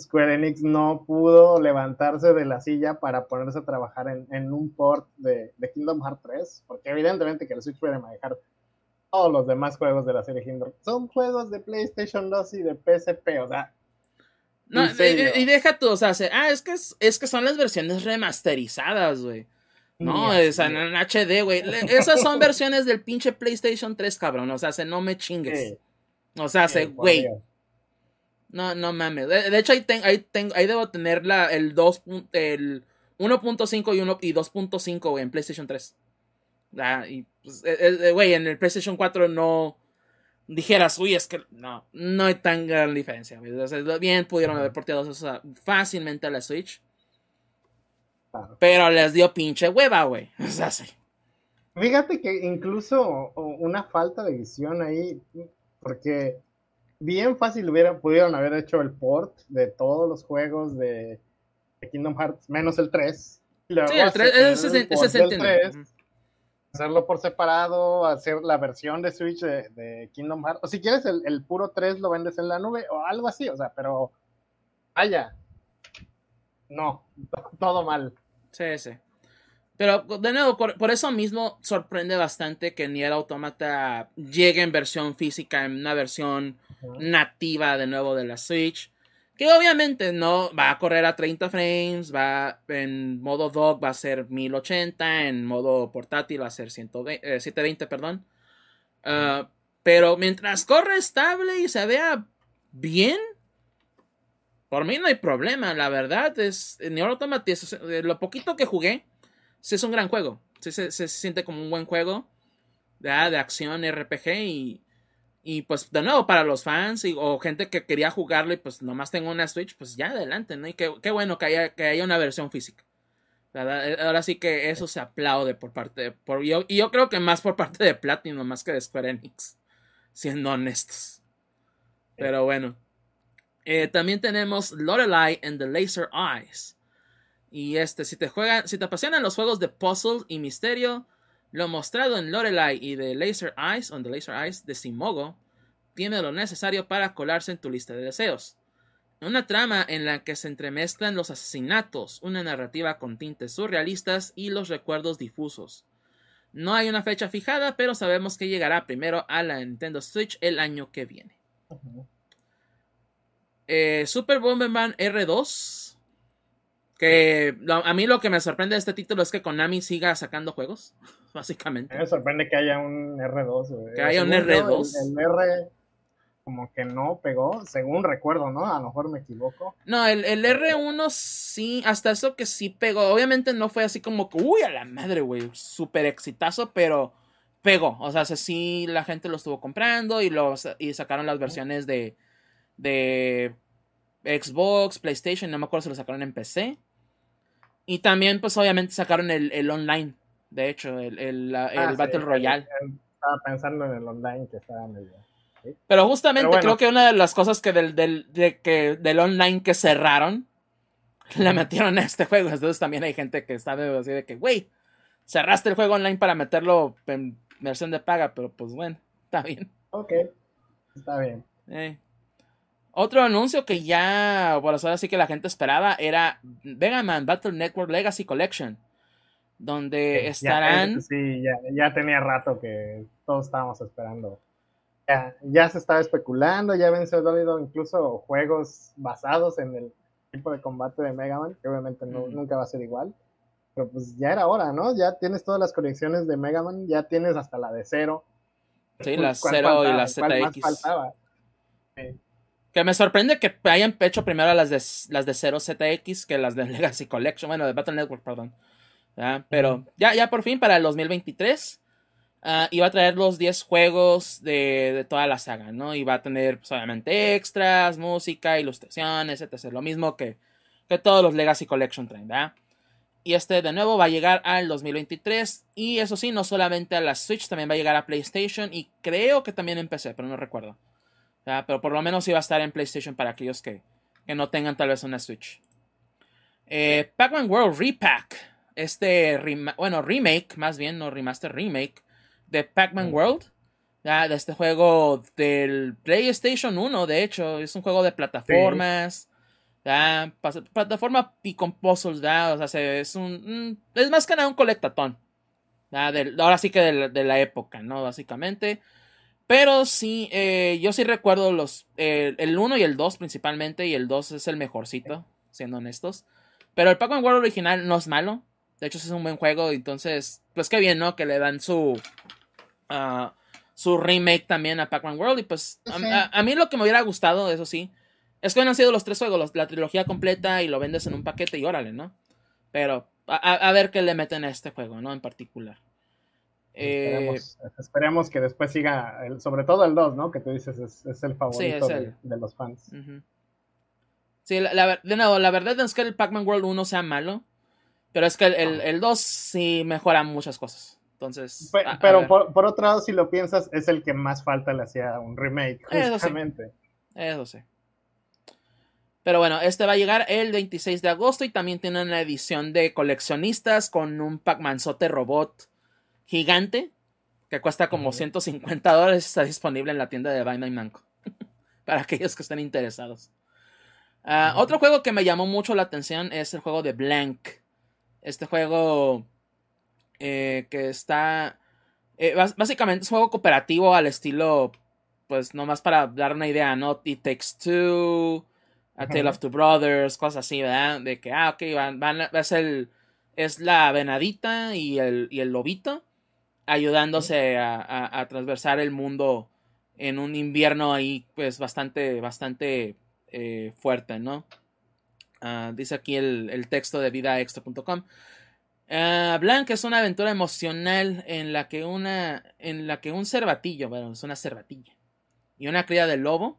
Square Enix no pudo levantarse de la silla para ponerse a trabajar en, un port de, Kingdom Hearts 3, porque evidentemente que el Switch puede manejar todos los demás juegos de la serie Kingdom. Son juegos de PlayStation 2 y de PSP, o sea, no, y, deja tú, o sea, ah, es que, es, que son las versiones remasterizadas, güey. No, es en, HD, güey. Esas son versiones del pinche PlayStation 3, cabrón. O sea, se no me chingues. O sea, se, güey. No, no mames. De, hecho, ahí, ahí, ahí debo tener la, el 2. El 1.5 y, y 2.5, güey, en PlayStation 3. Ah, y, pues, eh, eh, güey, en el PlayStation 4 no dijeras, uy, es que no, no hay tan gran diferencia. bien pudieron haber porteado eso fácilmente a la Switch. Pero les dio pinche hueva, güey. O sea, sí. Fíjate que incluso una falta de visión ahí, porque bien fácil hubiera, pudieron haber hecho el port de todos los juegos de, Kingdom Hearts, menos el 3. sí, el 3, ese, es el 3, hacerlo por separado, hacer la versión de Switch de, Kingdom Hearts. O si quieres el, puro 3 lo vendes en la nube o algo así, o sea, pero vaya. No, todo mal. Sí, sí. Pero de nuevo, por, eso mismo sorprende bastante que Nier Automata llegue en versión física, en una versión nativa de nuevo de la Switch. Que obviamente no va a correr a 30 frames, va en modo dock va a ser 1080, en modo portátil va a ser 120, 720, eh, perdón. Ah, pero mientras corre estable y se vea bien, por mí no hay problema. La verdad es, Neo Automata, lo poquito que jugué, sí es un gran juego. Sí, se, se, siente como un buen juego de acción RPG y y pues de nuevo, para los fans o gente que quería jugarlo y pues nomás tengo una Switch, pues ya adelante, ¿no? Y qué, bueno que haya, que haya una versión física. Eh, ahora sí que eso se aplaude por parte de... Por, yo, y yo creo que más por parte de Platinum, más que de Square Enix, siendo honestos. Pero bueno. Eh, también tenemos Lorelei and the Laser Eyes. Y este, si te juegan, si te apasionan los juegos de puzzle y misterio, lo mostrado en Lorelei y de Laser Eyes, on the Laser Eyes de Simogo, tiene lo necesario para colarse en tu lista de deseos. Una trama en la que se entremezclan los asesinatos, una narrativa con tintes surrealistas y los recuerdos difusos. No hay una fecha fijada, pero sabemos que llegará primero a la Nintendo Switch el año que viene. Eh, Super Bomberman R2 que a mí lo que me sorprende de este título es que Konami siga sacando juegos, básicamente. Me sorprende que haya un R2. Que haya un R2. el, R como que no pegó, según recuerdo, ¿no? A lo mejor me equivoco. No, el, el R1 sí, hasta eso que sí pegó. Obviamente no fue así como que, uy, a la madre, güey, súper exitazo, pero pegó. O sea, sí la gente lo estuvo comprando y, lo, y sacaron las versiones de, de Xbox, PlayStation, no me acuerdo si lo sacaron en PC. Y también, pues obviamente sacaron el, online, de hecho, el, el, ah, Battle Royale. estaba pensando en el online que estaba medio... Pero justamente creo que una de las cosas que del, del, de que, del online que cerraron, la metieron a este juego. Entonces también hay gente que está de, así de que, güey, cerraste el juego online para meterlo en versión de paga, pero pues bueno, está bien. Ok, está bien. Eh. Otro anuncio que ya, por eso así que la gente esperaba era Mega Man Battle Network Legacy Collection, donde estarán... sí, ya, tenía rato que todos estábamos esperando. Ya, se estaba especulando, ya habían salido incluso juegos basados en el tipo de combate de Mega Man, que obviamente nunca va a ser igual. Pero pues ya era hora, ¿no? Ya tienes todas las colecciones de Mega Man, ya tienes hasta la de cero. Sí, la cero y la ZX. faltaba? Sí. Que me sorprende que hayan hecho primero las de, las de 0 ZX que las de Legacy Collection, bueno, de Battle Network, perdón. Pero ya, ya por fin para el 2023 uh, iba a traer los 10 juegos de, toda la saga, ¿no? Y va a tener solamente pues, extras, música, ilustraciones, etc. Lo mismo que, que todos los Legacy Collection traen, ¿verdad? Y este de nuevo va a llegar al 2023. Y eso sí, no solamente a la Switch, también va a llegar a PlayStation. Y creo que también en PC, pero no recuerdo. Pero por lo menos iba a estar en PlayStation para aquellos que, que no tengan tal vez una Switch. Eh, Pac-Man World Repack. Este, bueno, remake, más bien, no remaster, remake de Pac-Man World. de este juego del PlayStation 1, de hecho, es un juego de plataformas. plataforma y con puzzles, o sea, es un, es más que nada un colectatón. ahora sí que de la, época, ¿no? Básicamente. Pero sí, eh, yo sí recuerdo los, el 1 y el 2 principalmente, y el 2 es el mejorcito, siendo honestos. Pero el Pac-Man World original no es malo. De hecho, es un buen juego. Entonces, pues qué bien, ¿no? Que le dan su. Uh, su remake también a Pac-Man World. Y pues, a, mí lo que me hubiera gustado, eso sí, es que han sido los tres juegos, la trilogía completa y lo vendes en un paquete y órale, ¿no? Pero, a, ver qué le meten a este juego, ¿no? En particular. Esperemos, eh, esperemos, que después siga, sobre todo el 2, ¿no? Que tú dices es, el favorito De, los fans. Sí, la, de nuevo, la verdad es que el Pac-Man World 1 sea malo, pero es que el, el, 2 sí mejora muchas cosas. Entonces. pero por, otro lado, si lo piensas, es el que más falta le hacía un remake, justamente. Eso sí. Pero bueno, este va a llegar el 26 de agosto y también tiene una edición de coleccionistas con un Pac-Man Sote robot gigante que cuesta como 150 dólares. Está disponible en la tienda de Bandai Namco para aquellos que estén interesados. Ah, otro juego que me llamó mucho la atención es el juego de Blank. Este juego eh, que está... Eh, básicamente es un juego cooperativo al estilo, pues nomás para dar una idea, ¿no? It Takes Two, A Tale of Two Brothers, cosas así, ¿verdad? De que, ah, ok, van, van, es, el, es la venadita y el, y el lobito ayudándose a, transversar el mundo en un invierno ahí, pues bastante, bastante eh, fuerte, ¿no? Ah, dice aquí el, texto de vidaextra.com. Uh, Blanc es una aventura emocional en la que una en la que un cervatillo, bueno, es una cervatilla y una cría de lobo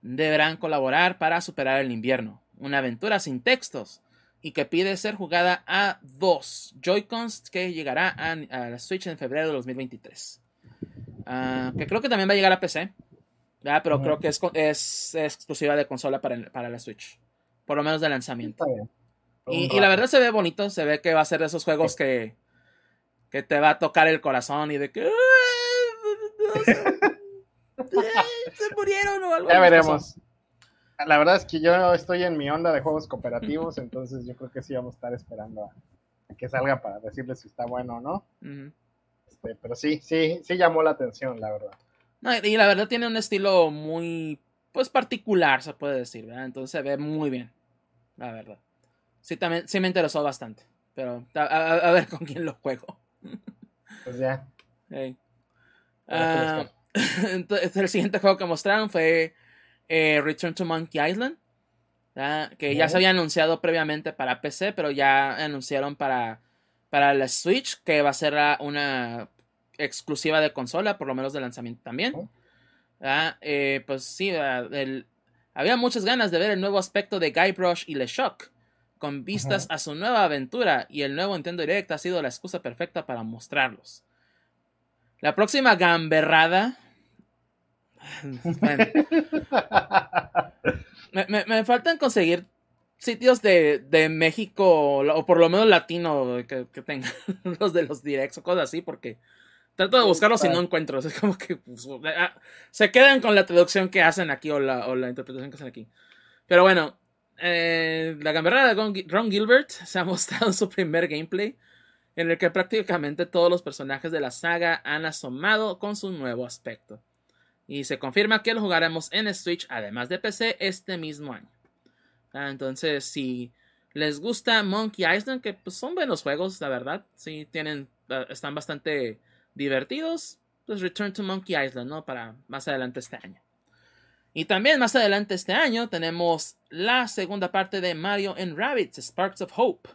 deberán colaborar para superar el invierno. Una aventura sin textos y que pide ser jugada a dos Joy-Cons que llegará a, la Switch en febrero de 2023. Ah, que creo que también va a llegar a PC, pero creo que es, es, exclusiva de consola para, para la Switch. Por lo menos de lanzamiento. Y, la verdad se ve bonito, se ve que va a ser de esos juegos que, que te va a tocar el corazón y de que... se murieron o algo. Ya veremos. La verdad es que yo estoy en mi onda de juegos cooperativos, entonces yo creo que sí vamos a estar esperando a, que salga para decirles si está bueno o no. este, pero sí, sí, sí llamó la atención, la verdad. y la verdad tiene un estilo muy, pues particular, se puede decir, ¿verdad? Entonces se ve muy bien, la verdad sí, también, sí me interesó bastante. Pero a, ver con quién lo juego. Pues ya. Ah, entonces, el siguiente juego que mostraron fue eh, Return to Monkey Island. Que ya se había anunciado previamente para PC, pero ya anunciaron para, para la Switch, que va a ser una exclusiva de consola, por lo menos de lanzamiento también. Eh, pues sí, había muchas ganas de ver el nuevo aspecto de Guybrush y LeShock con vistas a su nueva aventura y el nuevo Nintendo Direct ha sido la excusa perfecta para mostrarlos. La próxima gamberrada. me, faltan conseguir sitios de, México o por lo menos latino que, tengan los de los directs o cosas así porque trato de buscarlos y no encuentro. Es como que pues, ah, se quedan con la traducción que hacen aquí o la, o la interpretación que hacen aquí. Pero bueno, eh, la gamberrada de Ron Gilbert se ha mostrado su primer gameplay, en el que prácticamente todos los personajes de la saga han asomado con su nuevo aspecto. Y se confirma que lo jugaremos en Switch, además de PC, este mismo año. Ah, entonces, si les gusta Monkey Island, que pues, son buenos juegos, la verdad, sí, tienen, ah, están bastante divertidos, pues Return to Monkey Island, ¿no? Para más adelante este año. Y también más adelante este año tenemos la segunda parte de Mario and Rabbits Sparks of Hope.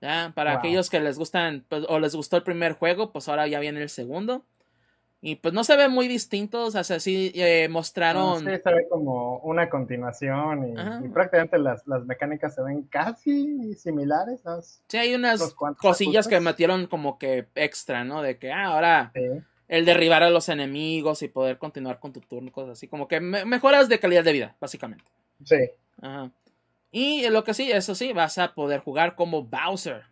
¿ya? Para aquellos que les gustan pues, o les gustó el primer juego, pues ahora ya viene el segundo. Y pues no se ve muy distintos, o sea, sí eh, mostraron... sí, se ve como una continuación y, prácticamente las, las, mecánicas se ven casi similares. Sí, hay unas cosillas que metieron como que extra, ¿no? De que ah, ahora el derribar a los enemigos y poder continuar con tu turno, cosas así, como que mejoras de calidad de vida, básicamente. Sí. Ajá. Y lo que sí, eso sí, vas a poder jugar como Bowser.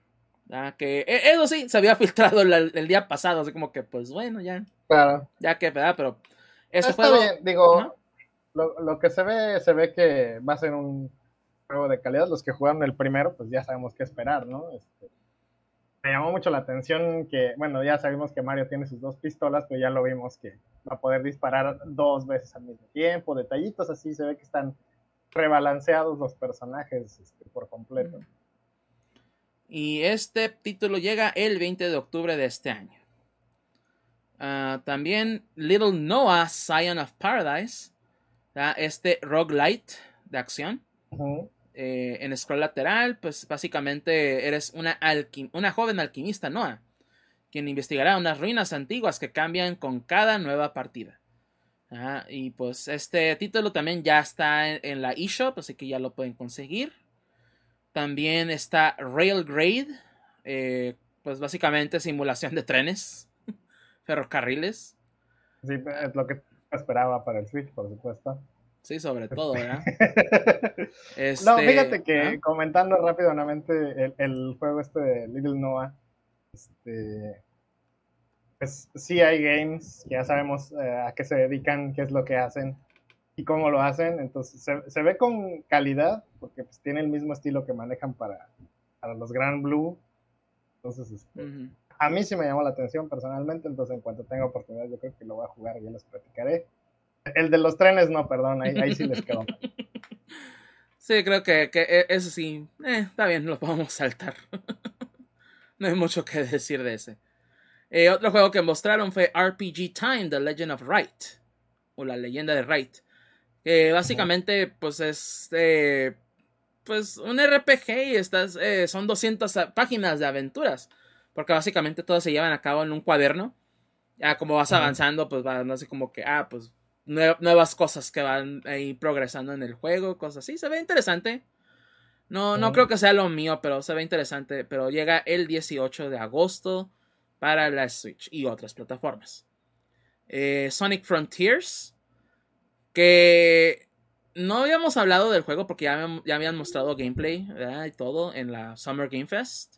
Que e, eso sí, se había filtrado el, día pasado, así como que, pues bueno, ya. Claro. Ya que, ¿verdad? Pero este Está bien, digo, lo, que se ve, se ve que va a ser un juego de calidad. Los que jugaron el primero, pues ya sabemos qué esperar, ¿no? Este, me llamó mucho la atención que, bueno, ya sabemos que Mario tiene sus dos pistolas, pero ya lo vimos que va a poder disparar dos veces al mismo tiempo, detallitos así, se ve que están rebalanceados los personajes este, por completo. Y este título llega el 20 de octubre de este año. Ah, también Little Noah, Scion of Paradise. Este roguelite de acción. Eh, en scroll lateral, pues básicamente eres una, una joven alquimista Noah, quien investigará unas ruinas antiguas que cambian con cada nueva partida y pues este título también ya está en, la eShop, así que ya lo pueden conseguir. También está Railgrade, eh, pues básicamente simulación de trenes, ferrocarriles. Sí, es lo que esperaba para el Switch, por supuesto. Sí, sobre todo, ¿verdad? No, fíjate que comentando rápidamente el, el, juego este de Little Noah, este, pues sí hay games ya sabemos eh, a qué se dedican, qué es lo que hacen y cómo lo hacen. Entonces se, ve con calidad porque pues, tiene el mismo estilo que manejan para, para los Grand Blue. Entonces, este, a mí sí me llamó la atención personalmente. Entonces, en cuanto tenga oportunidad, yo creo que lo voy a jugar y ya les platicaré. El de los trenes, no, perdón, ahí, sí les quedó. Sí, creo que, que e, eso sí, eh, está bien, lo podemos saltar. no hay mucho que decir de ese. Eh, otro juego que mostraron fue RPG Time, The Legend of Wright. O la leyenda de Wright. Que básicamente, pues es. Eh, pues un RPG y estas eh, son 200 páginas de aventuras. Porque básicamente todas se llevan a cabo en un cuaderno. Ya como vas avanzando, pues van así como que, ah, pues nuevas cosas que van ahí progresando en el juego, cosas así. Se ve interesante. No, no creo que sea lo mío, pero se ve interesante. Pero llega el 18 de agosto para la Switch y otras plataformas. Eh, Sonic Frontiers, que no habíamos hablado del juego porque ya, ya habían mostrado gameplay y todo en la Summer Game Fest.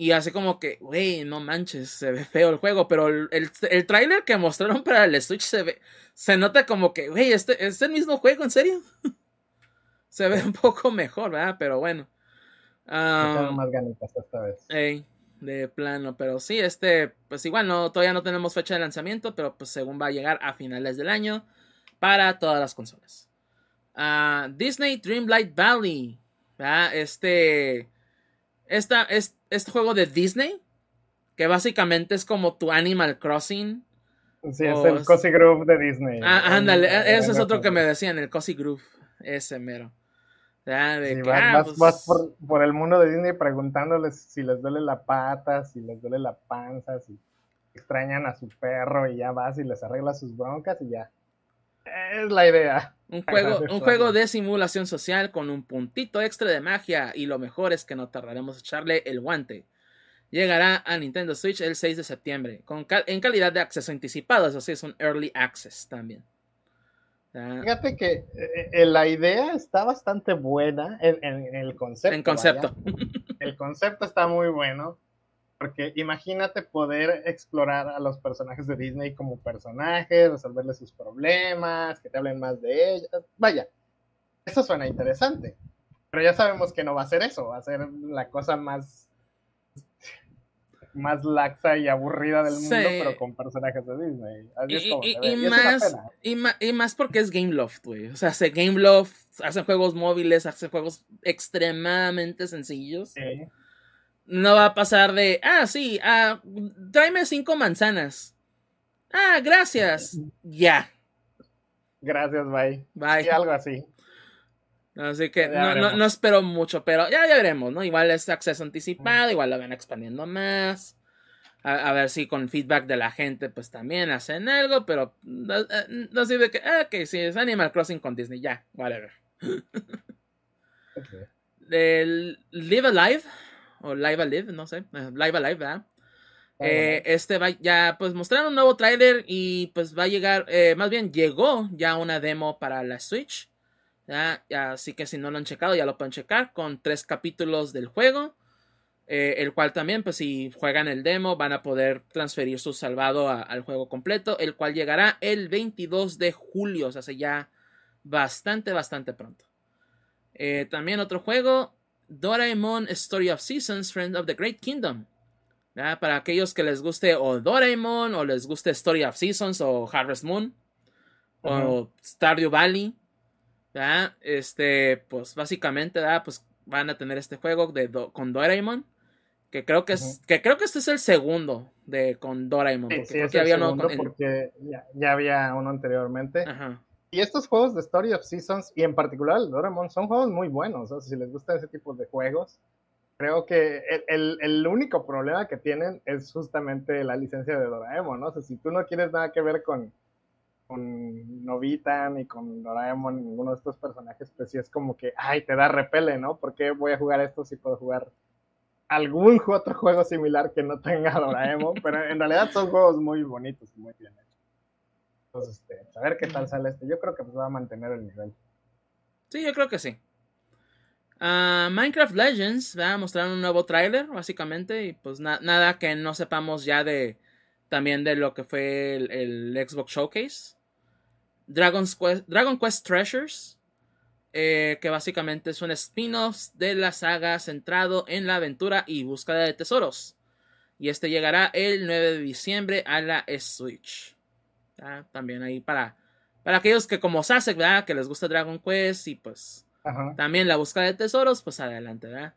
Y hace como que, wey, no manches, se ve feo el juego. Pero el, el, trailer que mostraron para el Switch se ve. Se nota como que, wey, este es el mismo juego, ¿en serio? se ve un poco mejor, ¿verdad? Pero bueno. Um, más ganitas esta vez de plano. Pero sí, este, pues igual no, todavía no tenemos fecha de lanzamiento, pero pues según va a llegar a finales del año para todas las consolas. Uh, Disney Dreamlight Valley. Este, esta, es, este juego de Disney, que básicamente es como tu Animal Crossing. Sí, es el Cozy Groove de Disney. Ah, ándale, ese es otro que me decían, el Cozy Groove, ese mero. Ah, vas, pues por, el mundo de Disney preguntándoles si les duele la pata, si les duele la panza, si extrañan a su perro y ya vas y les arreglas sus broncas y ya. Es la idea. Un juego, un juego de simulación social con un puntito extra de magia y lo mejor es que no tardaremos en echarle el guante. Llegará a Nintendo Switch el 6 de septiembre con en calidad de acceso anticipado, eso sí es un early access también. Fíjate que eh, eh, la idea está bastante buena en, el concepto. En concepto. El concepto está muy bueno. Porque imagínate poder explorar a los personajes de Disney como personajes, resolverles sus problemas, que te hablen más de ellos. Vaya, eso suena interesante. Pero ya sabemos que no va a ser eso, va a ser la cosa más más laxa y aburrida del mundo, pero con personajes de Disney. y, más, y, más, porque es Game Loft, güey. O sea, hace Game Loft, hace juegos móviles, hace juegos extremadamente sencillos. No va a pasar de, ah, sí, ah, tráeme cinco manzanas. Ah, gracias. Ya. Gracias, bye. Bye. Y algo así. Así que no, no, no, espero mucho, pero ya, ya veremos, ¿no? Igual es acceso anticipado, igual lo van expandiendo más. A, ver si con feedback de la gente, pues también hacen algo, pero no, no sirve que, ah, ok, si es Animal Crossing con Disney, ya, whatever. El Live Alive, o Live Alive, no sé, eh, Live Alive, ¿verdad? Eh, este va ya, pues mostraron un nuevo tráiler y pues va a llegar, eh, más bien llegó ya una demo para la Switch. así que si no lo han checado, ya lo pueden checar con tres capítulos del juego. Eh, el cual también, pues si juegan el demo, van a poder transferir su salvado al juego completo, el cual llegará el 22 de julio, o sea, ya bastante, bastante pronto. también otro juego, Doraemon Story of Seasons, Friend of the Great Kingdom. Para aquellos que les guste o Doraemon, o les guste Story of Seasons, o Harvest Moon, o Stardew Valley, Este, pues básicamente, Pues van a tener este juego de con Doraemon. Que creo que es, que creo que este es el segundo de con Doraemon. Porque, había uno porque ya, había uno anteriormente. Y estos juegos de Story of Seasons, y en particular el Doraemon, son juegos muy buenos. O sea, si les gusta ese tipo de juegos, creo que el, el, único problema que tienen es justamente la licencia de Doraemon, ¿no? O sea, si tú no quieres nada que ver con, con Novita ni con Doraemon, ninguno de estos personajes, pues sí es como que, ay, te da repele, ¿no? ¿Por qué voy a jugar esto si puedo jugar algún otro juego similar que no tenga Doraemon? Pero en realidad son juegos muy bonitos y muy bien. Entonces, este, a ver qué tal sale este. Yo creo que pues va a mantener el nivel. Sí, yo creo que sí. Ah, Minecraft Legends va a mostrar un nuevo tráiler, básicamente, y pues nada que no sepamos ya de también de lo que fue el, Xbox Showcase. Dragon's Quest, Dragon Quest Treasures, eh, que básicamente es un spin-off de la saga centrado en la aventura y búsqueda de tesoros. Y este llegará el 9 de diciembre a la Switch. También ahí para, para aquellos que como Sasek, ¿verdad? Que les gusta Dragon Quest y pues también la búsqueda de tesoros, pues adelante, ¿verdad?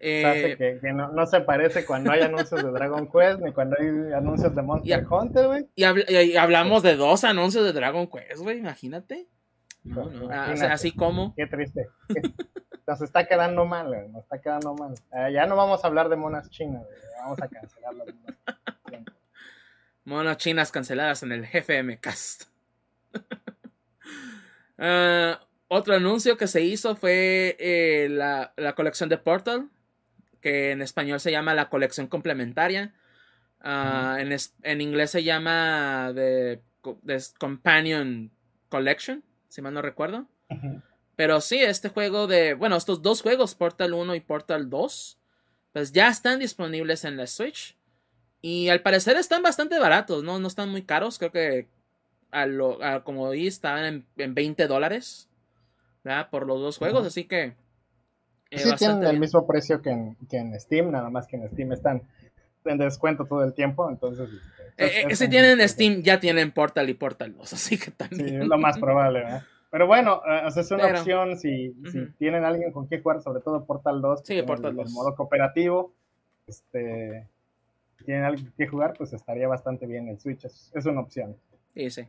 Eh, que, no, se parece cuando hay anuncios de Dragon Quest ni cuando hay anuncios de Monster Hunter, güey. Y, hablamos de dos anuncios de Dragon Quest, güey, imagínate. Ah, así como. Qué triste. Nos está quedando mal, güey. Nos está quedando mal. Eh, ya no vamos a hablar de monas chinas, güey. Vamos a cancelar las monas. Monas chinas canceladas en el GFM Cast. uh, otro anuncio que se hizo fue eh, la, colección de Portal, que en español se llama la colección complementaria. Ah, en, inglés se llama The, Companion Collection, si mal no recuerdo. Pero sí, este juego de, bueno, estos dos juegos, Portal 1 y Portal 2, pues ya están disponibles en la Switch. Y al parecer están bastante baratos, ¿no? No están muy caros, creo que a lo, como vi estaban en, en 20 dólares por los dos juegos, así que... Eh, sí, tienen el mismo precio que en, Steam, nada más que en Steam están en descuento todo el tiempo, entonces... Eh, si tienen Steam, ya tienen Portal y Portal 2, así que también... Sí, es lo más probable, ¿verdad? Pero bueno, eh, es una opción si, si tienen alguien con quien jugar, sobre todo Portal 2, sí, Portal 2. el modo cooperativo, este, tienen alguien que jugar, pues estaría bastante bien el Switch, es, es una opción. Sí, sí.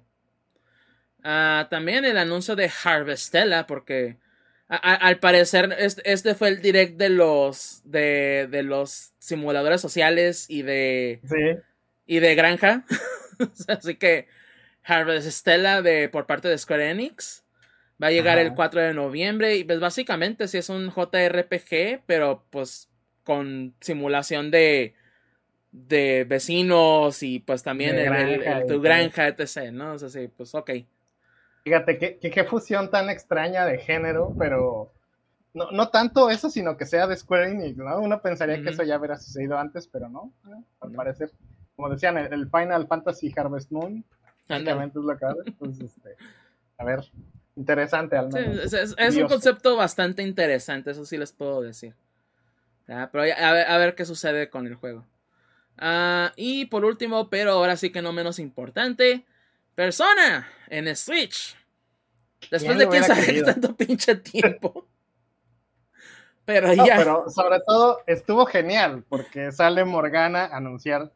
Ah, también el anuncio de Harvestella, porque al parecer este, fue el direct de los de, los simuladores sociales y de y de granja. Así que Harvestella de por parte de Square Enix va a llegar el 4 de noviembre y pues básicamente si es un JRPG, pero pues con simulación de de vecinos y pues también el, tu granja, etc, ¿no? O sea, sí, pues ok. Fíjate, qué, qué, fusión tan extraña de género, pero no, no, tanto eso, sino que sea de Square Enix, ¿no? Uno pensaría que eso ya hubiera sucedido antes, pero no, al parecer, como decían, el, Final Fantasy Harvest Moon, básicamente es lo que Entonces, este, a ver, interesante al menos. es, un concepto bastante interesante, eso sí les puedo decir. Pero a ver, a ver, qué sucede con el juego. Ah, y por último, pero ahora sí que no menos importante, Persona en Switch. Después de que sabe tanto pinche tiempo. pero ya. Pero sobre todo estuvo genial porque sale Morgana a anunciar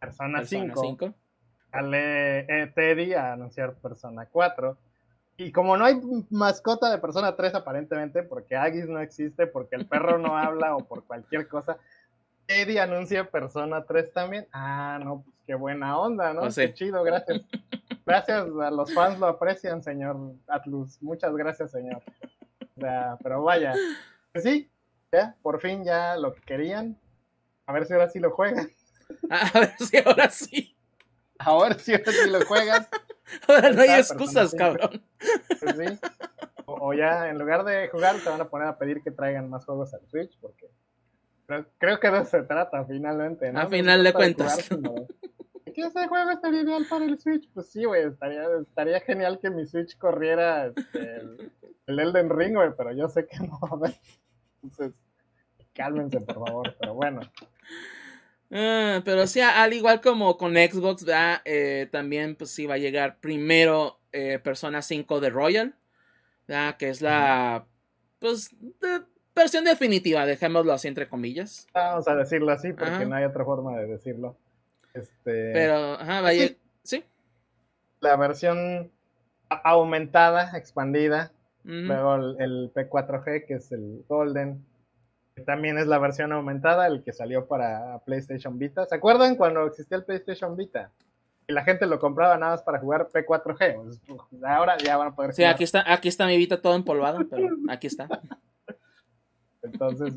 Persona, 5. Sale eh, Teddy a anunciar Persona 4. Y como no hay mascota de Persona 3 aparentemente, porque Agis no existe, porque el perro no habla o por cualquier cosa, Eddie anuncia Persona 3 también. Ah, no, pues qué buena onda, ¿no? Pues Qué chido, gracias. Gracias, a los fans lo aprecian, señor Atlus. Muchas gracias, señor. O sea, pero vaya. Pues sí, ya, por fin ya lo que querían. A ver si ahora sí lo juegan. A ver si ahora sí. A ver si ahora sí lo juegan. Ahora no hay excusas, cabrón. Pues sí. O, o ya en lugar de jugar te van a poner a pedir que traigan más juegos al Switch porque creo, que de eso se trata finalmente, ¿no? A final se de cuentas. ¿Qué ese juego estaría ideal para el Switch? Pues sí, güey, estaría, estaría genial que mi Switch corriera este, el, el Elden Ring, güey, pero yo sé que no. Entonces, cálmense, por favor, pero bueno. Ah, pero sí, al igual como con Xbox, ¿verdad? Eh, también pues sí va a llegar primero eh, Persona 5 de Royal, ¿verdad? que es la pues de- versión definitiva, dejémoslo así entre comillas. Vamos a decirlo así porque Ajá. no hay otra forma de decirlo. Este, Pero, ajá, va a sí. la versión aumentada, expandida, ujú. Luego el, el P4G, que es el Golden, que también es la versión aumentada, el que salió para PlayStation Vita. ¿Se acuerdan cuando existía el PlayStation Vita? Y la gente lo compraba nada más para jugar P4G. Pues, pues, ahora ya van a poder Sí, jugar. aquí está, aquí está mi Vita todo empolvado, pero aquí está. Entonces,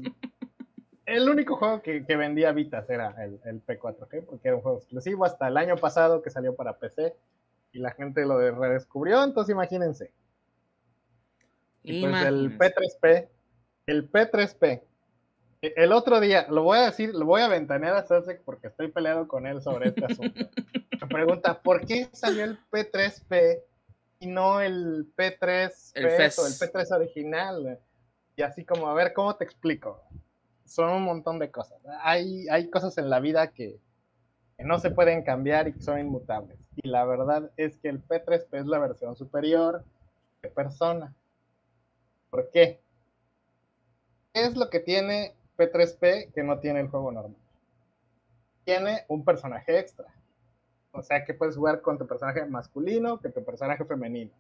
el único juego que, que vendía Vitas era el, el P4G, porque era un juego exclusivo hasta el año pasado que salió para PC. Y la gente lo redescubrió, entonces imagínense. Y pues el Imagínense. P3P, el P3P, e- el otro día, lo voy a decir, lo voy a ventanear a Sasek porque estoy peleado con él sobre este asunto. Me pregunta, ¿por qué salió el P3P y no el P3P El o el P3 original? Y así como, a ver, ¿cómo te explico? Son un montón de cosas. Hay, hay cosas en la vida que, que no se pueden cambiar y que son inmutables. Y la verdad es que el P3P es la versión superior de Persona. ¿Por qué? ¿Qué es lo que tiene P3P que no tiene el juego normal? Tiene un personaje extra. O sea que puedes jugar con tu personaje masculino que tu personaje femenino.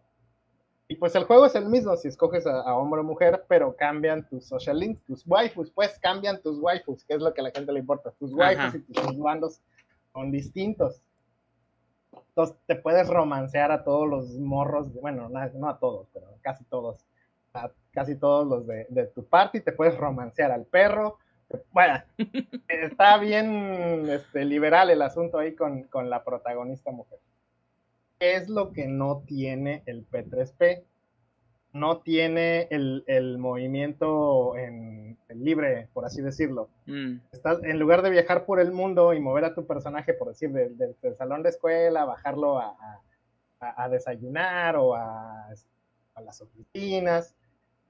Y pues el juego es el mismo si escoges a, a hombre o mujer, pero cambian tus social links, tus waifus, pues cambian tus waifus, que es lo que a la gente le importa. Tus waifus Ajá. y tus bandos son distintos. Entonces te puedes romancear a todos los morros, de- bueno, no a todos, pero casi todos. A casi todos los de, de tu party, te puedes romancear al perro. Bueno, está bien este, liberal el asunto ahí con, con la protagonista mujer. ¿Qué es lo que no tiene el P3P? No tiene el, el movimiento en, libre, por así decirlo Mm, estás, en lugar de viajar por el mundo y mover a tu personaje, por decir, del, del- del salón de escuela, bajarlo a, a- a- desayunar o a, a las oficinas,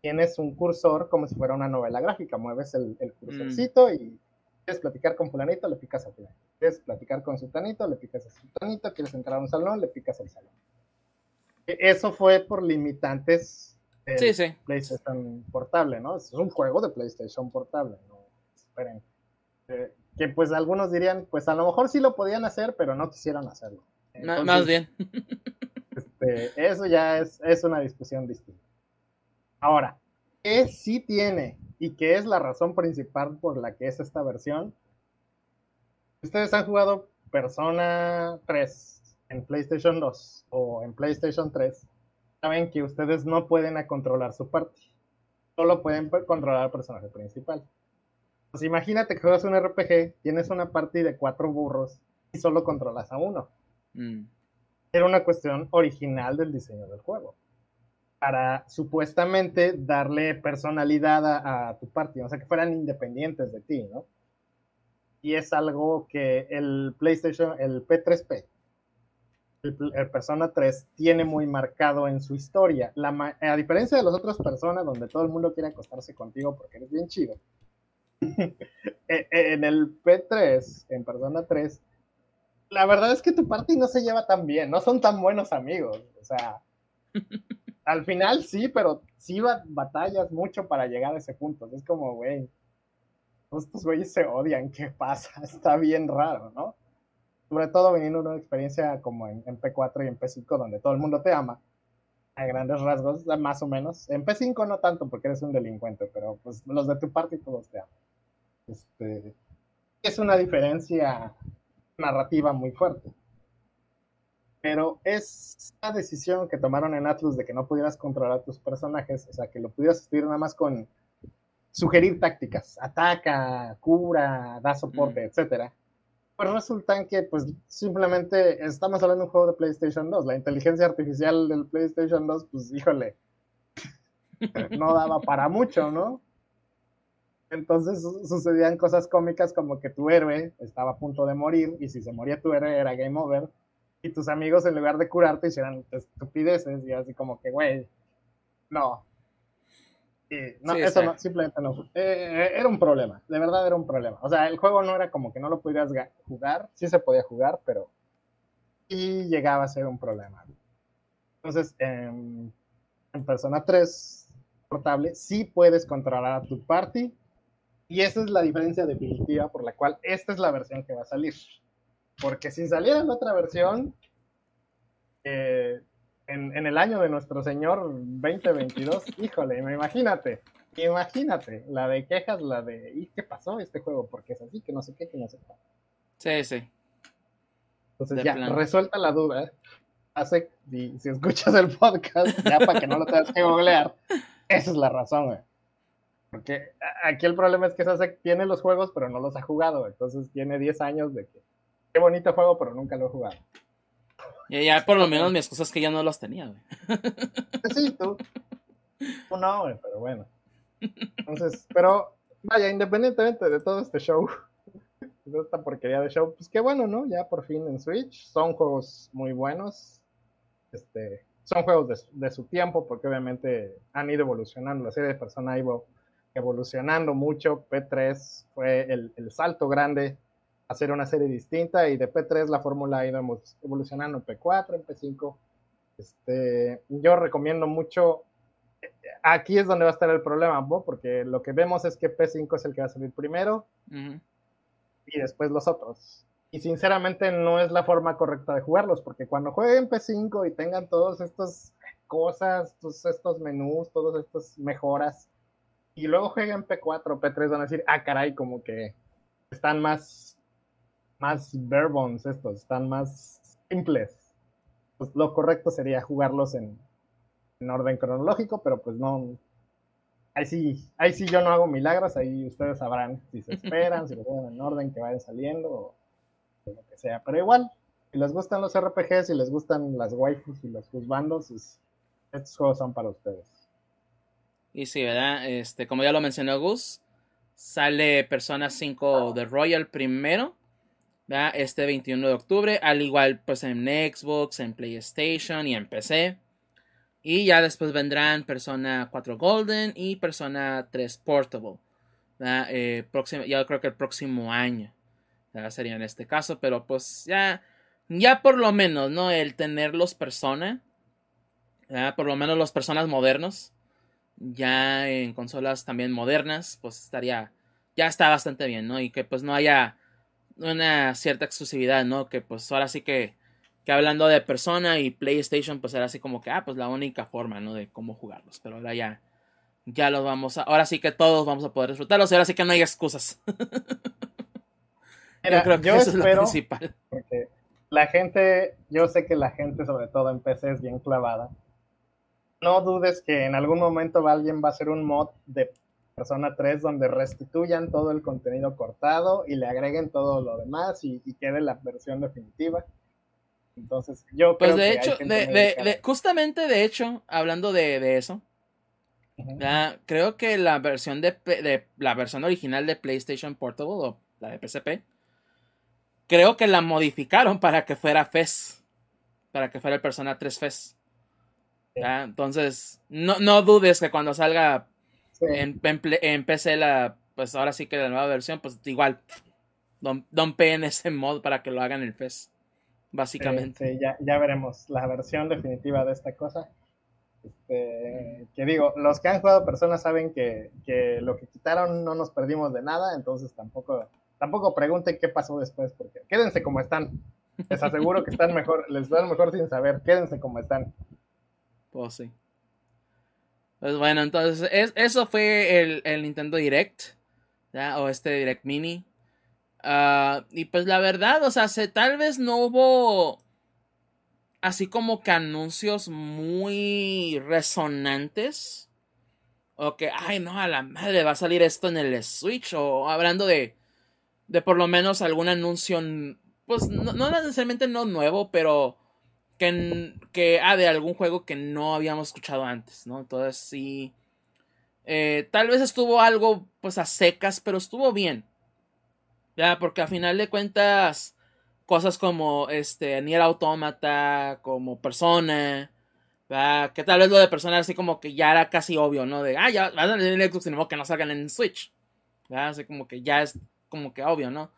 tienes un cursor como si fuera una novela gráfica. Mueves el, el cursorcito y quieres platicar con fulanito, le picas a fulanito. Quieres platicar con sultanito, le picas a sultanito. Quieres entrar a un salón, le picas al salón. E- Eso fue por limitantes del Sí, sí. PlayStation portable, ¿no? Es un juego de PlayStation portable, ¿no? Esperen. Eh, que pues algunos dirían, pues a lo mejor sí lo podían hacer, pero no quisieron hacerlo. Entonces, Más bien. este, eso ya es, es una discusión distinta. Ahora, ¿qué sí tiene y qué es la razón principal por la que es esta versión? Ustedes han jugado Persona 3 en PlayStation 2 o en PlayStation 3. Saben que ustedes no pueden a controlar su party. Solo pueden controlar al personaje principal. Pues imagínate que juegas un RPG, tienes una party de cuatro burros y solo controlas a uno Mm, era una cuestión original del diseño del juego. Para supuestamente darle personalidad a, a tu party, o sea, que fueran independientes de ti, ¿no? Y es algo que el PlayStation, el P3P, el, el Persona 3, tiene muy marcado en su historia. La a diferencia de las otras personas donde todo el mundo quiere acostarse contigo porque eres bien chido, eh, en el P3, en Persona 3, la verdad es que tu party no se lleva tan bien, no son tan buenos amigos. O sea, al final sí, pero sí ba- batallas mucho para llegar a ese punto. Es como, güey, estos güeyes se odian, ¿qué pasa? Está bien raro, ¿no? Sobre todo viniendo una experiencia como en, en P4 y en P5, donde todo el mundo te ama. a grandes rasgos, más o menos. En P5 no tanto porque eres un delincuente, pero pues los de tu parte todos te aman. Este, es una diferencia narrativa muy fuerte. Pero es una decisión que tomaron en Atlus de que no pudieras controlar tus personajes, o sea, que lo pudieras estudiar nada más con sugerir tácticas, ataca, cura, da soporte, mm. etcétera pues resulta que pues simplemente estamos hablando de un juego de PlayStation 2. La inteligencia artificial del PlayStation 2, pues híjole, no daba para mucho, ¿no? Entonces sucedían cosas cómicas como que tu héroe estaba a punto de morir y si se moría tu héroe era game over y tus amigos en lugar de curarte hicieran estupideces y así como que, güey, no, no, eso no, simplemente no. Eh, eh, era un problema, de verdad era un problema. O sea, el juego no era como que no lo pudieras jugar, sí se podía jugar, pero sí llegaba a ser un problema. Entonces, en, Persona 3 portable, sí puedes controlar a tu party, y esa es la diferencia definitiva por la cual esta es la versión que va a salir. Porque si saliera en otra versión, eh, en, el año de nuestro Señor 2022, híjole, imagínate, imagínate, la de quejas, la de, ¿y qué pasó este juego? Porque es así, que no sé qué, que no sé qué. Sí, sí. Entonces ya, resuelta la duda, hace, si, si, escuchas el podcast, ya para que no lo tengas que googlear, esa es la razón, güey. Porque aquí el problema es que Sasek tiene los juegos, pero no los ha jugado. Entonces tiene 10 años de que, qué bonito juego, pero nunca lo he jugado. Y ya por lo menos mis cosas que ya no las tenía, güey. Sí, tú. Tú no, güey, pero bueno. Entonces, pero vaya, independientemente de todo este show, de esta porquería de show, pues qué bueno, ¿no? Ya por fin en Switch. Son juegos muy buenos. Este, son juegos de, su tiempo, porque obviamente han ido evolucionando. La serie de Persona ido evolucionando mucho. P3 fue el, el salto grande hacer una serie distinta y de P3 la fórmula ha ido evolucionando en P4, en P5. Este, yo recomiendo mucho, aquí es donde va a estar el problema, porque lo que vemos es que P5 es el que va a salir primero y después los otros. Y sinceramente no es la forma correcta de jugarlos, porque cuando jueguen P5 y tengan todas estas cosas, todos estos menús, todas estas mejoras, y luego jueguen P4, P3, van a decir, ah, caray, como que están más más bare estos, están más simples. Pues lo correcto sería jugarlos en, orden cronológico, pero pues no. Ahí sí, ahí sí yo no hago milagros, ahí ustedes sabrán si se esperan, si lo juegan en orden, que vayan saliendo, o, lo que sea. Pero igual, si les gustan los RPGs, si les gustan las waifus y los juzbandos, estos juegos son para ustedes. Y sí, ¿verdad? Este, como ya lo mencionó Gus, sale Persona 5 de Royal primero este 21 de octubre, al igual pues en Xbox, en PlayStation y en PC. Y ya después vendrán Persona 4 Golden y Persona 3 Portable. Eh, próximo, ya creo que el próximo año sería en este caso, pero pues ya, ya por lo menos, ¿no? El tener los Persona, por lo menos los personas modernos, ya en consolas también modernas, pues estaría, ya está bastante bien, ¿no? Y que pues no haya una cierta exclusividad, ¿no? Que pues ahora sí que, que hablando de persona y PlayStation, pues era así como que, ah, pues la única forma, ¿no? De cómo jugarlos. Pero ahora ya, ya los vamos a, ahora sí que todos vamos a poder disfrutarlos ahora sí que no hay excusas. yo creo que eso es lo principal. Porque la gente, yo sé que la gente, sobre todo en PC, es bien clavada. No dudes que en algún momento alguien va a hacer un mod de Persona 3 donde restituyan todo el contenido cortado y le agreguen todo lo demás y, quede la versión definitiva. Entonces, yo pues creo de hecho, de, justamente de hecho, hablando de, eso, creo que la versión de, la versión original de PlayStation Portable o la de PSP, creo que la modificaron para que fuera FES, para que fuera el Persona 3 FES. Entonces, no, no dudes que cuando salga en, PC, la, pues ahora sí que la nueva versión, pues igual, don, don en ese mod para que lo hagan el FES, básicamente. ya, ya veremos la versión definitiva de esta cosa. Este, que digo, los que han jugado personas saben que, que, lo que quitaron no nos perdimos de nada, entonces tampoco, tampoco pregunten qué pasó después, porque quédense como están. Les aseguro que están mejor, les dan mejor sin saber, quédense como están. Pues sí. Pues bueno, entonces eso fue el, el, Nintendo Direct, o este Direct Mini. Ah, y pues la verdad, o sea, se, tal vez no hubo así como que anuncios muy resonantes. O que, ay, no, a la madre va a salir esto en el Switch. O hablando de, de por lo menos algún anuncio, pues no, no necesariamente no nuevo, pero que, que ah, de algún juego que no habíamos escuchado antes, ¿no? Entonces sí. Eh, tal vez estuvo algo pues a secas, pero estuvo bien. Ya, porque a final de cuentas, cosas como este Nier Automata, como Persona, que tal vez lo de Persona así como que ya era casi obvio, ¿no? De, ah, ya van a salir en Xbox, sino que no salgan en Switch. Así como que ya es como que obvio, ¿no?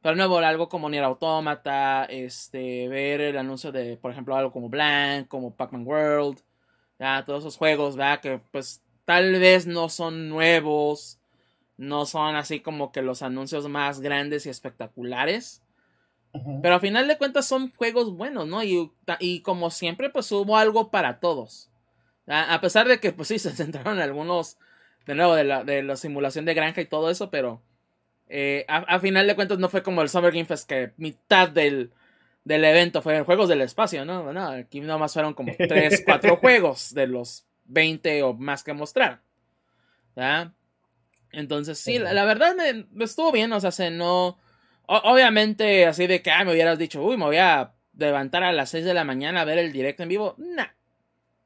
Pero nuevo, algo como Nier Automata, este, ver el anuncio de, por ejemplo, algo como Blank, como Pac-Man World, ya, todos esos juegos, ¿verdad? Que pues tal vez no son nuevos, no son así como que los anuncios más grandes y espectaculares. Pero al final de cuentas son juegos buenos, ¿no? Y, y como siempre, pues hubo algo para todos. A, pesar de que, pues sí, se centraron algunos, de nuevo, de la, de la simulación de granja y todo eso, pero eh, a, final de cuentas no fue como el Summer Game Fest que mitad del, del evento fue juegos del espacio, ¿no? No, aquí nomás fueron como 3, 4 juegos de los 20 o más que mostrar. ¿verdad? Entonces, sí, la, verdad me, estuvo bien, o sea, se no... obviamente, así de que ah, me hubieras dicho, uy, me voy a levantar a las 6 de la mañana a ver el directo en vivo. Nah,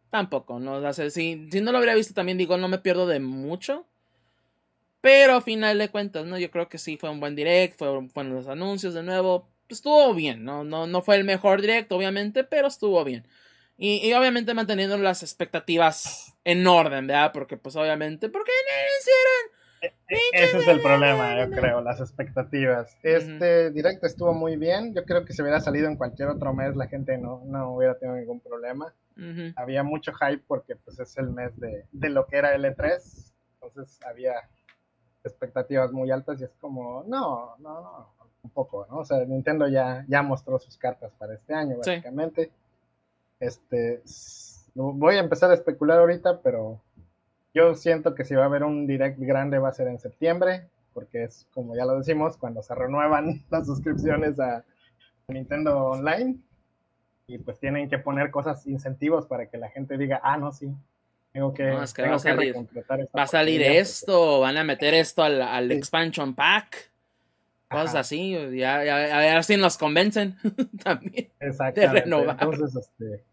tampoco, ¿no? O sea, si, si no lo hubiera visto también, digo, no me pierdo de mucho. Pero a final de cuentas, ¿no? Yo creo que sí fue un buen direct, fueron, fueron los anuncios de nuevo. Estuvo bien, ¿no? ¿no? No fue el mejor direct, obviamente, pero estuvo bien. Y, obviamente manteniendo las expectativas en orden, ¿verdad? Porque pues obviamente, ¿por qué no lo hicieron? Ese es el problema, yo creo, las expectativas. Este directo estuvo muy bien. Yo creo que si hubiera salido en cualquier otro mes, la gente no, no hubiera tenido ningún problema. Había mucho hype porque pues es el mes de, de lo que era L3. Entonces había expectativas muy altas y es como, no, no, no, un poco, ¿no? O sea, Nintendo ya, ya mostró sus cartas para este año, básicamente. Este, voy a empezar a especular ahorita, pero yo siento que si va a haber un direct grande va a ser en septiembre, porque es como ya lo decimos, cuando se renuevan las suscripciones a Nintendo Online y pues tienen que poner cosas, incentivos para que la gente diga, ah, no, sí, tengo que, va a salir, va a salir esto, van a meter esto al, expansion pack, cosas así, ya, a ver si nos convencen también de renovar. Entonces, este,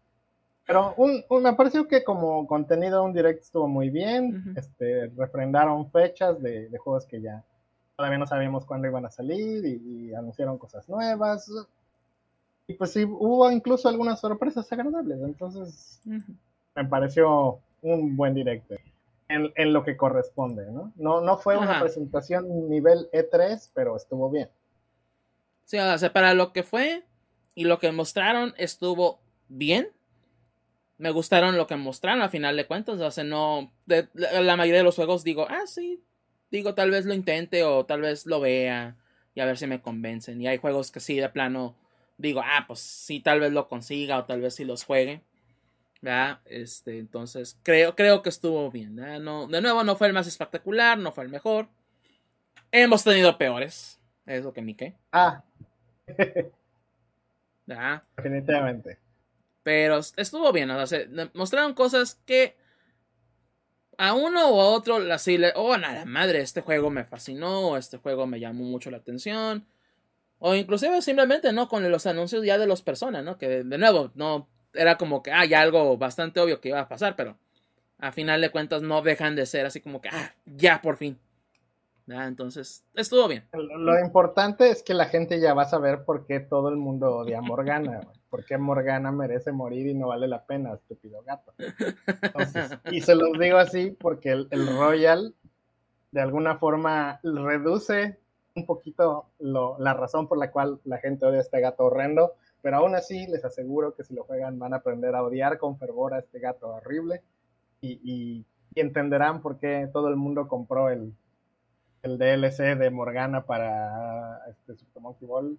pero un, me pareció que como contenido un direct estuvo muy bien, este, refrendaron fechas de, juegos que ya todavía no sabíamos cuándo iban a salir y, anunciaron cosas nuevas. Y pues sí, hubo incluso algunas sorpresas agradables, entonces me pareció un buen directo en, en, lo que corresponde, ¿no? No, no fue una presentación nivel E3, pero estuvo bien. Sí, o sea, para lo que fue y lo que mostraron estuvo bien. Me gustaron lo que mostraron a final de cuentas. O sea, no. De, la mayoría de los juegos digo, ah, sí. Digo, tal vez lo intente o tal vez lo vea y a ver si me convencen. Y hay juegos que sí, de plano, digo, ah, pues sí, tal vez lo consiga o tal vez sí los juegue. Este, entonces, creo, creo que estuvo bien. No, de nuevo, no fue el más espectacular, no fue el mejor. Hemos tenido peores. Es lo que ni qué. Ah. Definitivamente. Pero estuvo bien. O sea, mostraron cosas que a uno o a otro, así le, oh, nada, madre, este juego me fascinó, este juego me llamó mucho la atención. O inclusive simplemente, ¿no? Con los anuncios ya de las personas, ¿no? Que de nuevo, no era como que, ah, algo bastante obvio que iba a pasar, pero a final de cuentas no dejan de ser así como que, ah, ya por fin. Entonces, estuvo bien. Lo importante es que la gente ya va a saber por qué todo el mundo odia a Morgana, por qué Morgana merece morir y no vale la pena, estúpido gato. y se los digo así porque el, Royal de alguna forma reduce un poquito la razón por la cual la gente odia a este gato horrendo, pero aún así, les aseguro que si lo juegan van a aprender a odiar con fervor a este gato horrible y, entenderán por qué todo el mundo compró el, el DLC de Morgana para este Super Monkey Ball.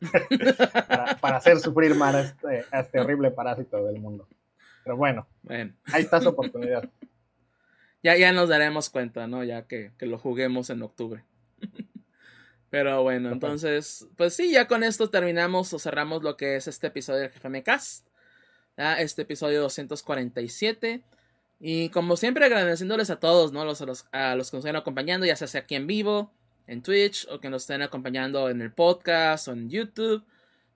para, hacer sufrir más a este, este horrible parásito del mundo. Pero bueno, Bueno, ahí está su oportunidad. ya, ya nos daremos cuenta, ¿no? Ya que, que lo juguemos en octubre. Pero bueno, entonces, pues sí, ya con esto terminamos o cerramos lo que es este episodio del GFM Cast. ¿ya? Este episodio 247. Y como siempre, agradeciéndoles a todos, ¿no? Los, a, los, a los que nos estén acompañando, ya sea aquí en vivo, en Twitch, o que nos estén acompañando en el podcast o en YouTube.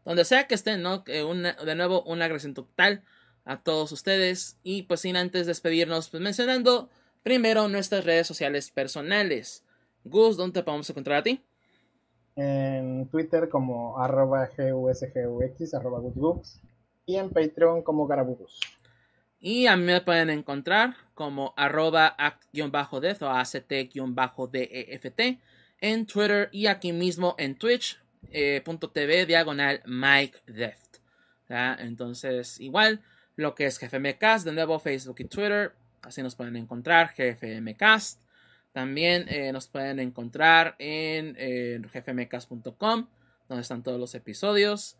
Donde sea que estén, ¿no? Que una- de nuevo, un agradecimiento total a todos ustedes. Y pues sin antes despedirnos, pues mencionando primero nuestras redes sociales personales. Gus, ¿dónde te podemos encontrar a ti? En Twitter como arroba gusgux, arroba. Y en Patreon como garabugus. Y a mí me pueden encontrar como arroba act-def o act-deft en Twitter y aquí mismo en Twitch eh, diagonal Mike Deft. Entonces, igual lo que es GFMcast, de nuevo Facebook y Twitter, así nos pueden encontrar, GFMcast. También eh, nos pueden encontrar en eh, donde están todos los episodios.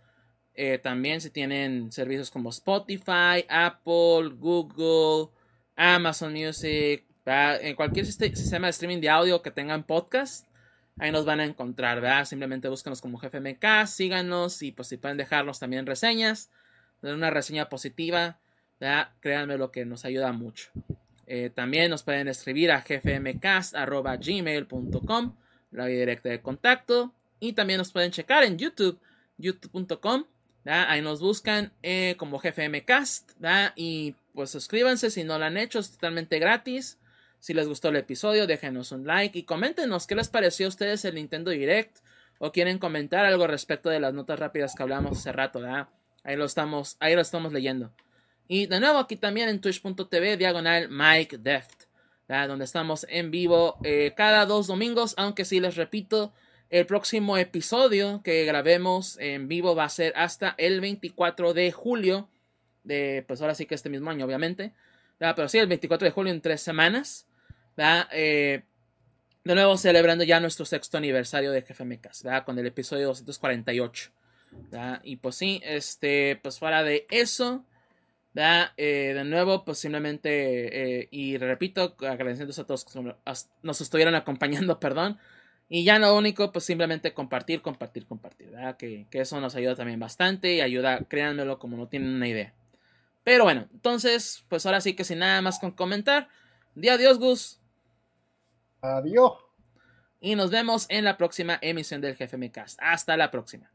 Eh, también si tienen servicios como Spotify, Apple, Google, Amazon Music, en cualquier siste- sistema de streaming de audio que tengan podcast, ahí nos van a encontrar, ¿verdad? Simplemente búscanos como GFMK, síganos y pues si pueden dejarnos también reseñas, una reseña positiva. Créanme lo que nos ayuda mucho. Eh, también nos pueden escribir a gfmcast.gmail.com, la vía directa de contacto. Y también nos pueden checar en YouTube, youtube.com. Ahí nos buscan eh, como GFMcast. Y pues suscríbanse si no lo han hecho, es totalmente gratis. Si les gustó el episodio, déjenos un like y coméntenos qué les pareció a ustedes el Nintendo Direct. O quieren comentar algo respecto de las notas rápidas que hablamos hace rato. Ahí lo estamos, ahí lo estamos leyendo. Y de nuevo aquí también en twitch.tv diagonal Mike Deft, donde estamos en vivo eh, cada dos domingos, aunque sí les repito, el próximo episodio que grabemos en vivo va a ser hasta el 24 de julio, de pues ahora sí que este mismo año obviamente, pero sí el 24 de julio en tres semanas. Eh, de nuevo celebrando ya nuestro sexto aniversario de GFMcast, ¿verdad? con el episodio 248. ¿verdad? Y pues sí, este, pues fuera de eso, ¿verdad? Eh, de nuevo, pues simplemente, eh, y repito, agradeciendo a todos que nos estuvieron acompañando, perdón. Y ya lo único, pues simplemente compartir, compartir, compartir, ¿verdad? Que, que eso nos ayuda también bastante y ayuda, créanmelo, como no tienen una idea. Pero bueno, entonces, pues ahora sí que sin nada más con comentar, di adiós, Gus. Adiós. Y nos vemos en la próxima emisión del GFMcast. Hasta la próxima.